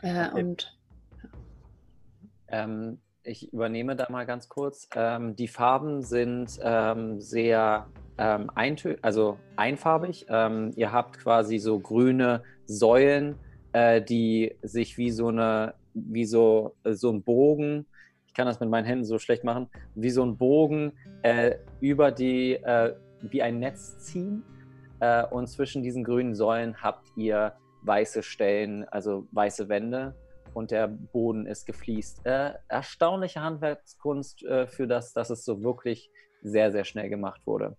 Äh, Okay. Und Ähm, ich übernehme da mal ganz kurz. Ähm, die Farben sind ähm, sehr ähm, eintö also einfarbig. Ähm, ihr habt quasi so grüne Säulen, äh, die sich wie so eine, wie so, äh, so ein Bogen, ich kann das mit meinen Händen so schlecht machen, wie so ein Bogen äh, über die, äh, wie ein Netz ziehen. Äh, und zwischen diesen grünen Säulen habt ihr weiße Stellen, also weiße Wände und der Boden ist gefliest. Äh, erstaunliche Handwerkskunst äh, für das, dass es so wirklich sehr, sehr schnell gemacht wurde.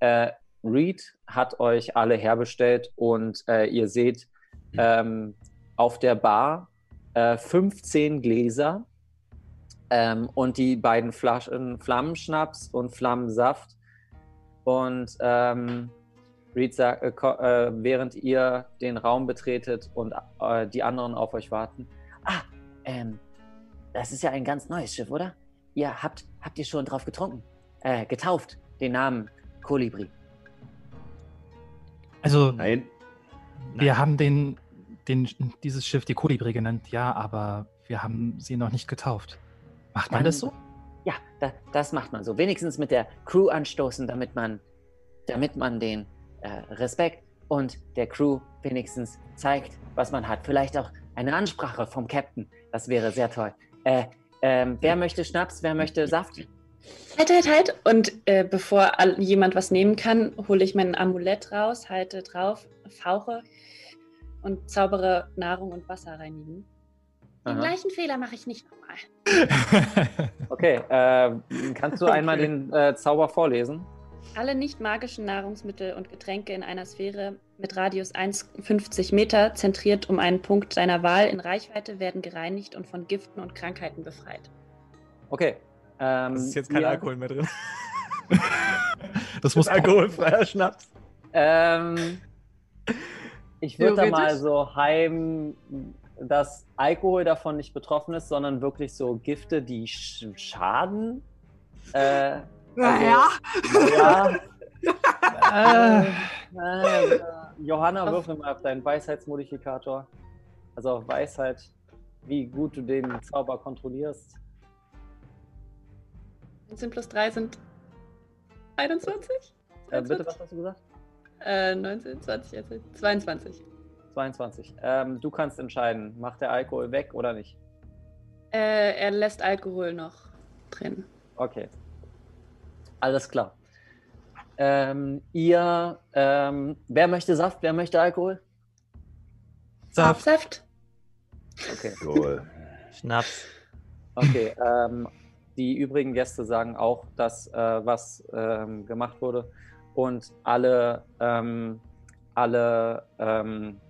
Äh, Reed hat euch alle herbestellt und äh, ihr seht ähm, auf der Bar äh, 15 Gläser ähm, und die beiden Flaschen Flammenschnaps und Flammensaft. Und ähm, Reed sagt, äh, äh, während ihr den Raum betretet und äh, die anderen auf euch warten, Ah, ähm, das ist ja ein ganz neues Schiff, oder? Ihr habt, habt ihr schon drauf getrunken? Äh, getauft? den Namen Kolibri? Also, Nein. wir haben den, den, dieses Schiff die Kolibri genannt, ja, aber wir haben sie noch nicht getauft. Macht man Dann- das so? Ja, da, das macht man so. Wenigstens mit der Crew anstoßen, damit man, damit man den äh, Respekt und der Crew wenigstens zeigt, was man hat. Vielleicht auch eine Ansprache vom Captain. Das wäre sehr toll. Äh, ähm, wer möchte Schnaps? Wer möchte Saft? Halt, halt, halt. Und äh, bevor jemand was nehmen kann, hole ich mein Amulett raus, halte drauf, fauche und zaubere Nahrung und Wasser reinigen. Den Aha. gleichen Fehler mache ich nicht nochmal. Okay, äh, kannst du einmal den äh, Zauber vorlesen? Alle nicht magischen Nahrungsmittel und Getränke in einer Sphäre mit Radius 1,50 Meter, zentriert um einen Punkt deiner Wahl in Reichweite, werden gereinigt und von Giften und Krankheiten befreit. Okay. Ähm, Es ist jetzt kein ihr- Alkohol mehr drin. Das muss alkoholfreier Schnaps. Ähm, ich würde da mal so heim, dass Alkohol davon nicht betroffen ist, sondern wirklich so Gifte, die sch schaden. Äh, Naja, ja. Äh, Äh, Johanna, würfel mal auf deinen Weisheitsmodifikator. Also auf Weisheit, wie gut du den Zauber kontrollierst. 19 plus 3 sind 21? Äh, bitte, was hast du gesagt? Äh, 19, 20, jetzt 22. 22. Ähm, du kannst entscheiden, macht der Alkohol weg oder nicht. Äh, er lässt Alkohol noch drin. Okay. Alles klar. Ähm, ihr, ähm, wer möchte Saft, wer möchte Alkohol? Saft. Saft. Okay. Cool. Schnaps. Okay. ähm, die übrigen Gäste sagen auch, dass äh, was ähm, gemacht wurde und alle, ähm, alle ähm,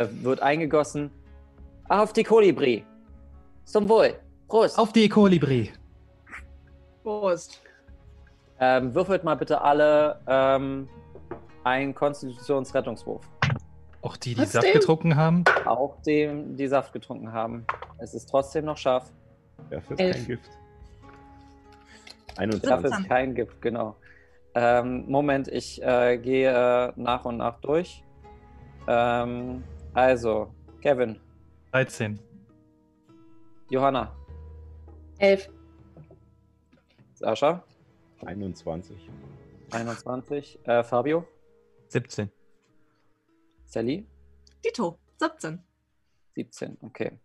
äh, wird eingegossen. Auf die Kolibri. Zum Wohl. Prost. Auf die Kolibri. Prost. Ähm, würfelt mal bitte alle ähm, einen Konstitutionsrettungswurf. Auch die, die Trotzdem. Saft getrunken haben. Auch dem, die Saft getrunken haben. Es ist trotzdem noch scharf. Dafür ist Elf. kein Gift. Dafür 21. ist kein Gift, genau. Ähm, Moment, ich äh, gehe äh, nach und nach durch. Ähm, also, Kevin, 13. Johanna, 11. Sascha, 21. 21, äh, Fabio, 17. Sally, Dito, 17. 17, okay.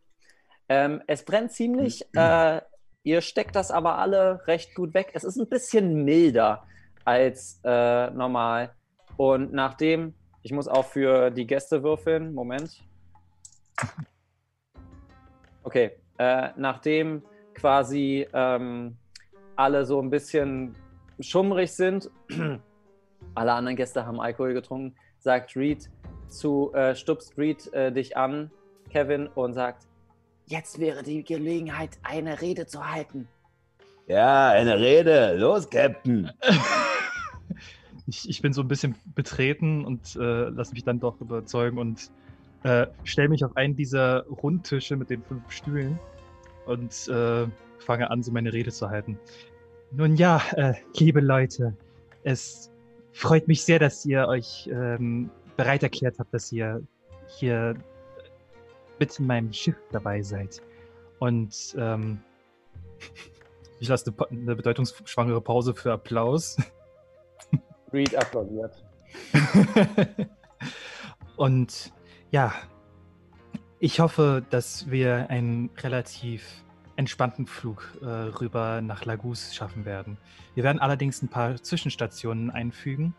Ähm, es brennt ziemlich. Äh, ihr steckt das aber alle recht gut weg. Es ist ein bisschen milder als äh, normal. Und nachdem, ich muss auch für die Gäste würfeln. Moment. Okay. Äh, nachdem quasi ähm, alle so ein bisschen schummrig sind, alle anderen Gäste haben Alkohol getrunken, sagt Reed zu, äh, stupst Reed äh, dich an, Kevin, und sagt, jetzt wäre die Gelegenheit, eine Rede zu halten. Ja, eine Rede. Los, Captain. Ich, ich bin so ein bisschen betreten und äh, lasse mich dann doch überzeugen und äh, stelle mich auf einen dieser Rundtische mit den fünf Stühlen und äh, fange an, so meine Rede zu halten. Nun ja, äh, liebe Leute, es freut mich sehr, dass ihr euch ähm, bereit erklärt habt, dass ihr hier mit in meinem Schiff dabei seid. Und ähm, ich lasse eine, eine bedeutungsschwangere Pause für Applaus. Reed applaudiert. Und ja, ich hoffe, dass wir einen relativ entspannten Flug äh, rüber nach Lagos schaffen werden. Wir werden allerdings ein paar Zwischenstationen einfügen,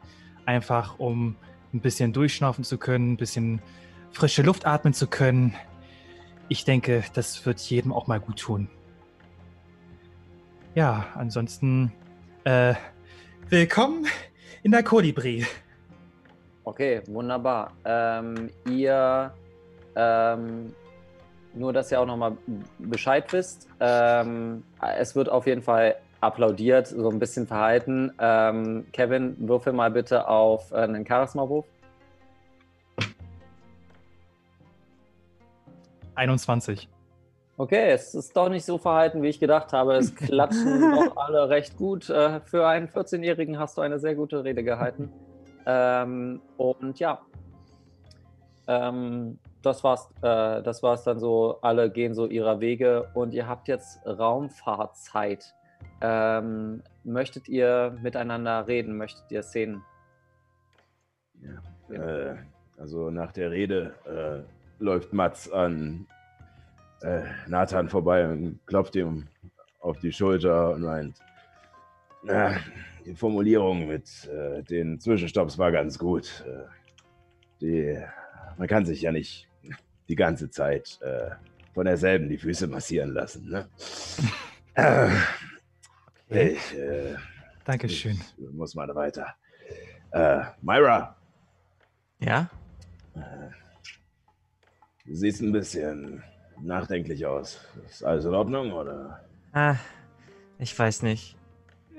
einfach um ein bisschen durchschnaufen zu können, ein bisschen frische Luft atmen zu können. Ich denke, das wird jedem auch mal gut tun. Ja, ansonsten äh, willkommen in der Kolibri. Okay, wunderbar. Ähm, ihr, ähm, nur dass ihr auch nochmal Bescheid wisst, ähm, es wird auf jeden Fall applaudiert, so ein bisschen verhalten. Ähm, Kevin, würfel mal bitte auf äh, einen Charisma-Wurf. 21. Okay, es ist doch nicht so verhalten, wie ich gedacht habe. Es klatschen doch alle recht gut. Äh, Für einen 14-Jährigen hast du eine sehr gute Rede gehalten. Ähm, und ja, ähm, das war's. Äh, das war's dann so. Alle gehen so ihrer Wege und ihr habt jetzt Raumfahrtzeit. Ähm, möchtet ihr miteinander reden? Möchtet ihr Szenen? Äh, also nach der Rede äh, läuft Mats an äh, Nathan vorbei und klopft ihm auf die Schulter und meint, "Na, die Formulierung mit äh, den Zwischenstopps war ganz gut. Äh, die, man kann sich ja nicht die ganze Zeit äh, von derselben die Füße massieren lassen. Ne? äh, ich, äh, Dankeschön. ich muss mal weiter. Äh, Myra, Ja? du siehst ein bisschen nachdenklich aus. Ist alles in Ordnung oder? Ah, ich weiß nicht.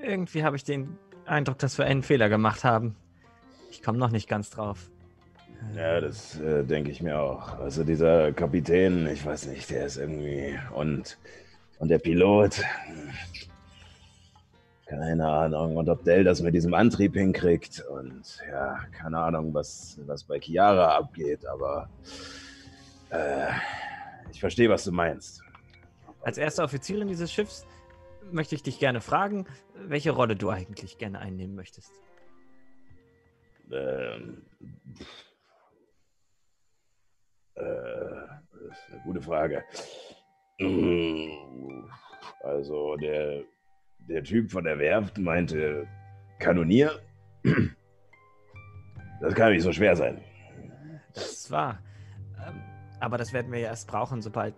Irgendwie habe ich den Eindruck, dass wir einen Fehler gemacht haben. Ich komme noch nicht ganz drauf. Ja, das äh, denke ich mir auch. Also dieser Kapitän, ich weiß nicht, der ist irgendwie und und der Pilot. Keine Ahnung. Und ob Dell das mit diesem Antrieb hinkriegt. Und ja, keine Ahnung, was, was bei Chiara abgeht, aber äh, ich verstehe, was du meinst. Als erste Offizierin dieses Schiffs möchte ich dich gerne fragen, welche Rolle du eigentlich gerne einnehmen möchtest. Ähm, äh, das ist eine gute Frage. Mm, Also der, der Typ von der Werft meinte Kanonier. Das kann nicht so schwer sein. Das wahr. Ähm, aber das werden wir ja erst brauchen, sobald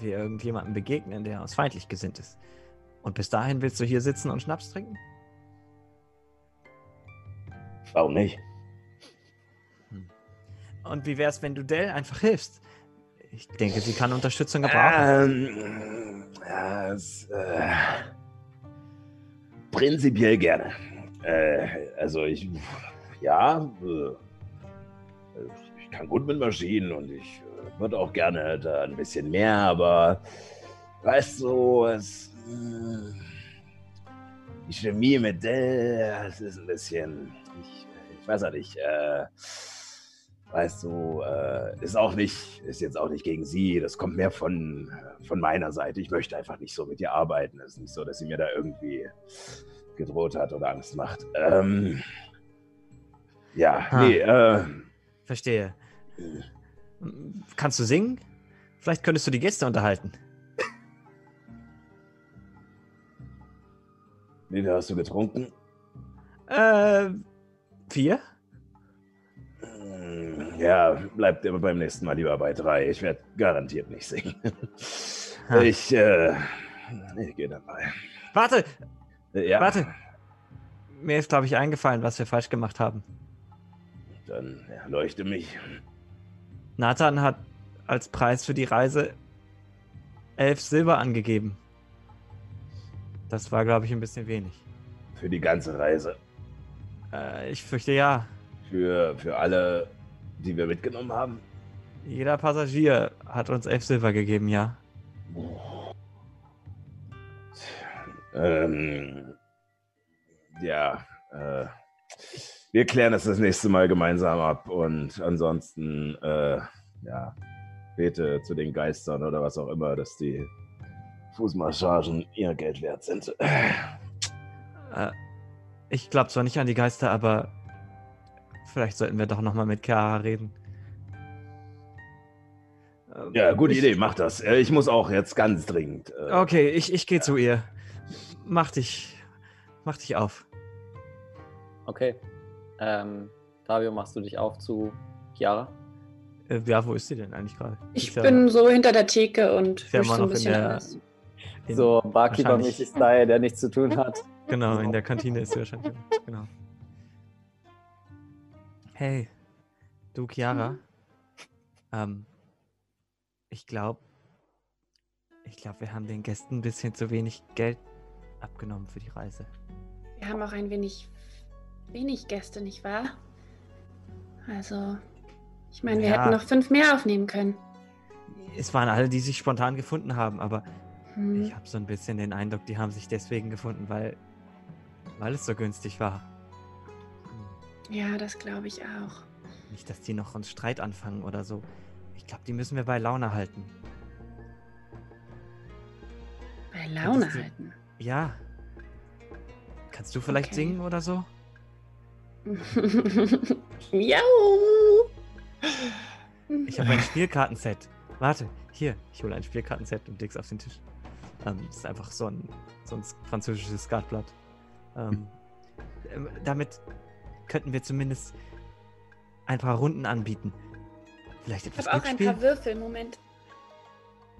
wir irgendjemandem begegnen, der uns feindlich gesinnt ist. Und bis dahin willst du hier sitzen und Schnaps trinken? Warum nicht? Und wie wär's, wenn du Dell einfach hilfst? Ich denke, sie kann Unterstützung gebrauchen. Ähm, ja, es, äh, prinzipiell gerne. Äh, also ich, ja, äh, kann gut mit Maschinen und ich äh, würde auch gerne da ein bisschen mehr, aber weißt du, es, äh, die Chemie mit Dell, das ist ein bisschen, ich, ich weiß auch nicht, äh, weißt du, äh, ist auch nicht, ist jetzt auch nicht gegen sie, das kommt mehr von, von meiner Seite. Ich möchte einfach nicht so mit ihr arbeiten. Es ist nicht so, dass sie mir da irgendwie gedroht hat oder Angst macht. Ähm, ja, Ah. nee, äh, Verstehe. Kannst du singen? Vielleicht könntest du die Gäste unterhalten. wie viel hast du getrunken? Äh, vier? Hm, Ja, bleibt immer beim nächsten Mal lieber bei drei. Ich werde garantiert nicht singen. Ha. Ich, äh, ich gehe mal. Warte, Äh, Ja, warte. Mir ist, glaube ich, eingefallen, was wir falsch gemacht haben. dann ja, leuchte mich. Nathan hat als Preis für die Reise elf Silber angegeben. Das war, glaube ich, ein bisschen wenig. Für die ganze Reise. Äh, ich fürchte ja. Für, für alle, die wir mitgenommen haben. Jeder Passagier hat uns elf Silber gegeben, ja. Ähm, ja, äh, wir klären das das nächste Mal gemeinsam ab und ansonsten, äh, ja, bete zu den Geistern oder was auch immer, dass die Fußmassagen ihr Geld wert sind. Äh, ich glaube zwar nicht an die Geister, aber vielleicht sollten wir doch nochmal mit Chiara reden. Ähm, Ja, gute ich- Idee, mach das. Äh, Ich muss auch jetzt ganz dringend. Äh, Okay, ich, ich gehe zu ihr. Mach dich, mach dich auf. Okay. Ähm, Fabio, machst du dich auf zu Chiara? Äh, ja, wo ist sie denn eigentlich gerade? Ich Ist ja- bin so hinter der Theke und ja so ein bisschen der- alles. in- So Barkeeper-mäßig Style, der nichts zu tun hat. Genau, in der Kantine ist sie wahrscheinlich. Genau. Hey, du Chiara. Ähm, ich glaube, ich glaube, wir haben den Gästen ein bisschen zu wenig Geld abgenommen für die Reise. Wir haben auch ein wenig, wenig Gäste, nicht wahr? Also, ich meine, wir Ja. hätten noch fünf mehr aufnehmen können. es waren alle, die sich spontan gefunden haben, aber Hm. ich habe so ein bisschen den Eindruck, die haben sich deswegen gefunden, weil, weil es so günstig war. Ja, das glaube ich auch. Nicht, dass die noch einen Streit anfangen oder so. Ich glaube, die müssen wir bei Laune halten. Bei Laune halten. Ja. Kannst du vielleicht Okay. singen oder so? Miau! Ich habe ein Spielkartenset. Warte, hier, ich hole ein Spielkartenset und leg's auf den Tisch. Ähm, das ist einfach so ein, so ein französisches Skatblatt. Ähm, ähm, damit könnten wir zumindest ein paar Runden anbieten. Vielleicht Ich etwas habe auch ein paar Würfel. Moment.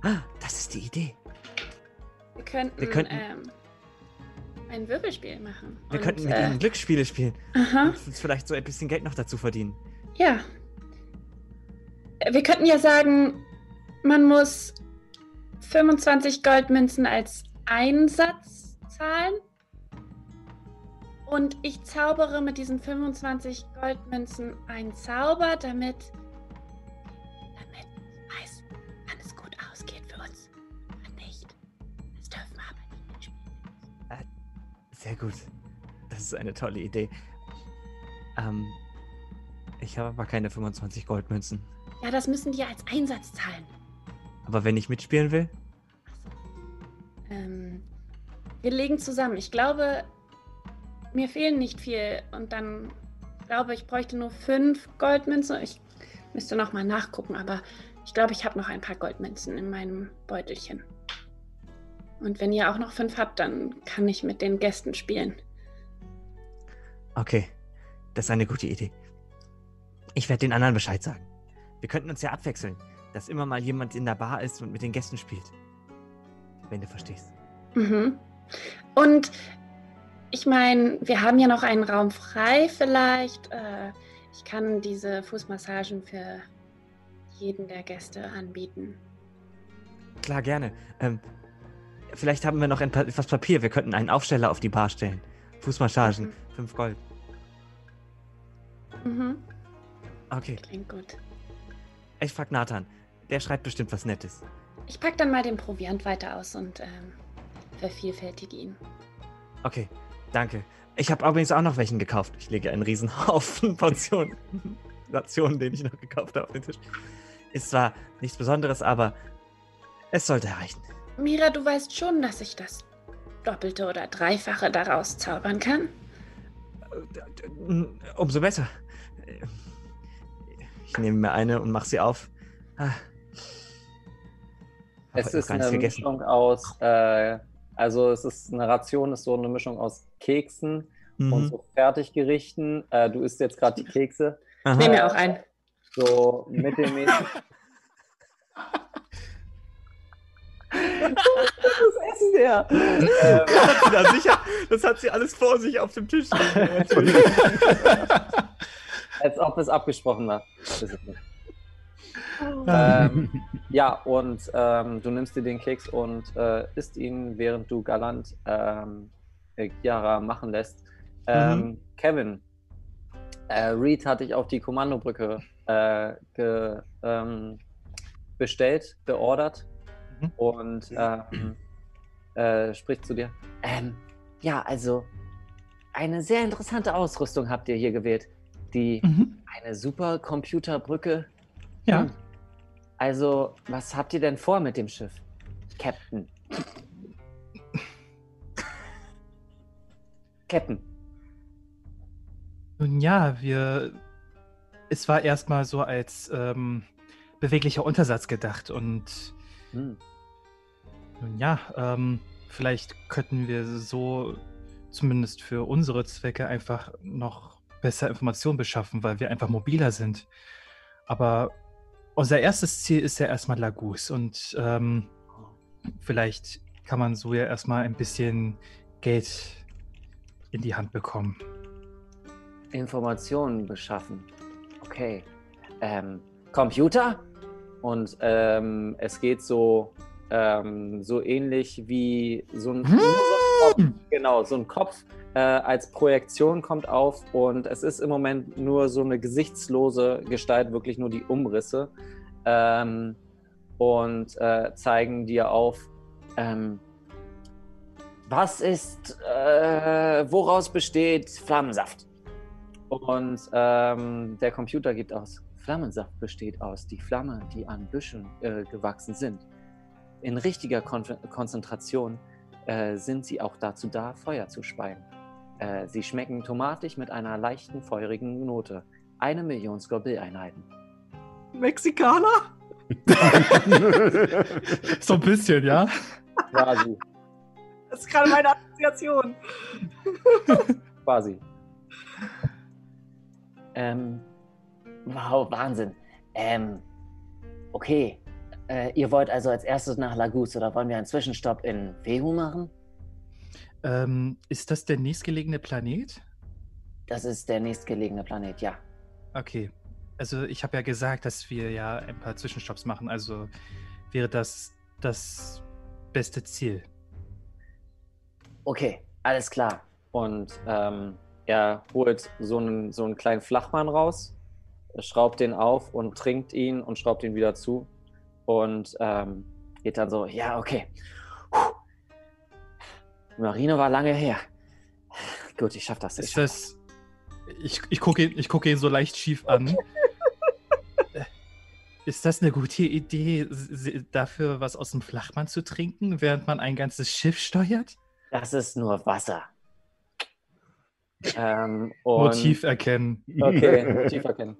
Ah, das ist die Idee. Wir könnten, Wir könnten- ähm, ein Würfelspiel machen. Wir Und, könnten mit äh, ihnen Glücksspiele spielen. Aha. Und uns vielleicht so ein bisschen Geld noch dazu verdienen. Ja. Wir könnten ja sagen, man muss 25 Goldmünzen als Einsatz zahlen. Und ich zaubere mit diesen 25 Goldmünzen einen Zauber, damit Sehr gut. Das ist eine tolle Idee. Ähm, ich habe aber keine 25 Goldmünzen. Ja, das müssen die als Einsatz zahlen. Aber wenn ich mitspielen will? Ähm, wir legen zusammen. Ich glaube, mir fehlen nicht viel. Und dann glaube ich, bräuchte nur fünf Goldmünzen. Ich müsste noch mal nachgucken, aber ich glaube, ich habe noch ein paar Goldmünzen in meinem Beutelchen. Und wenn ihr auch noch fünf habt, dann kann ich mit den Gästen spielen. Okay, das ist eine gute Idee. Ich werde den anderen Bescheid sagen. Wir könnten uns ja abwechseln, dass immer mal jemand in der Bar ist und mit den Gästen spielt. Wenn du verstehst. Mhm. Und ich meine, wir haben ja noch einen Raum frei vielleicht. Äh, ich kann diese Fußmassagen für jeden der Gäste anbieten. Klar, gerne. Ähm, vielleicht haben wir noch etwas Papier. Wir könnten einen Aufsteller auf die Bar stellen. Fußmassagen, Mhm. 5 Gold. Mhm. Okay, Klingt gut. ich frag Nathan. Der schreibt bestimmt was Nettes. Ich pack dann mal den Proviant weiter aus und ähm, vervielfältige ihn. Okay, danke. Ich habe übrigens auch noch welchen gekauft. Ich lege einen riesen Haufen Portionen, Rationen, den ich noch gekauft habe, auf den Tisch. Ist zwar nichts Besonderes, aber es sollte reichen. Mira, du weißt schon, dass ich das Doppelte oder Dreifache daraus zaubern kann? Äh, Umso besser. Ich nehme mir eine und mache sie auf. Ah. Es ist eine gegessen. Mischung aus, äh, also es ist eine Ration, ist so eine Mischung aus Keksen und Mhm. so Fertiggerichten. Äh, du isst jetzt gerade die Kekse. Aha. Nehm mir auch ein. So mittelmäßig. Das Essen der. Ähm, Das hat sicher, das hat sie alles vor sich auf dem Tisch als ob es abgesprochen war. Ist es nicht. ähm, ja, und ähm, du nimmst dir den Keks und äh, isst ihn, während du galant ähm, äh, Chiara machen lässt. Ähm, Kevin, äh, Reed hat dich auf die Kommandobrücke äh, ge, ähm, bestellt, beordert Mhm. Und ähm, äh, spricht zu dir. Ähm, ja, also eine sehr interessante Ausrüstung habt ihr hier gewählt. Die Mhm. eine super Computerbrücke. Ja. Also, was habt ihr denn vor mit dem Schiff, Captain? Captain. Nun ja, wir. Es war erstmal so als ähm, beweglicher Untersatz gedacht und Hm. Nun ja, ähm, vielleicht könnten wir so zumindest für unsere Zwecke einfach noch besser Informationen beschaffen, weil wir einfach mobiler sind. Aber unser erstes Ziel ist ja erstmal Lagus und ähm, vielleicht kann man so ja erstmal ein bisschen Geld in die Hand bekommen. Informationen beschaffen. Okay. Ähm, Computer? Und ähm, es geht so, ähm, so ähnlich wie so ein, so ein Kopf, genau, so ein Kopf äh, als Projektion kommt auf und es ist im Moment nur so eine gesichtslose Gestalt, wirklich nur die Umrisse. Ähm, und äh, zeigen dir auf, ähm, was ist, äh, woraus besteht Flammensaft? Und ähm, der Computer gibt aus, Flammensaft besteht aus die Flamme, die an Büschen äh, gewachsen sind. In richtiger Kon Konzentration äh, sind sie auch dazu da, Feuer zu speien. Äh, sie schmecken tomatig mit einer leichten, feurigen Note. Eine Million Scorbel-Einheiten. Mexikaner? so ein bisschen, ja? Quasi. Das ist gerade meine Assoziation. Quasi. Ähm, wow, Wahnsinn. Ähm, okay. Äh, ihr wollt also als erstes nach Lagus oder wollen wir einen Zwischenstopp in Fehu machen? Ähm, ist das der nächstgelegene Planet? Das ist der nächstgelegene Planet, ja. Okay. Also ich habe ja gesagt, dass wir ja ein paar Zwischenstopps machen. Also wäre das das beste Ziel. Okay, alles klar. Und ähm, er holt so einen, so einen kleinen Flachmann raus, schraubt den auf und trinkt ihn und schraubt ihn wieder zu. Und ähm, geht dann so, ja, okay. Puh. Marino war lange her. Gut, ich schaff das. Ist das. Ich, ich gucke ihn, guck ihn so leicht schief an. Ist das eine gute Idee, dafür was aus dem Flachmann zu trinken, während man ein ganzes Schiff steuert? Das ist nur Wasser. Ähm, Motiv erkennen. Okay, Motiv erkennen.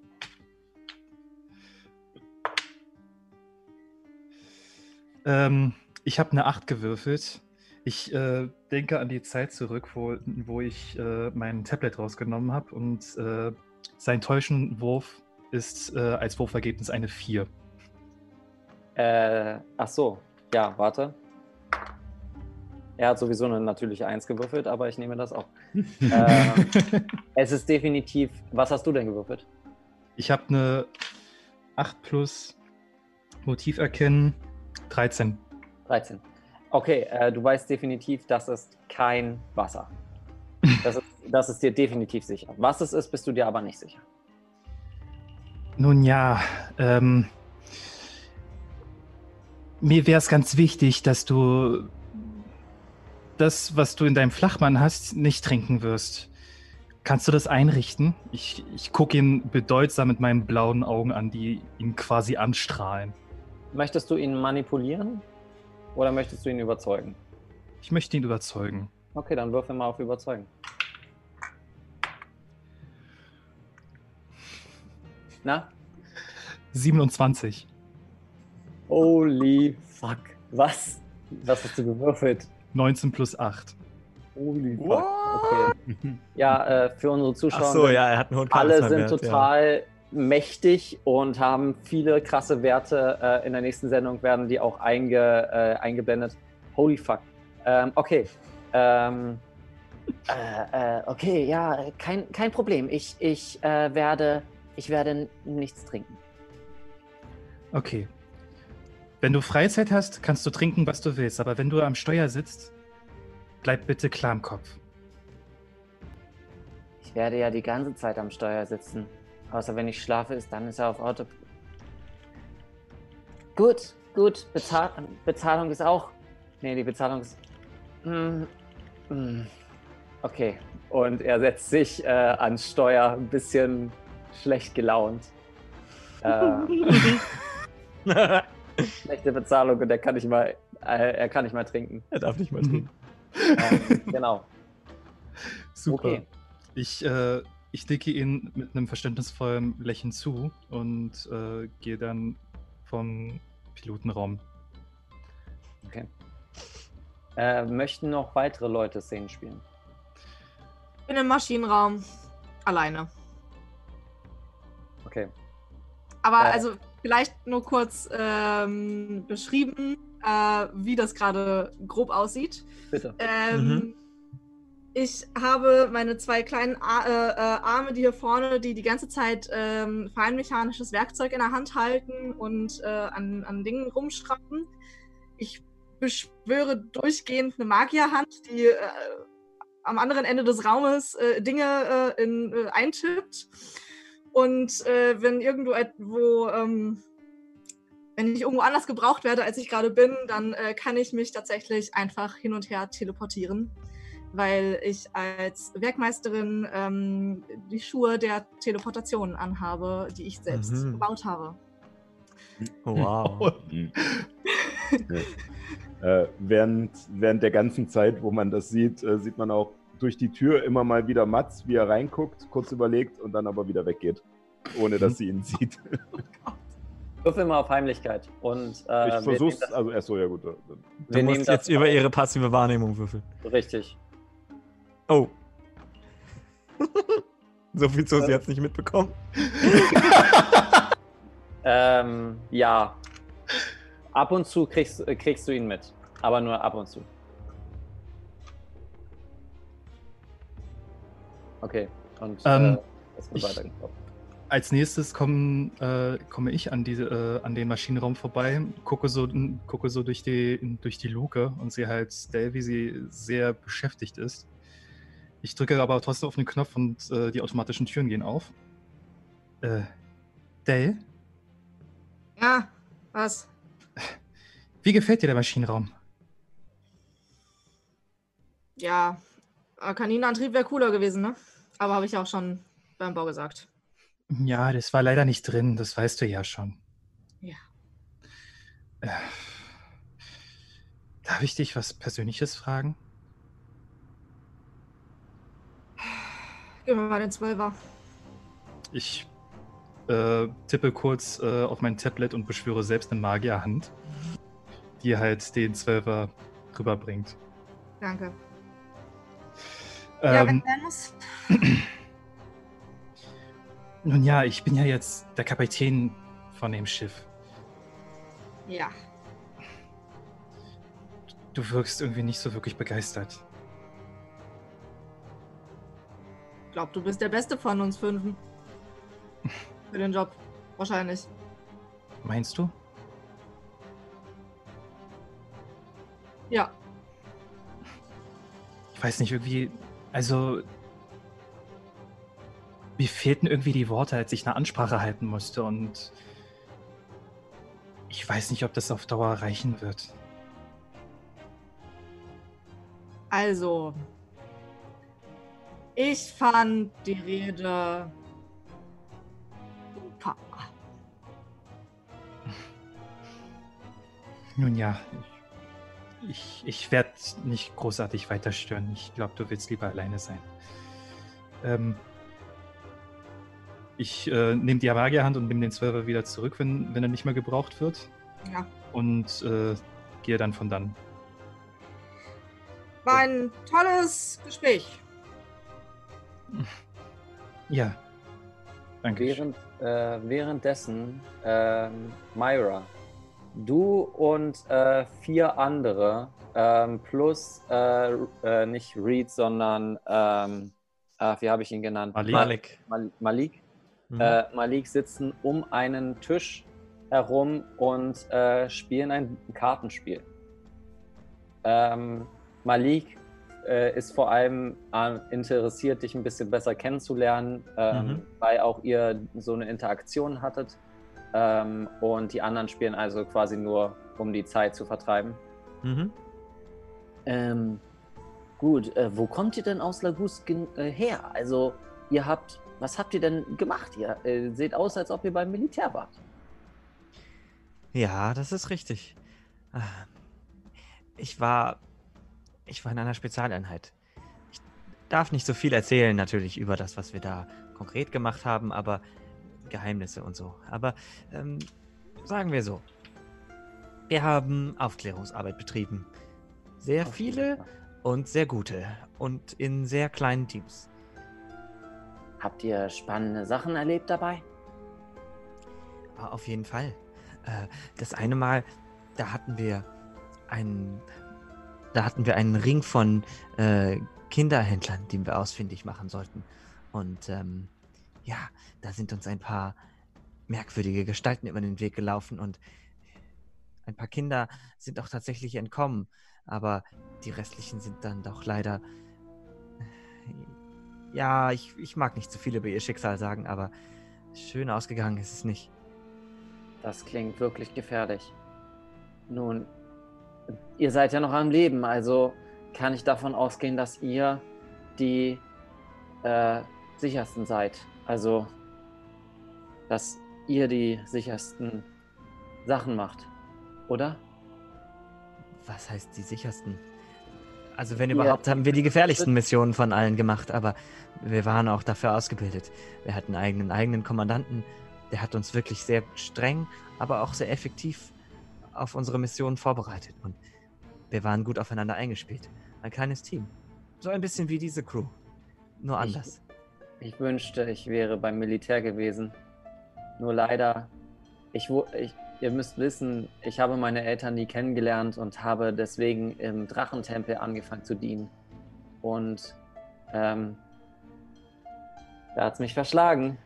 Ähm, ich habe eine 8 gewürfelt. Ich äh, denke an die Zeit zurück, wo, wo ich äh, mein Tablet rausgenommen habe und äh, sein täuschenden Wurf ist äh, als Wurfergebnis eine 4. Äh, ach so, ja, warte. Er hat sowieso eine natürliche 1 gewürfelt, aber ich nehme das auch. ähm, es ist definitiv. Was hast du denn gewürfelt? Ich habe eine 8 plus Motiv erkennen, 13. 13. Okay, äh, du weißt definitiv, das ist kein Wasser. Das ist, das ist dir definitiv sicher. Was es ist, bist du dir aber nicht sicher. Nun ja, ähm, mir wäre es ganz wichtig, dass du das, was du in deinem Flachmann hast, nicht trinken wirst. Kannst du das einrichten? Ich, ich gucke ihn bedeutsam mit meinen blauen Augen an, die ihn quasi anstrahlen. Möchtest du ihn manipulieren? Oder möchtest du ihn überzeugen? Ich möchte ihn überzeugen. Okay, dann würfel mal auf Überzeugen. Na? 27. Holy fuck. Was? Was hast du gewürfelt? 19 plus 8. Holy fuck. Okay. Ja, äh, für unsere Zuschauer. Ach so, ja, er hat einen hohen Alle sind total ja. Mächtig und haben viele krasse Werte. Äh, in der nächsten Sendung werden die auch einge, äh, eingeblendet. Holy fuck. Ähm, okay. Ähm, äh, äh, okay, ja, kein, kein Problem. Ich, ich äh, werde, ich werde nichts trinken. Okay. Wenn du Freizeit hast, kannst du trinken, was du willst. Aber wenn du am Steuer sitzt, bleib bitte klar im Kopf. Ich werde ja die ganze Zeit am Steuer sitzen. Außer wenn ich schlafe, ist dann ist er auf Auto. Gut, gut. Bezahl Bezahlung ist auch. Nee, die Bezahlung ist. Mm, mm. Okay. Und er setzt sich äh, ans Steuer, ein bisschen schlecht gelaunt. Äh, schlechte Bezahlung und er kann nicht mal, äh, er kann nicht mal trinken. Er darf nicht mal trinken. Ähm, genau. Super. Okay. Ich, äh, ich nicke ihn mit einem verständnisvollen Lächeln zu und äh, gehe dann vom Pilotenraum. Okay. Äh, möchten noch weitere Leute Szenen spielen? In dem Maschinenraum. Alleine. Okay. Aber äh, also vielleicht nur kurz ähm, beschrieben, äh, wie das gerade grob aussieht. Bitte. Ähm, mhm. Ich habe meine zwei kleinen Ar äh, äh, Arme, die hier vorne, die die ganze Zeit ähm, feinmechanisches Werkzeug in der Hand halten und äh, an, an Dingen rumschrappen. Ich beschwöre durchgehend eine Magierhand, die äh, am anderen Ende des Raumes äh, Dinge äh, in, eintippt. Und wenn irgendwo wo, ähm, wenn ich irgendwo anders gebraucht werde, als ich gerade bin, dann kann ich mich tatsächlich einfach hin und her teleportieren, weil ich als Werkmeisterin ähm, die Schuhe der Teleportation anhabe, die ich selbst Mhm. gebaut habe. Oh, wow. Äh, während, während der ganzen Zeit, wo man das sieht, äh, sieht man auch durch die Tür immer mal wieder Mats, wie er reinguckt, kurz überlegt und dann aber wieder weggeht, ohne dass sie ihn sieht. Würfel mal auf Heimlichkeit. Und, äh, ich wir versuch's, das- also erst so, ja gut. wir Du nehmen jetzt über ihre passive Wahrnehmung würfeln. Richtig. Oh. so viel zu, sie hat es nicht mitbekommen. Ähm, ja. Ab und zu kriegst, äh, kriegst du ihn mit. Aber nur ab und zu. Okay. Und Ähm, äh, es wird ich-. Als nächstes komm, äh, komme ich an, diese, äh, an den Maschinenraum vorbei, gucke so, gucke so durch, die, durch die Luke und sehe halt Dale, wie sie sehr beschäftigt ist. Ich drücke aber trotzdem auf den Knopf und äh, die automatischen Türen gehen auf. Äh, Dale, Ja, was? wie gefällt dir der Maschinenraum? Ja, Kaninenantrieb wäre cooler gewesen, ne? Aber habe ich auch schon beim Bau gesagt. Ja, das war leider nicht drin, das weißt du ja schon. Ja. Äh, darf ich dich was Persönliches fragen? Gib mir mal den Zwölfer. Ich äh, tippe kurz äh, auf mein Tablet und beschwöre selbst eine Magierhand, die halt den Zwölfer rüberbringt. Danke. ja, wenn Ähm, es sein muss. nun ja, ich bin ja jetzt der Kapitän von dem Schiff. Ja. Du wirkst irgendwie nicht so wirklich begeistert. Ich glaube, du bist der Beste von uns Fünfen. Für den Job. Wahrscheinlich. Meinst du? Ja. Ich weiß nicht, irgendwie. Also. Mir fehlten irgendwie die Worte, als ich eine Ansprache halten musste und. Ich weiß nicht, ob das auf Dauer reichen wird. Also. Ich fand die Rede super. Nun ja, ich, ich, werde nicht großartig weiter stören. Ich glaube, du willst lieber alleine sein. Ähm, ich äh, nehme die Magierhand und nehme den Zwölfer wieder zurück, wenn, wenn er nicht mehr gebraucht wird. Ja. Und äh, gehe dann von dann. War ein tolles Gespräch. Ja. Danke. Während, äh, währenddessen, ähm, Myra, du und äh, vier andere, ähm, plus äh, äh, nicht Reed, sondern, ähm, ach, wie habe ich ihn genannt? Malik. Malik. Mal Malik. Mhm. Äh, Malik sitzen um einen Tisch herum und äh, spielen ein Kartenspiel. Ähm, Malik äh, ist vor allem an, interessiert, dich ein bisschen besser kennenzulernen, ähm, Mhm. weil auch ihr so eine Interaktion hattet. Ähm, und die anderen spielen also quasi nur, um die Zeit zu vertreiben. Mhm. Ähm, gut, äh, wo kommt ihr denn aus Lagus äh, her? Also, ihr habt, was habt ihr denn gemacht? Ihr äh, seht aus, als ob ihr beim Militär wart. Ja, das ist richtig. Ah, Ich war. Ich war in einer Spezialeinheit. Ich darf nicht so viel erzählen, natürlich, über das, was wir da konkret gemacht haben, aber Geheimnisse und so. Aber ähm, sagen wir so. Wir haben Aufklärungsarbeit betrieben. Sehr viele und sehr gute. Und in sehr kleinen Teams. Habt ihr spannende Sachen erlebt dabei? Auf jeden Fall. Äh, das eine Mal, da hatten wir einen, da hatten wir einen Ring von äh, Kinderhändlern, den wir ausfindig machen sollten. Und ähm, ja, da sind uns ein paar merkwürdige Gestalten über den Weg gelaufen und ein paar Kinder sind auch tatsächlich entkommen, aber die restlichen sind dann doch leider. Ja, ich, ich mag nicht zu viel über ihr Schicksal sagen, aber schön ausgegangen ist es nicht. Das klingt wirklich gefährlich. Nun, ihr seid ja noch am Leben, also kann ich davon ausgehen, dass ihr die äh, sichersten seid. Also, dass ihr die sichersten Sachen macht, oder? Was heißt die sichersten? Also wenn überhaupt, haben wir die gefährlichsten Missionen von allen gemacht, aber wir waren auch dafür ausgebildet. Wir hatten einen eigenen, eigenen Kommandanten, der hat uns wirklich sehr streng, aber auch sehr effektiv auf unsere Mission vorbereitet. Und wir waren gut aufeinander eingespielt. Ein kleines Team. So ein bisschen wie diese Crew. Nur anders. Ich, ich wünschte, ich wäre beim Militär gewesen. Nur leider, ich, ich, ihr müsst wissen, ich habe meine Eltern nie kennengelernt und habe deswegen im Drachentempel angefangen zu dienen. Und ähm, da hat es mich verschlagen.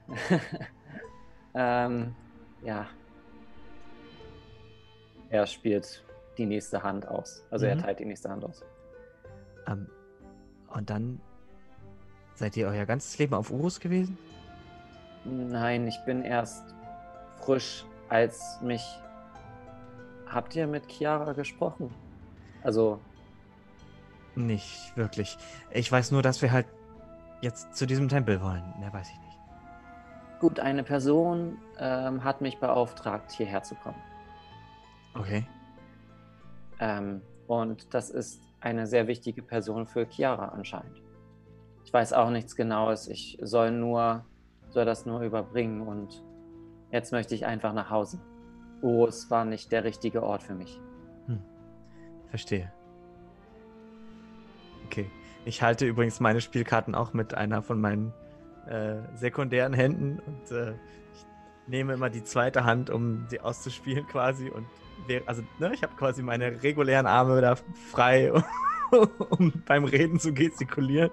ähm, ja. Er spielt die nächste Hand aus. Also mhm. er teilt die nächste Hand aus. Ähm, und dann seid ihr euer ganzes Leben auf Urus gewesen? Nein, ich bin erst frisch, als mich. Habt ihr mit Chiara gesprochen? Also. Nicht wirklich. Ich weiß nur, dass wir halt jetzt zu diesem Tempel wollen. Mehr weiß ich nicht. Gut, eine Person ähm, hat mich beauftragt, hierher zu kommen. Okay. Ähm, und das ist eine sehr wichtige Person für Chiara anscheinend. Ich weiß auch nichts Genaues. Ich soll nur, soll das nur überbringen und jetzt möchte ich einfach nach Hause. Oh, es war nicht der richtige Ort für mich. Hm. Verstehe. Okay. Ich halte übrigens meine Spielkarten auch mit einer von meinen äh, sekundären Händen und äh, ich nehme immer die zweite Hand, um sie auszuspielen quasi und also ne, ich habe quasi meine regulären Arme da frei, um beim Reden zu gestikulieren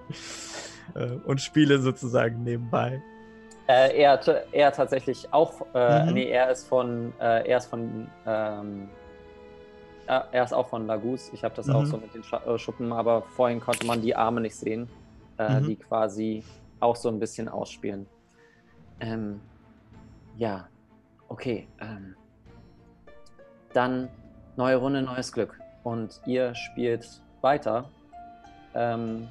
äh, und spiele sozusagen nebenbei. Äh, er, er tatsächlich auch, äh, mhm. nee, er ist von, äh, er ist von, ähm, er ist auch von Lagus. Ich habe das mhm. auch so mit den äh, Schuppen, aber vorhin konnte man die Arme nicht sehen, äh, mhm. die quasi auch so ein bisschen ausspielen. Ähm, ja, okay. Ähm, dann neue Runde, neues Glück. Und ihr spielt weiter. Ähm,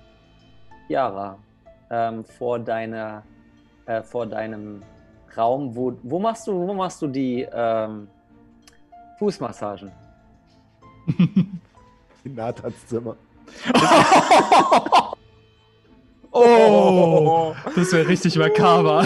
Yara, ähm, vor deiner, äh, vor deinem Raum, wo, wo machst du, wo machst du die ähm, Fußmassagen? In Nathans Zimmer. oh, das wäre richtig makaber.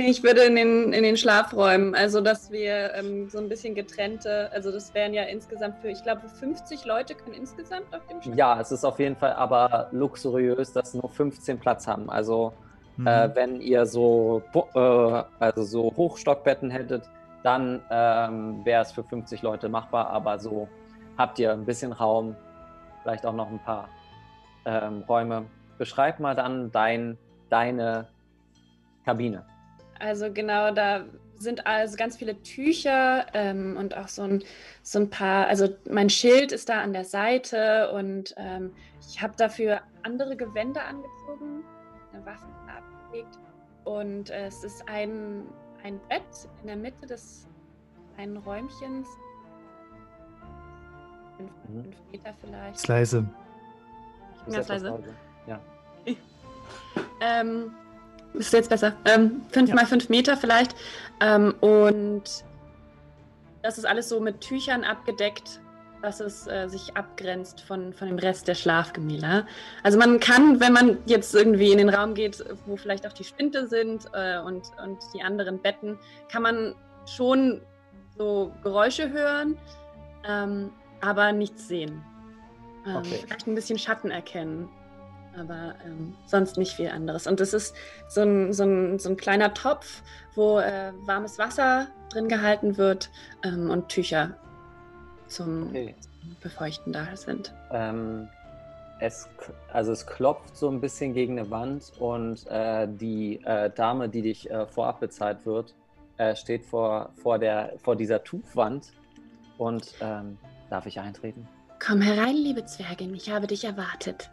Ich würde in den, in den Schlafräumen, also dass wir ähm, so ein bisschen getrennte, also das wären ja insgesamt für, ich glaube, 50 Leute können insgesamt auf dem Schiff. Ja, es ist auf jeden Fall aber luxuriös, dass nur 15 Platz haben. Also mhm. äh, wenn ihr so, äh, also so Hochstockbetten hättet, dann ähm, wäre es für 50 Leute machbar, aber so habt ihr ein bisschen Raum, vielleicht auch noch ein paar ähm, Räume. Beschreib mal dann dein, deine Kabine. Also genau, da sind also ganz viele Tücher ähm, und auch so ein, so ein paar, also mein Schild ist da an der Seite und ähm, ich habe dafür andere Gewänder angezogen, eine Waffe abgelegt und äh, es ist ein, ein Bett in der Mitte des kleinen Räumchens. Fünf, mhm. fünf Meter vielleicht. Ist leise. Ich bin ganz leise. Ja. ähm, ist jetzt besser. Ähm, fünf ja. mal fünf Meter vielleicht. Ähm, und das ist alles so mit Tüchern abgedeckt, dass es äh, sich abgrenzt von, von dem Rest der Schlafgemälde. Also man kann, wenn man jetzt irgendwie in den Raum geht, wo vielleicht auch die Spinte sind äh, und, und die anderen Betten, kann man schon so Geräusche hören, ähm, aber nichts sehen. Ähm, okay. Vielleicht ein bisschen Schatten erkennen aber ähm, sonst nicht viel anderes. Und es ist so ein, so ein, so ein kleiner Topf, wo äh, warmes Wasser drin gehalten wird ähm, und Tücher zum okay. Befeuchten da sind. Ähm, es, also es klopft so ein bisschen gegen eine Wand und äh, die äh, Dame, die dich äh, vorab bezahlt wird, äh, steht vor, vor, der, vor dieser Tuchwand und ähm, darf ich eintreten? Komm herein, liebe Zwergin, ich habe dich erwartet.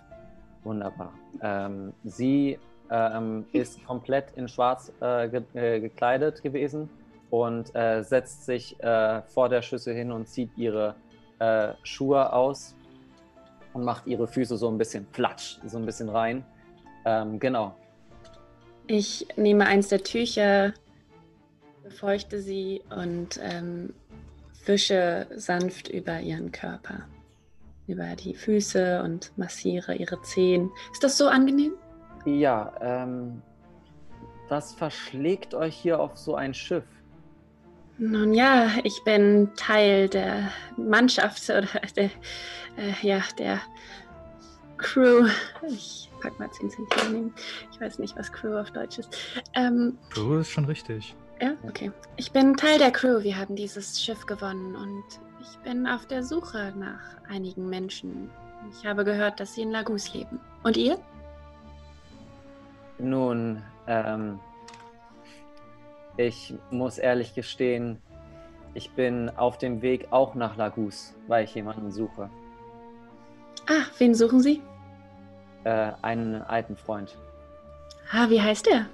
Wunderbar. Ähm, sie ähm, ist komplett in Schwarz äh, ge äh, gekleidet gewesen und äh, setzt sich äh, vor der Schüssel hin und zieht ihre äh, Schuhe aus und macht ihre Füße so ein bisschen platsch, so ein bisschen rein. Ähm, genau. Ich nehme eins der Tücher, befeuchte sie und ähm, wische sanft über ihren Körper, über die Füße und massiere ihre Zehen. Ist das so angenehm? Ja, ähm, was verschlägt euch hier auf so ein Schiff? Nun ja, ich bin Teil der Mannschaft oder der, äh, ja, der Crew. Ich pack mal 10 Cent daneben. Ich weiß nicht, was Crew auf Deutsch ist. Ähm, Crew ist schon richtig. ja, okay. Ich bin Teil der Crew. Wir haben dieses Schiff gewonnen und ich bin auf der Suche nach einigen Menschen. Ich habe gehört, dass sie in Lagus leben. Und ihr? Nun, ähm, ich muss ehrlich gestehen, ich bin auf dem Weg auch nach Lagus, weil ich jemanden suche. Ah, wen suchen Sie? Äh, einen alten Freund. Ah, wie heißt er?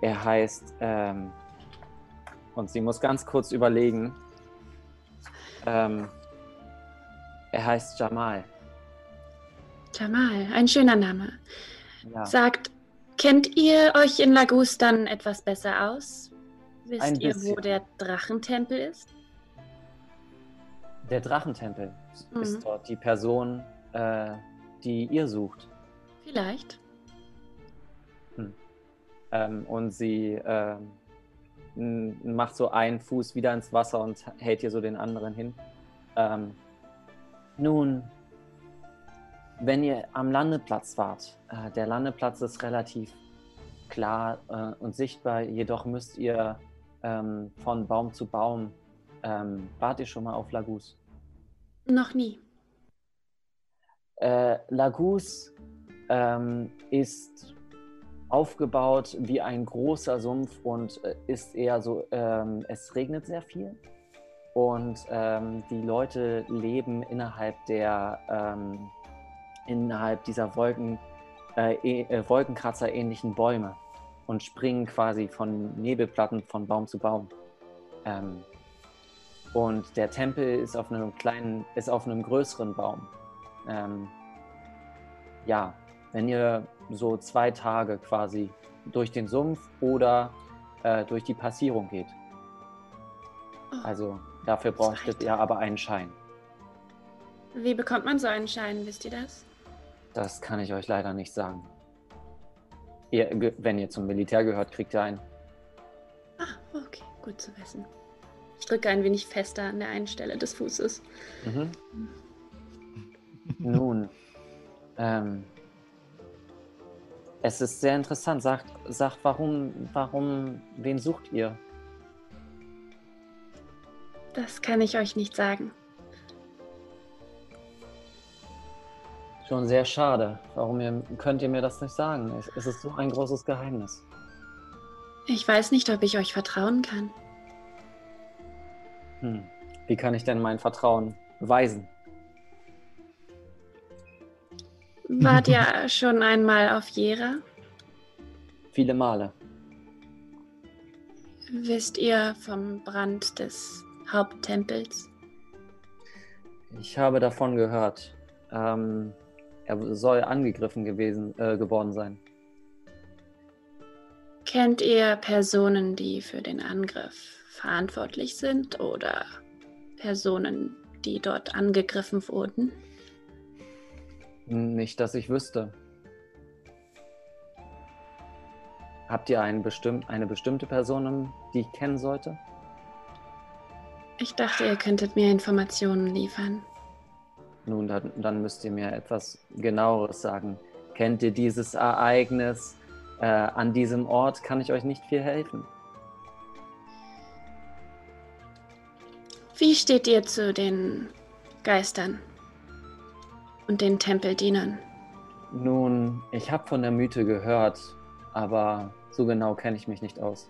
Er heißt, ähm, und sie muss ganz kurz überlegen. Ähm, er heißt Jamal. Jamal, ein schöner Name. Ja, Sagt, kennt ihr euch in Lagus dann etwas besser aus? Wisst Ein ihr, wo bisschen. der Drachentempel ist? der Drachentempel Mhm. ist dort die Person, äh, die ihr sucht. Vielleicht. Ähm, und sie ähm, macht so einen Fuß wieder ins Wasser und hält hier so den anderen hin. Ähm, nun, wenn ihr am Landeplatz wart, äh, der Landeplatz ist relativ klar äh, und sichtbar, jedoch müsst ihr ähm, von Baum zu Baum, ähm, wart ihr schon mal auf Lagus? Noch nie. Äh, Lagus ähm, ist aufgebaut wie ein großer Sumpf und äh, ist eher so, ähm, es regnet sehr viel und ähm, die Leute leben innerhalb der, ähm, innerhalb dieser Wolken, äh, eh- äh, Wolkenkratzer ähnlichen Bäume und springen quasi von Nebelplatten von Baum zu Baum. Ähm, und der Tempel ist auf einem kleinen, ist auf einem größeren Baum. Ähm, ja, wenn ihr so zwei Tage quasi durch den Sumpf oder äh, durch die Passierung geht. Oh, Also dafür bräuchtet ihr aber einen Schein. Wie bekommt man so einen Schein? Wisst ihr das? Das kann ich euch leider nicht sagen. Ihr, wenn ihr zum Militär gehört, kriegt ihr einen. Ah, okay, gut zu wissen. Ich drücke ein wenig fester an der einen Stelle des Fußes. Mhm. Nun, ähm, es ist sehr interessant. Sagt, sagt warum, warum, wen sucht ihr? Das kann ich euch nicht sagen. Schon sehr schade. Warum ihr, könnt ihr mir das nicht sagen? Es, es ist so ein großes Geheimnis. Ich weiß nicht, ob ich euch vertrauen kann. Hm. Wie kann ich denn mein Vertrauen weisen? Wart ihr schon einmal auf Jera? Viele Male. Wisst ihr vom Brand des Haupttempels? Ich habe davon gehört. Ähm, er soll angegriffen gewesen, äh, geworden sein. Kennt ihr Personen, die für den Angriff verantwortlich sind oder Personen, die dort angegriffen wurden? Nicht, dass ich wüsste. Habt ihr einen bestimm eine bestimmte Person, die ich kennen sollte? Ich dachte, ihr könntet mir Informationen liefern. Nun, dann, dann müsst ihr mir etwas genaueres sagen. Kennt ihr dieses Ereignis? Äh, an diesem Ort kann ich euch nicht viel helfen. Wie steht ihr zu den Geistern und den Tempeldienern? Nun, ich habe von der Mythe gehört, aber so genau kenne ich mich nicht aus.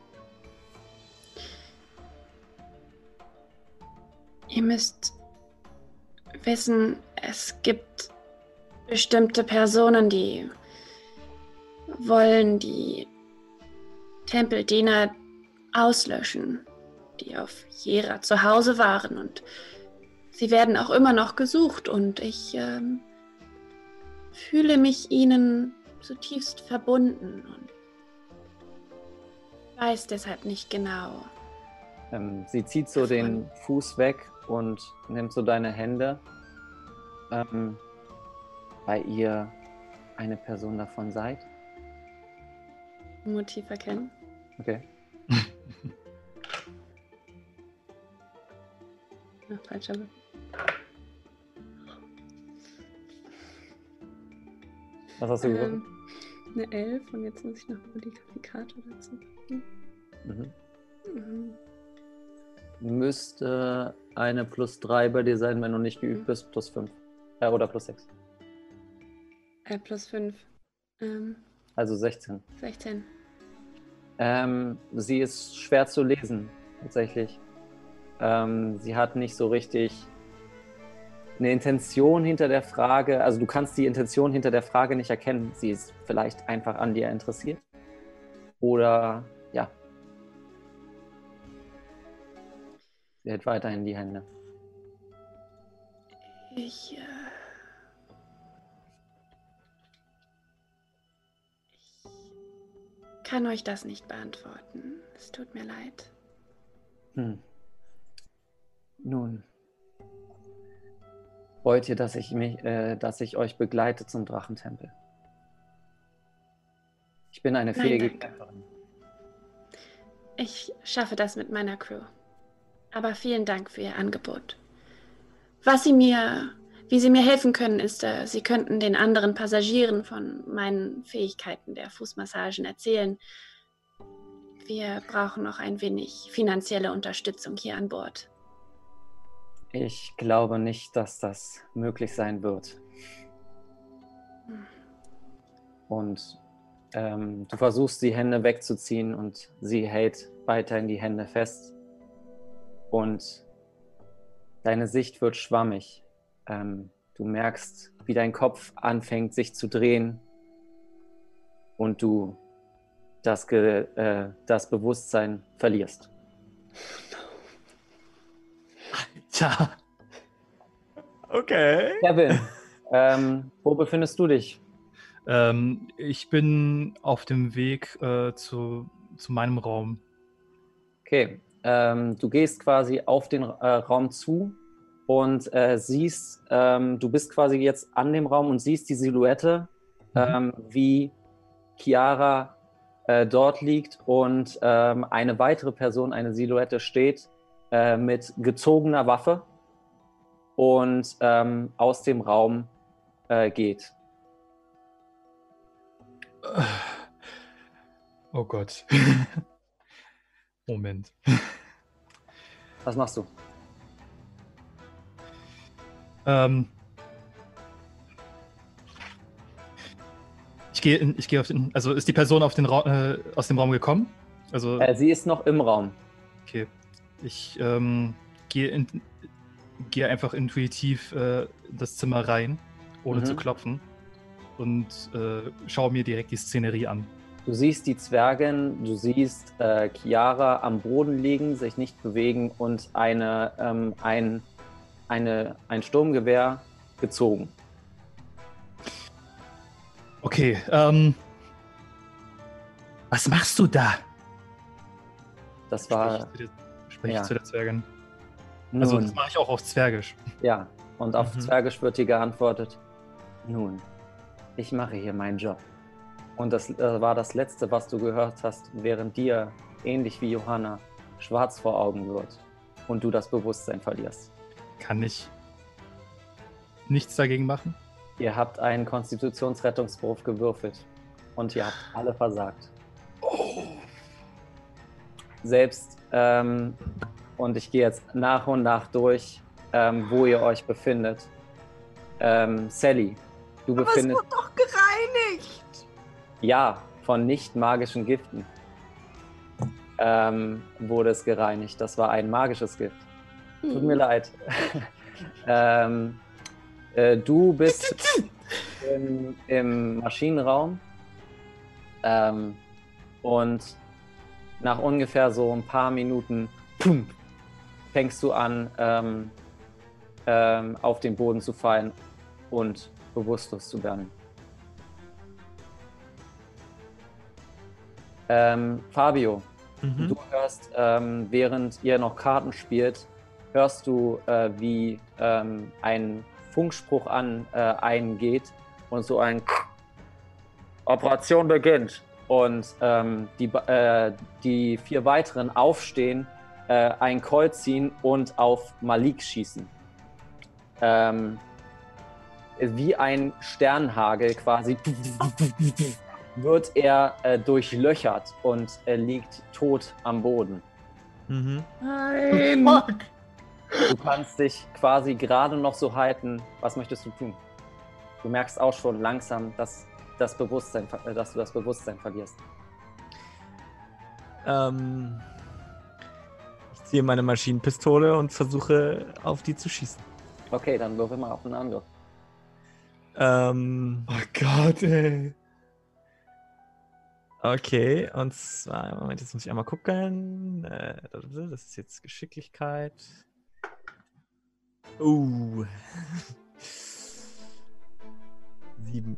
Ihr müsst wissen, es gibt bestimmte Personen, die wollen die Tempeldiener auslöschen, die auf Jera zu Hause waren. Und sie werden auch immer noch gesucht. Und ich ähm, fühle mich ihnen zutiefst verbunden und weiß deshalb nicht genau. Ähm, sie zieht so den Fuß weg und nimmt so deine Hände. Ähm, bei ihr eine Person davon seid. Motiv erkennen. Okay. Ach, falscher Würfel. Was hast du? Ähm, eine 11 und jetzt muss ich noch Modifikator dazu packen. Mhm. Mhm. Müsste eine plus 3 bei dir sein, wenn du nicht geübt bist, plus 5. Äh, oder plus 6. Äh, plus 5. Ähm, Also 16. 16. Ähm, sie ist schwer zu lesen, tatsächlich. Ähm, sie hat nicht so richtig eine Intention hinter der Frage. Also du kannst die Intention hinter der Frage nicht erkennen. Sie ist vielleicht einfach an dir interessiert. Oder ja. Sie hält weiterhin die Hände. Ich, äh, ich kann euch das nicht beantworten. Es tut mir leid. Hm. Nun. Wollt ihr, dass ich mich, äh, dass ich euch begleite zum Drachentempel? Ich bin eine Nein, fähige danke. Kämpferin. Ich schaffe das mit meiner Crew. Aber vielen Dank für Ihr Angebot. Was Sie mir, wie Sie mir helfen können, ist, äh, Sie könnten den anderen Passagieren von meinen Fähigkeiten der Fußmassagen erzählen. Wir brauchen noch ein wenig finanzielle Unterstützung hier an Bord. Ich glaube nicht, dass das möglich sein wird. Und ähm, du versuchst, die Hände wegzuziehen und sie hält weiterhin die Hände fest. Und deine Sicht wird schwammig. Ähm, du merkst, wie dein Kopf anfängt, sich zu drehen. Und du das, Ge äh, das Bewusstsein verlierst. Tja. Okay. Kevin, ähm, wo befindest du dich? Ähm, ich bin auf dem Weg äh, zu, zu meinem Raum. Okay, ähm, du gehst quasi auf den äh, Raum zu und äh, siehst, ähm, du bist quasi jetzt an dem Raum und siehst die Silhouette, ähm, wie Chiara äh, dort liegt und ähm, eine weitere Person, eine Silhouette steht äh, mit gezogener Waffe und ähm, aus dem Raum äh, geht. Oh Gott. Moment. Was machst du? Ähm, ich gehe ich gehe auf den. Also ist die Person auf den Ra äh, aus dem Raum gekommen? Also Äh, sie ist noch im Raum. okay. Ich ähm, gehe in, gehe einfach intuitiv äh, in das Zimmer rein, ohne Mhm. zu klopfen und äh, schaue mir direkt die Szenerie an. Du siehst die Zwergin, du siehst äh, Chiara am Boden liegen, sich nicht bewegen und eine, ähm, ein, eine, ein Sturmgewehr gezogen. Okay. Ähm, was machst du da? Das war. Spreche ja. zu der Zwergin. Also Nun, das mache ich auch auf Zwergisch. ja, und auf Mhm. Zwergisch wird dir geantwortet: Nun, ich mache hier meinen Job. Und das äh, war das Letzte, was du gehört hast, während dir, ähnlich wie Johanna, schwarz vor Augen wird und du das Bewusstsein verlierst. Kann ich nichts dagegen machen? Ihr habt einen Konstitutionsrettungswurf gewürfelt und ihr habt alle versagt. Selbst, ähm, und ich gehe jetzt nach und nach durch, ähm, wo ihr euch befindet. Ähm, Sally, du Aber es befindest. wurde doch gereinigt. Ja, von nicht magischen Giften ähm, wurde es gereinigt. Das war ein magisches Gift. Tut mir leid. ähm, äh, du bist im, im Maschinenraum ähm, und nach ungefähr so ein paar Minuten pum, fängst du an, ähm, ähm, auf den Boden zu fallen und bewusstlos zu werden. Ähm, Fabio, Mhm. du hörst, ähm, während ihr noch Karten spielt, hörst du, äh, wie ähm, ein Funkspruch an äh, eingeht und so ein Operation beginnt. Und ähm, die, äh, die vier weiteren aufstehen, äh, ein Colt ziehen und auf Malik schießen. Ähm, wie ein Sternhagel quasi wird er äh, durchlöchert und er liegt tot am Boden. Mhm. Nein! Du kannst dich quasi gerade noch so halten. Was möchtest du tun? Du merkst auch schon langsam, dass, das Bewusstsein, äh, dass du das Bewusstsein verlierst. Ähm, ich ziehe meine Maschinenpistole und versuche auf die zu schießen. Okay, dann würfel mal auf einen Angriff. Ähm, Oh Gott, ey. okay, und zwar, Moment, jetzt muss ich einmal gucken. Äh, Das ist jetzt Geschicklichkeit. Uh. Sieben.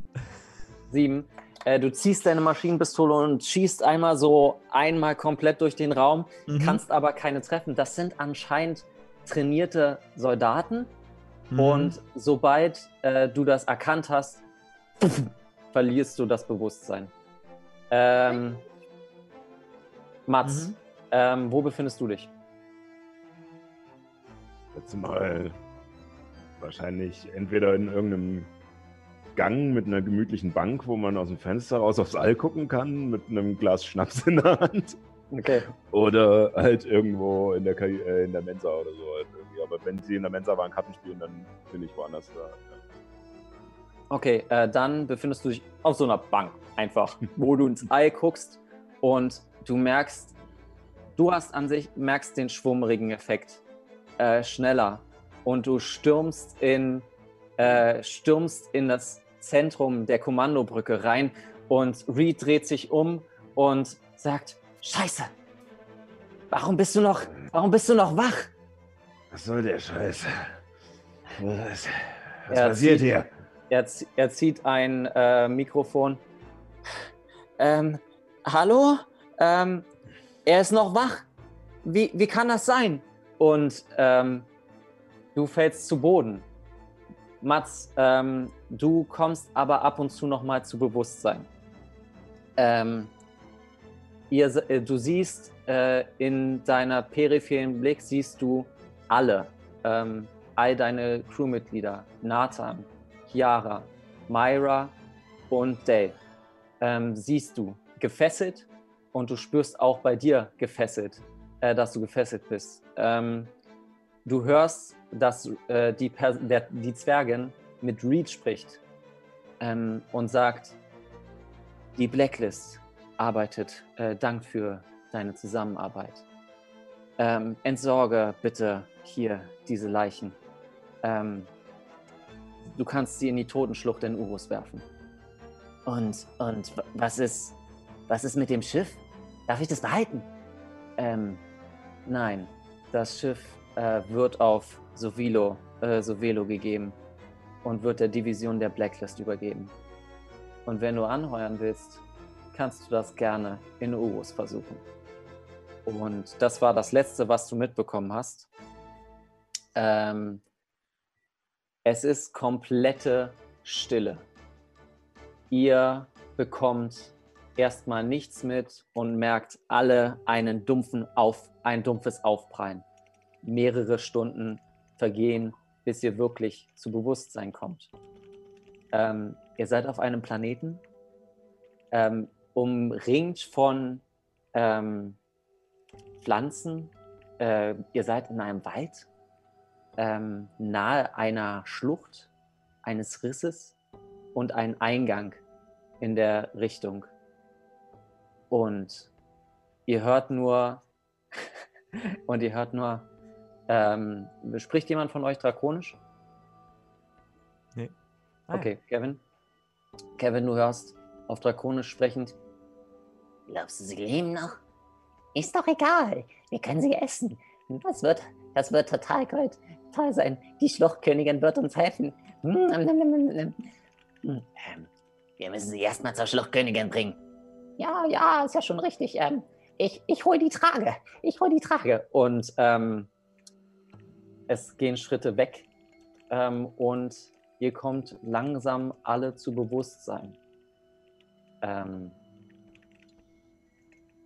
Sieben. Äh, du ziehst deine Maschinenpistole und schießt einmal so einmal komplett durch den Raum, Mhm. kannst aber keine treffen. Das sind anscheinend trainierte Soldaten. Mhm. Und sobald äh, du das erkannt hast, verlierst du das Bewusstsein. Ähm, Mats, Mhm. ähm, wo befindest du dich? Jetzt mal wahrscheinlich entweder in irgendeinem Gang mit einer gemütlichen Bank, wo man aus dem Fenster raus aufs All gucken kann, mit einem Glas Schnaps in der Hand. Okay. Oder halt irgendwo in der, Ka- äh, in der Mensa oder so. Halt. Aber wenn sie in der Mensa waren, Karten spielen, dann bin ich woanders da. Ja. Okay, äh, dann befindest du dich auf so einer Bank einfach, wo du ins All guckst und du merkst, du hast an sich, merkst den Schwummrigen-Effekt äh, schneller und du stürmst in, äh, stürmst in das Zentrum der Kommandobrücke rein und Reed dreht sich um und sagt, Scheiße, warum bist du noch, warum bist du noch wach? Was soll der Scheiß? Was, was Er passiert zieht- hier? Er, er zieht ein äh, Mikrofon. Ähm, hallo? Ähm, er ist noch wach. Wie, wie kann das sein? Und ähm, du fällst zu Boden. Mats, ähm, du kommst aber ab und zu noch mal zu Bewusstsein. Ähm, ihr, äh, du siehst äh, in deiner peripheren Blick siehst du alle, ähm, all deine Crewmitglieder, Nathan, Chiara, Myra und Dave. Ähm, siehst du gefesselt und du spürst auch bei dir gefesselt, äh, dass du gefesselt bist. Ähm, du hörst, dass äh, die, der, die Zwergin mit Reed spricht ähm, und sagt, die Blacklist arbeitet, äh, Dank für deine Zusammenarbeit. Ähm, entsorge bitte hier diese Leichen. Ähm, du kannst sie in die Totenschlucht in Urus werfen. Und, und was ist, was ist mit dem Schiff? Darf ich das behalten? Ähm, nein, das Schiff äh, wird auf Sovilo, äh, Sovelo gegeben und wird der Division der Blacklist übergeben. Und wenn du anheuern willst, kannst du das gerne in Urus versuchen. Und das war das Letzte, was du mitbekommen hast. Ähm, es ist komplette Stille. Ihr bekommt erstmal nichts mit und merkt alle einen dumpfen Auf, ein dumpfes Aufprallen. Mehrere Stunden vergehen, bis ihr wirklich zu Bewusstsein kommt. Ähm, ihr seid auf einem Planeten, ähm, umringt von ähm, Pflanzen. Äh, ihr seid in einem Wald, ähm, nahe einer Schlucht, eines Risses und ein Eingang in der Richtung. Und ihr hört nur, und ihr hört nur, ähm, spricht jemand von euch drakonisch? Nee. Ah, ja. Okay, Kevin. Kevin, du hörst auf drakonisch sprechend. Glaubst du, sie leben noch? Ist doch egal. Wir können sie essen. Das wird, das wird total gut, toll sein. Die Schluchtkönigin wird uns helfen. Ähm, wir müssen sie erstmal zur Schluchtkönigin bringen. Ja, ja, ist ja schon richtig. Ähm, ich, ich hol die Trage. Ich hol die Trage. Und ähm, es gehen Schritte weg ähm, und ihr kommt langsam alle zu Bewusstsein. Ähm,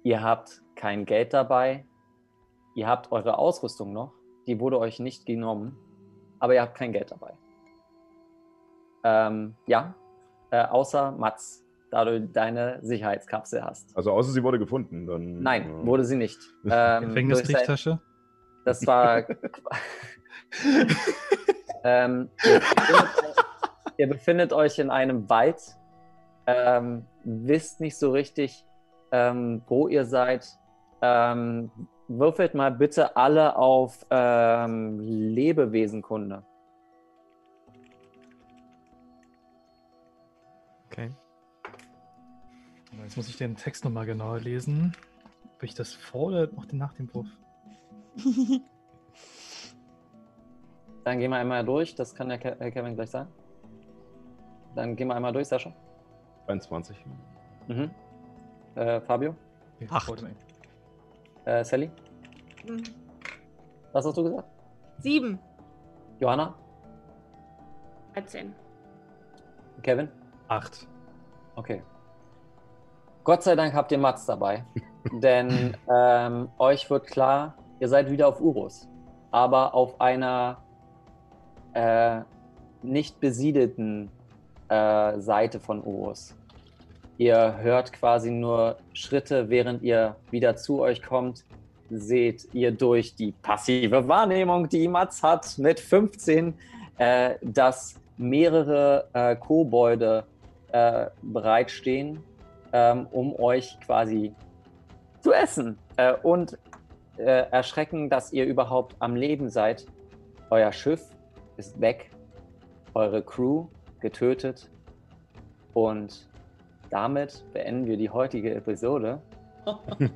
ihr habt kein Geld dabei. Ihr habt eure Ausrüstung noch. Die wurde euch nicht genommen. Aber ihr habt kein Geld dabei. Ähm, ja, äh, außer Mats, da du deine Sicherheitskapsel hast. Also außer sie wurde gefunden, dann. Nein, ja. wurde sie nicht. Ähm, Gefängnistriechtasche? Das war. ähm, ihr, befindet, ihr, befindet, euch in einem Wald, ähm, wisst nicht so richtig, ähm, wo ihr seid. Ähm, würfelt mal bitte alle auf ähm, Lebewesenkunde. Okay. Jetzt muss ich den Text nochmal genauer lesen. Ob ich das vor oder noch nach dem Wurf? Dann gehen wir einmal durch, das kann der Ke- Herr Kevin gleich sagen. Dann gehen wir einmal durch, Sascha. 21. Mhm. Äh, Fabio. Acht. Äh, Sally. Hm. Was hast du gesagt? Sieben. Johanna. 13. Kevin. Acht. Okay. Gott sei Dank habt ihr Mats dabei. denn ähm, euch wird klar, ihr seid wieder auf Urus. Aber auf einer äh, nicht besiedelten äh, Seite von Urus. Ihr hört quasi nur Schritte, während ihr wieder zu euch kommt. Seht ihr durch die passive Wahrnehmung, die Mats hat mit 15, äh, dass mehrere äh, Kobolde äh, bereitstehen, ähm, um euch quasi zu essen. Äh, und äh, erschrecken, dass ihr überhaupt am Leben seid. Euer Schiff ist weg, eure Crew getötet und damit beenden wir die heutige Episode.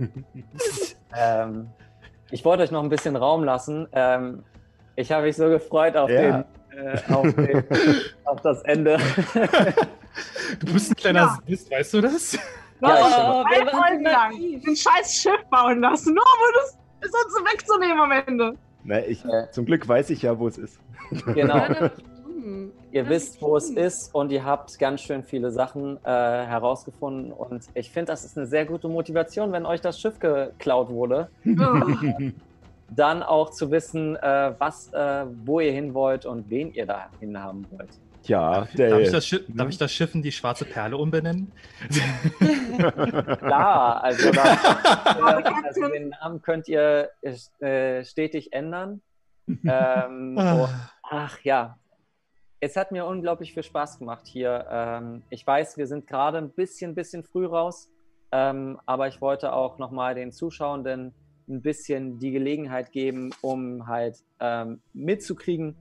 ähm, ich wollte euch noch ein bisschen Raum lassen. Ähm, ich habe mich so gefreut auf, Ja. den, äh, auf, den, auf das Ende. Du bist ein kleiner Ja. Sadist, weißt du das? Ja, ich- Oh, wir waren Folgen lang den scheiß Schiff bauen lassen, nur um es es uns wegzunehmen am Ende. Na, ich, Äh. zum Glück weiß ich ja, wo es ist. genau. Ihr wisst, ist wo es ist und ihr habt ganz schön viele Sachen äh, herausgefunden. Und ich finde, das ist eine sehr gute Motivation, wenn euch das Schiff geklaut wurde, Ugh. dann auch zu wissen, äh, was, äh, wo ihr hin wollt und wen ihr da hinhaben wollt. Tja, Darf ich, das. Schiff, darf ich das Schiff in die schwarze Perle umbenennen? Klar, also, da, also den Namen könnt ihr äh, stetig ändern. Ähm, Ah. oh, ach ja, es hat mir unglaublich viel Spaß gemacht hier. Ähm, ich weiß, wir sind gerade ein bisschen, bisschen früh raus, ähm, aber ich wollte auch nochmal den Zuschauenden ein bisschen die Gelegenheit geben, um halt ähm, mitzukriegen,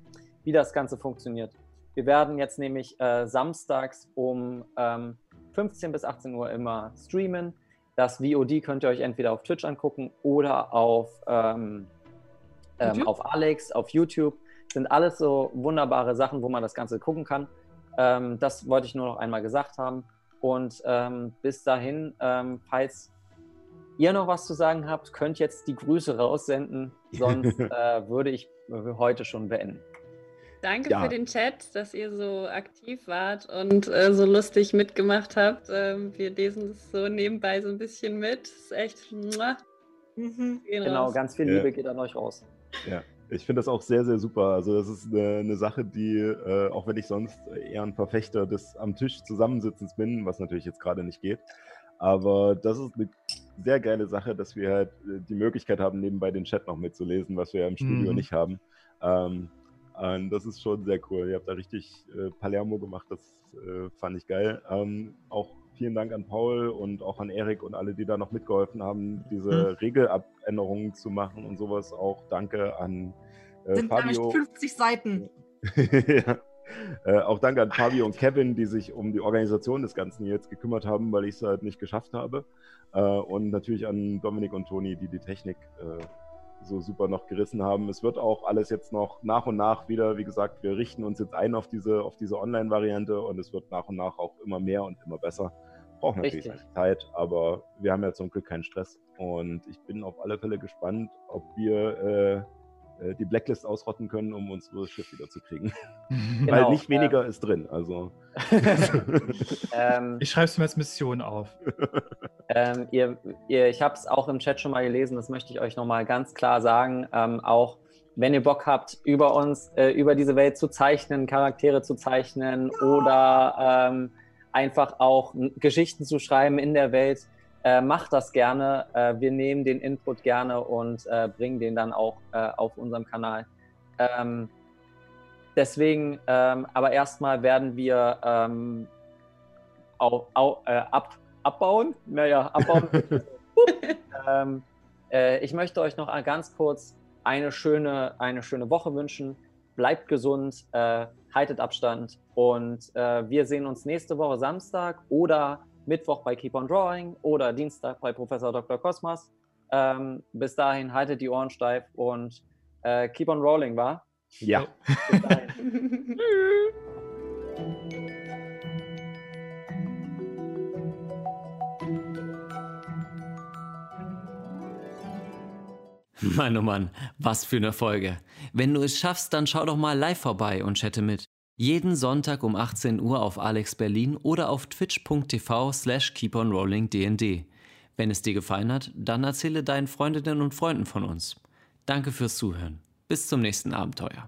wie das Ganze funktioniert. Wir werden jetzt nämlich äh, samstags um ähm, 15 bis 18 Uhr immer streamen. Das VOD könnt ihr euch entweder auf Twitch angucken oder auf, ähm, ähm, auf Alex, auf YouTube. Sind alles so wunderbare Sachen, wo man das Ganze gucken kann. Ähm, das wollte ich nur noch einmal gesagt haben. Und ähm, bis dahin, ähm, falls ihr noch was zu sagen habt, könnt jetzt die Grüße raussenden. Sonst äh, würde ich heute schon beenden. Danke Ja. für den Chat, dass ihr so aktiv wart und äh, so lustig mitgemacht habt. Ähm, wir lesen das so nebenbei so ein bisschen mit. Ist echt. Mhm. Genau, raus. ganz viel Ja. Liebe geht an euch raus. Ja, ich finde das auch sehr, sehr super. Also das ist eine, eine Sache, die, äh, auch wenn ich sonst eher ein Verfechter des am Tisch Zusammensitzens bin, was natürlich jetzt gerade nicht geht, aber das ist eine sehr geile Sache, dass wir halt äh, die Möglichkeit haben, nebenbei den Chat noch mitzulesen, was wir ja im Studio Mhm. nicht haben. Ähm, und das ist schon sehr cool. Ihr habt da richtig äh, Palermo gemacht, das äh, fand ich geil. Ähm, auch vielen Dank an Paul und auch an Erik und alle, die da noch mitgeholfen haben, diese Regelabänderungen zu machen und sowas. Auch danke an äh, Sind Fabio. 50 Seiten. ja. äh, auch danke an Fabi und Kevin, die sich um die Organisation des Ganzen jetzt gekümmert haben, weil ich es halt nicht geschafft habe. Äh, und natürlich an Dominik und Toni, die die Technik äh, so super noch gerissen haben. Es wird auch alles jetzt noch nach und nach wieder, wie gesagt, wir richten uns jetzt ein auf diese, auf diese Online-Variante und es wird nach und nach auch immer mehr und immer besser. Braucht natürlich Richtig. Zeit, aber wir haben ja zum Glück keinen Stress. Und ich bin auf alle Fälle gespannt, ob wir äh, äh, die Blacklist ausrotten können, um unser Schiff wieder zu kriegen. Genau, Weil nicht weniger ähm, ist drin. Also. ähm, ich schreibe es mir als Mission auf. Ähm, ihr, ihr, ich habe es auch im Chat schon mal gelesen, das möchte ich euch nochmal ganz klar sagen. Ähm, auch wenn ihr Bock habt, über uns, äh, über diese Welt zu zeichnen, Charaktere zu zeichnen oder ähm, einfach auch Geschichten zu schreiben in der Welt, äh, macht das gerne. Äh, wir nehmen den Input gerne und äh, bringen den dann auch äh, auf unserem Kanal. Ähm, deswegen, ähm, aber erstmal werden wir ähm, au, au, äh, ab, abbauen. Naja, abbauen. Ähm, äh, ich möchte euch noch ganz kurz eine schöne, eine schöne Woche wünschen. Bleibt gesund, haltet Abstand und wir sehen uns nächste Woche Samstag oder Mittwoch bei Keep on Drawing oder Dienstag bei Professor Dr. Kosmas. Ähm, bis dahin haltet die Ohren steif und äh, keep on rolling, wa? Ja. Mann, oh Mann, was für eine Folge. Wenn du es schaffst, dann schau doch mal live vorbei und chatte mit. Jeden Sonntag um 18 Uhr auf Alex Berlin oder auf twitch.tv slash keeponrollingdnd. Wenn es dir gefallen hat, dann erzähle deinen Freundinnen und Freunden von uns. Danke fürs Zuhören. Bis zum nächsten Abenteuer.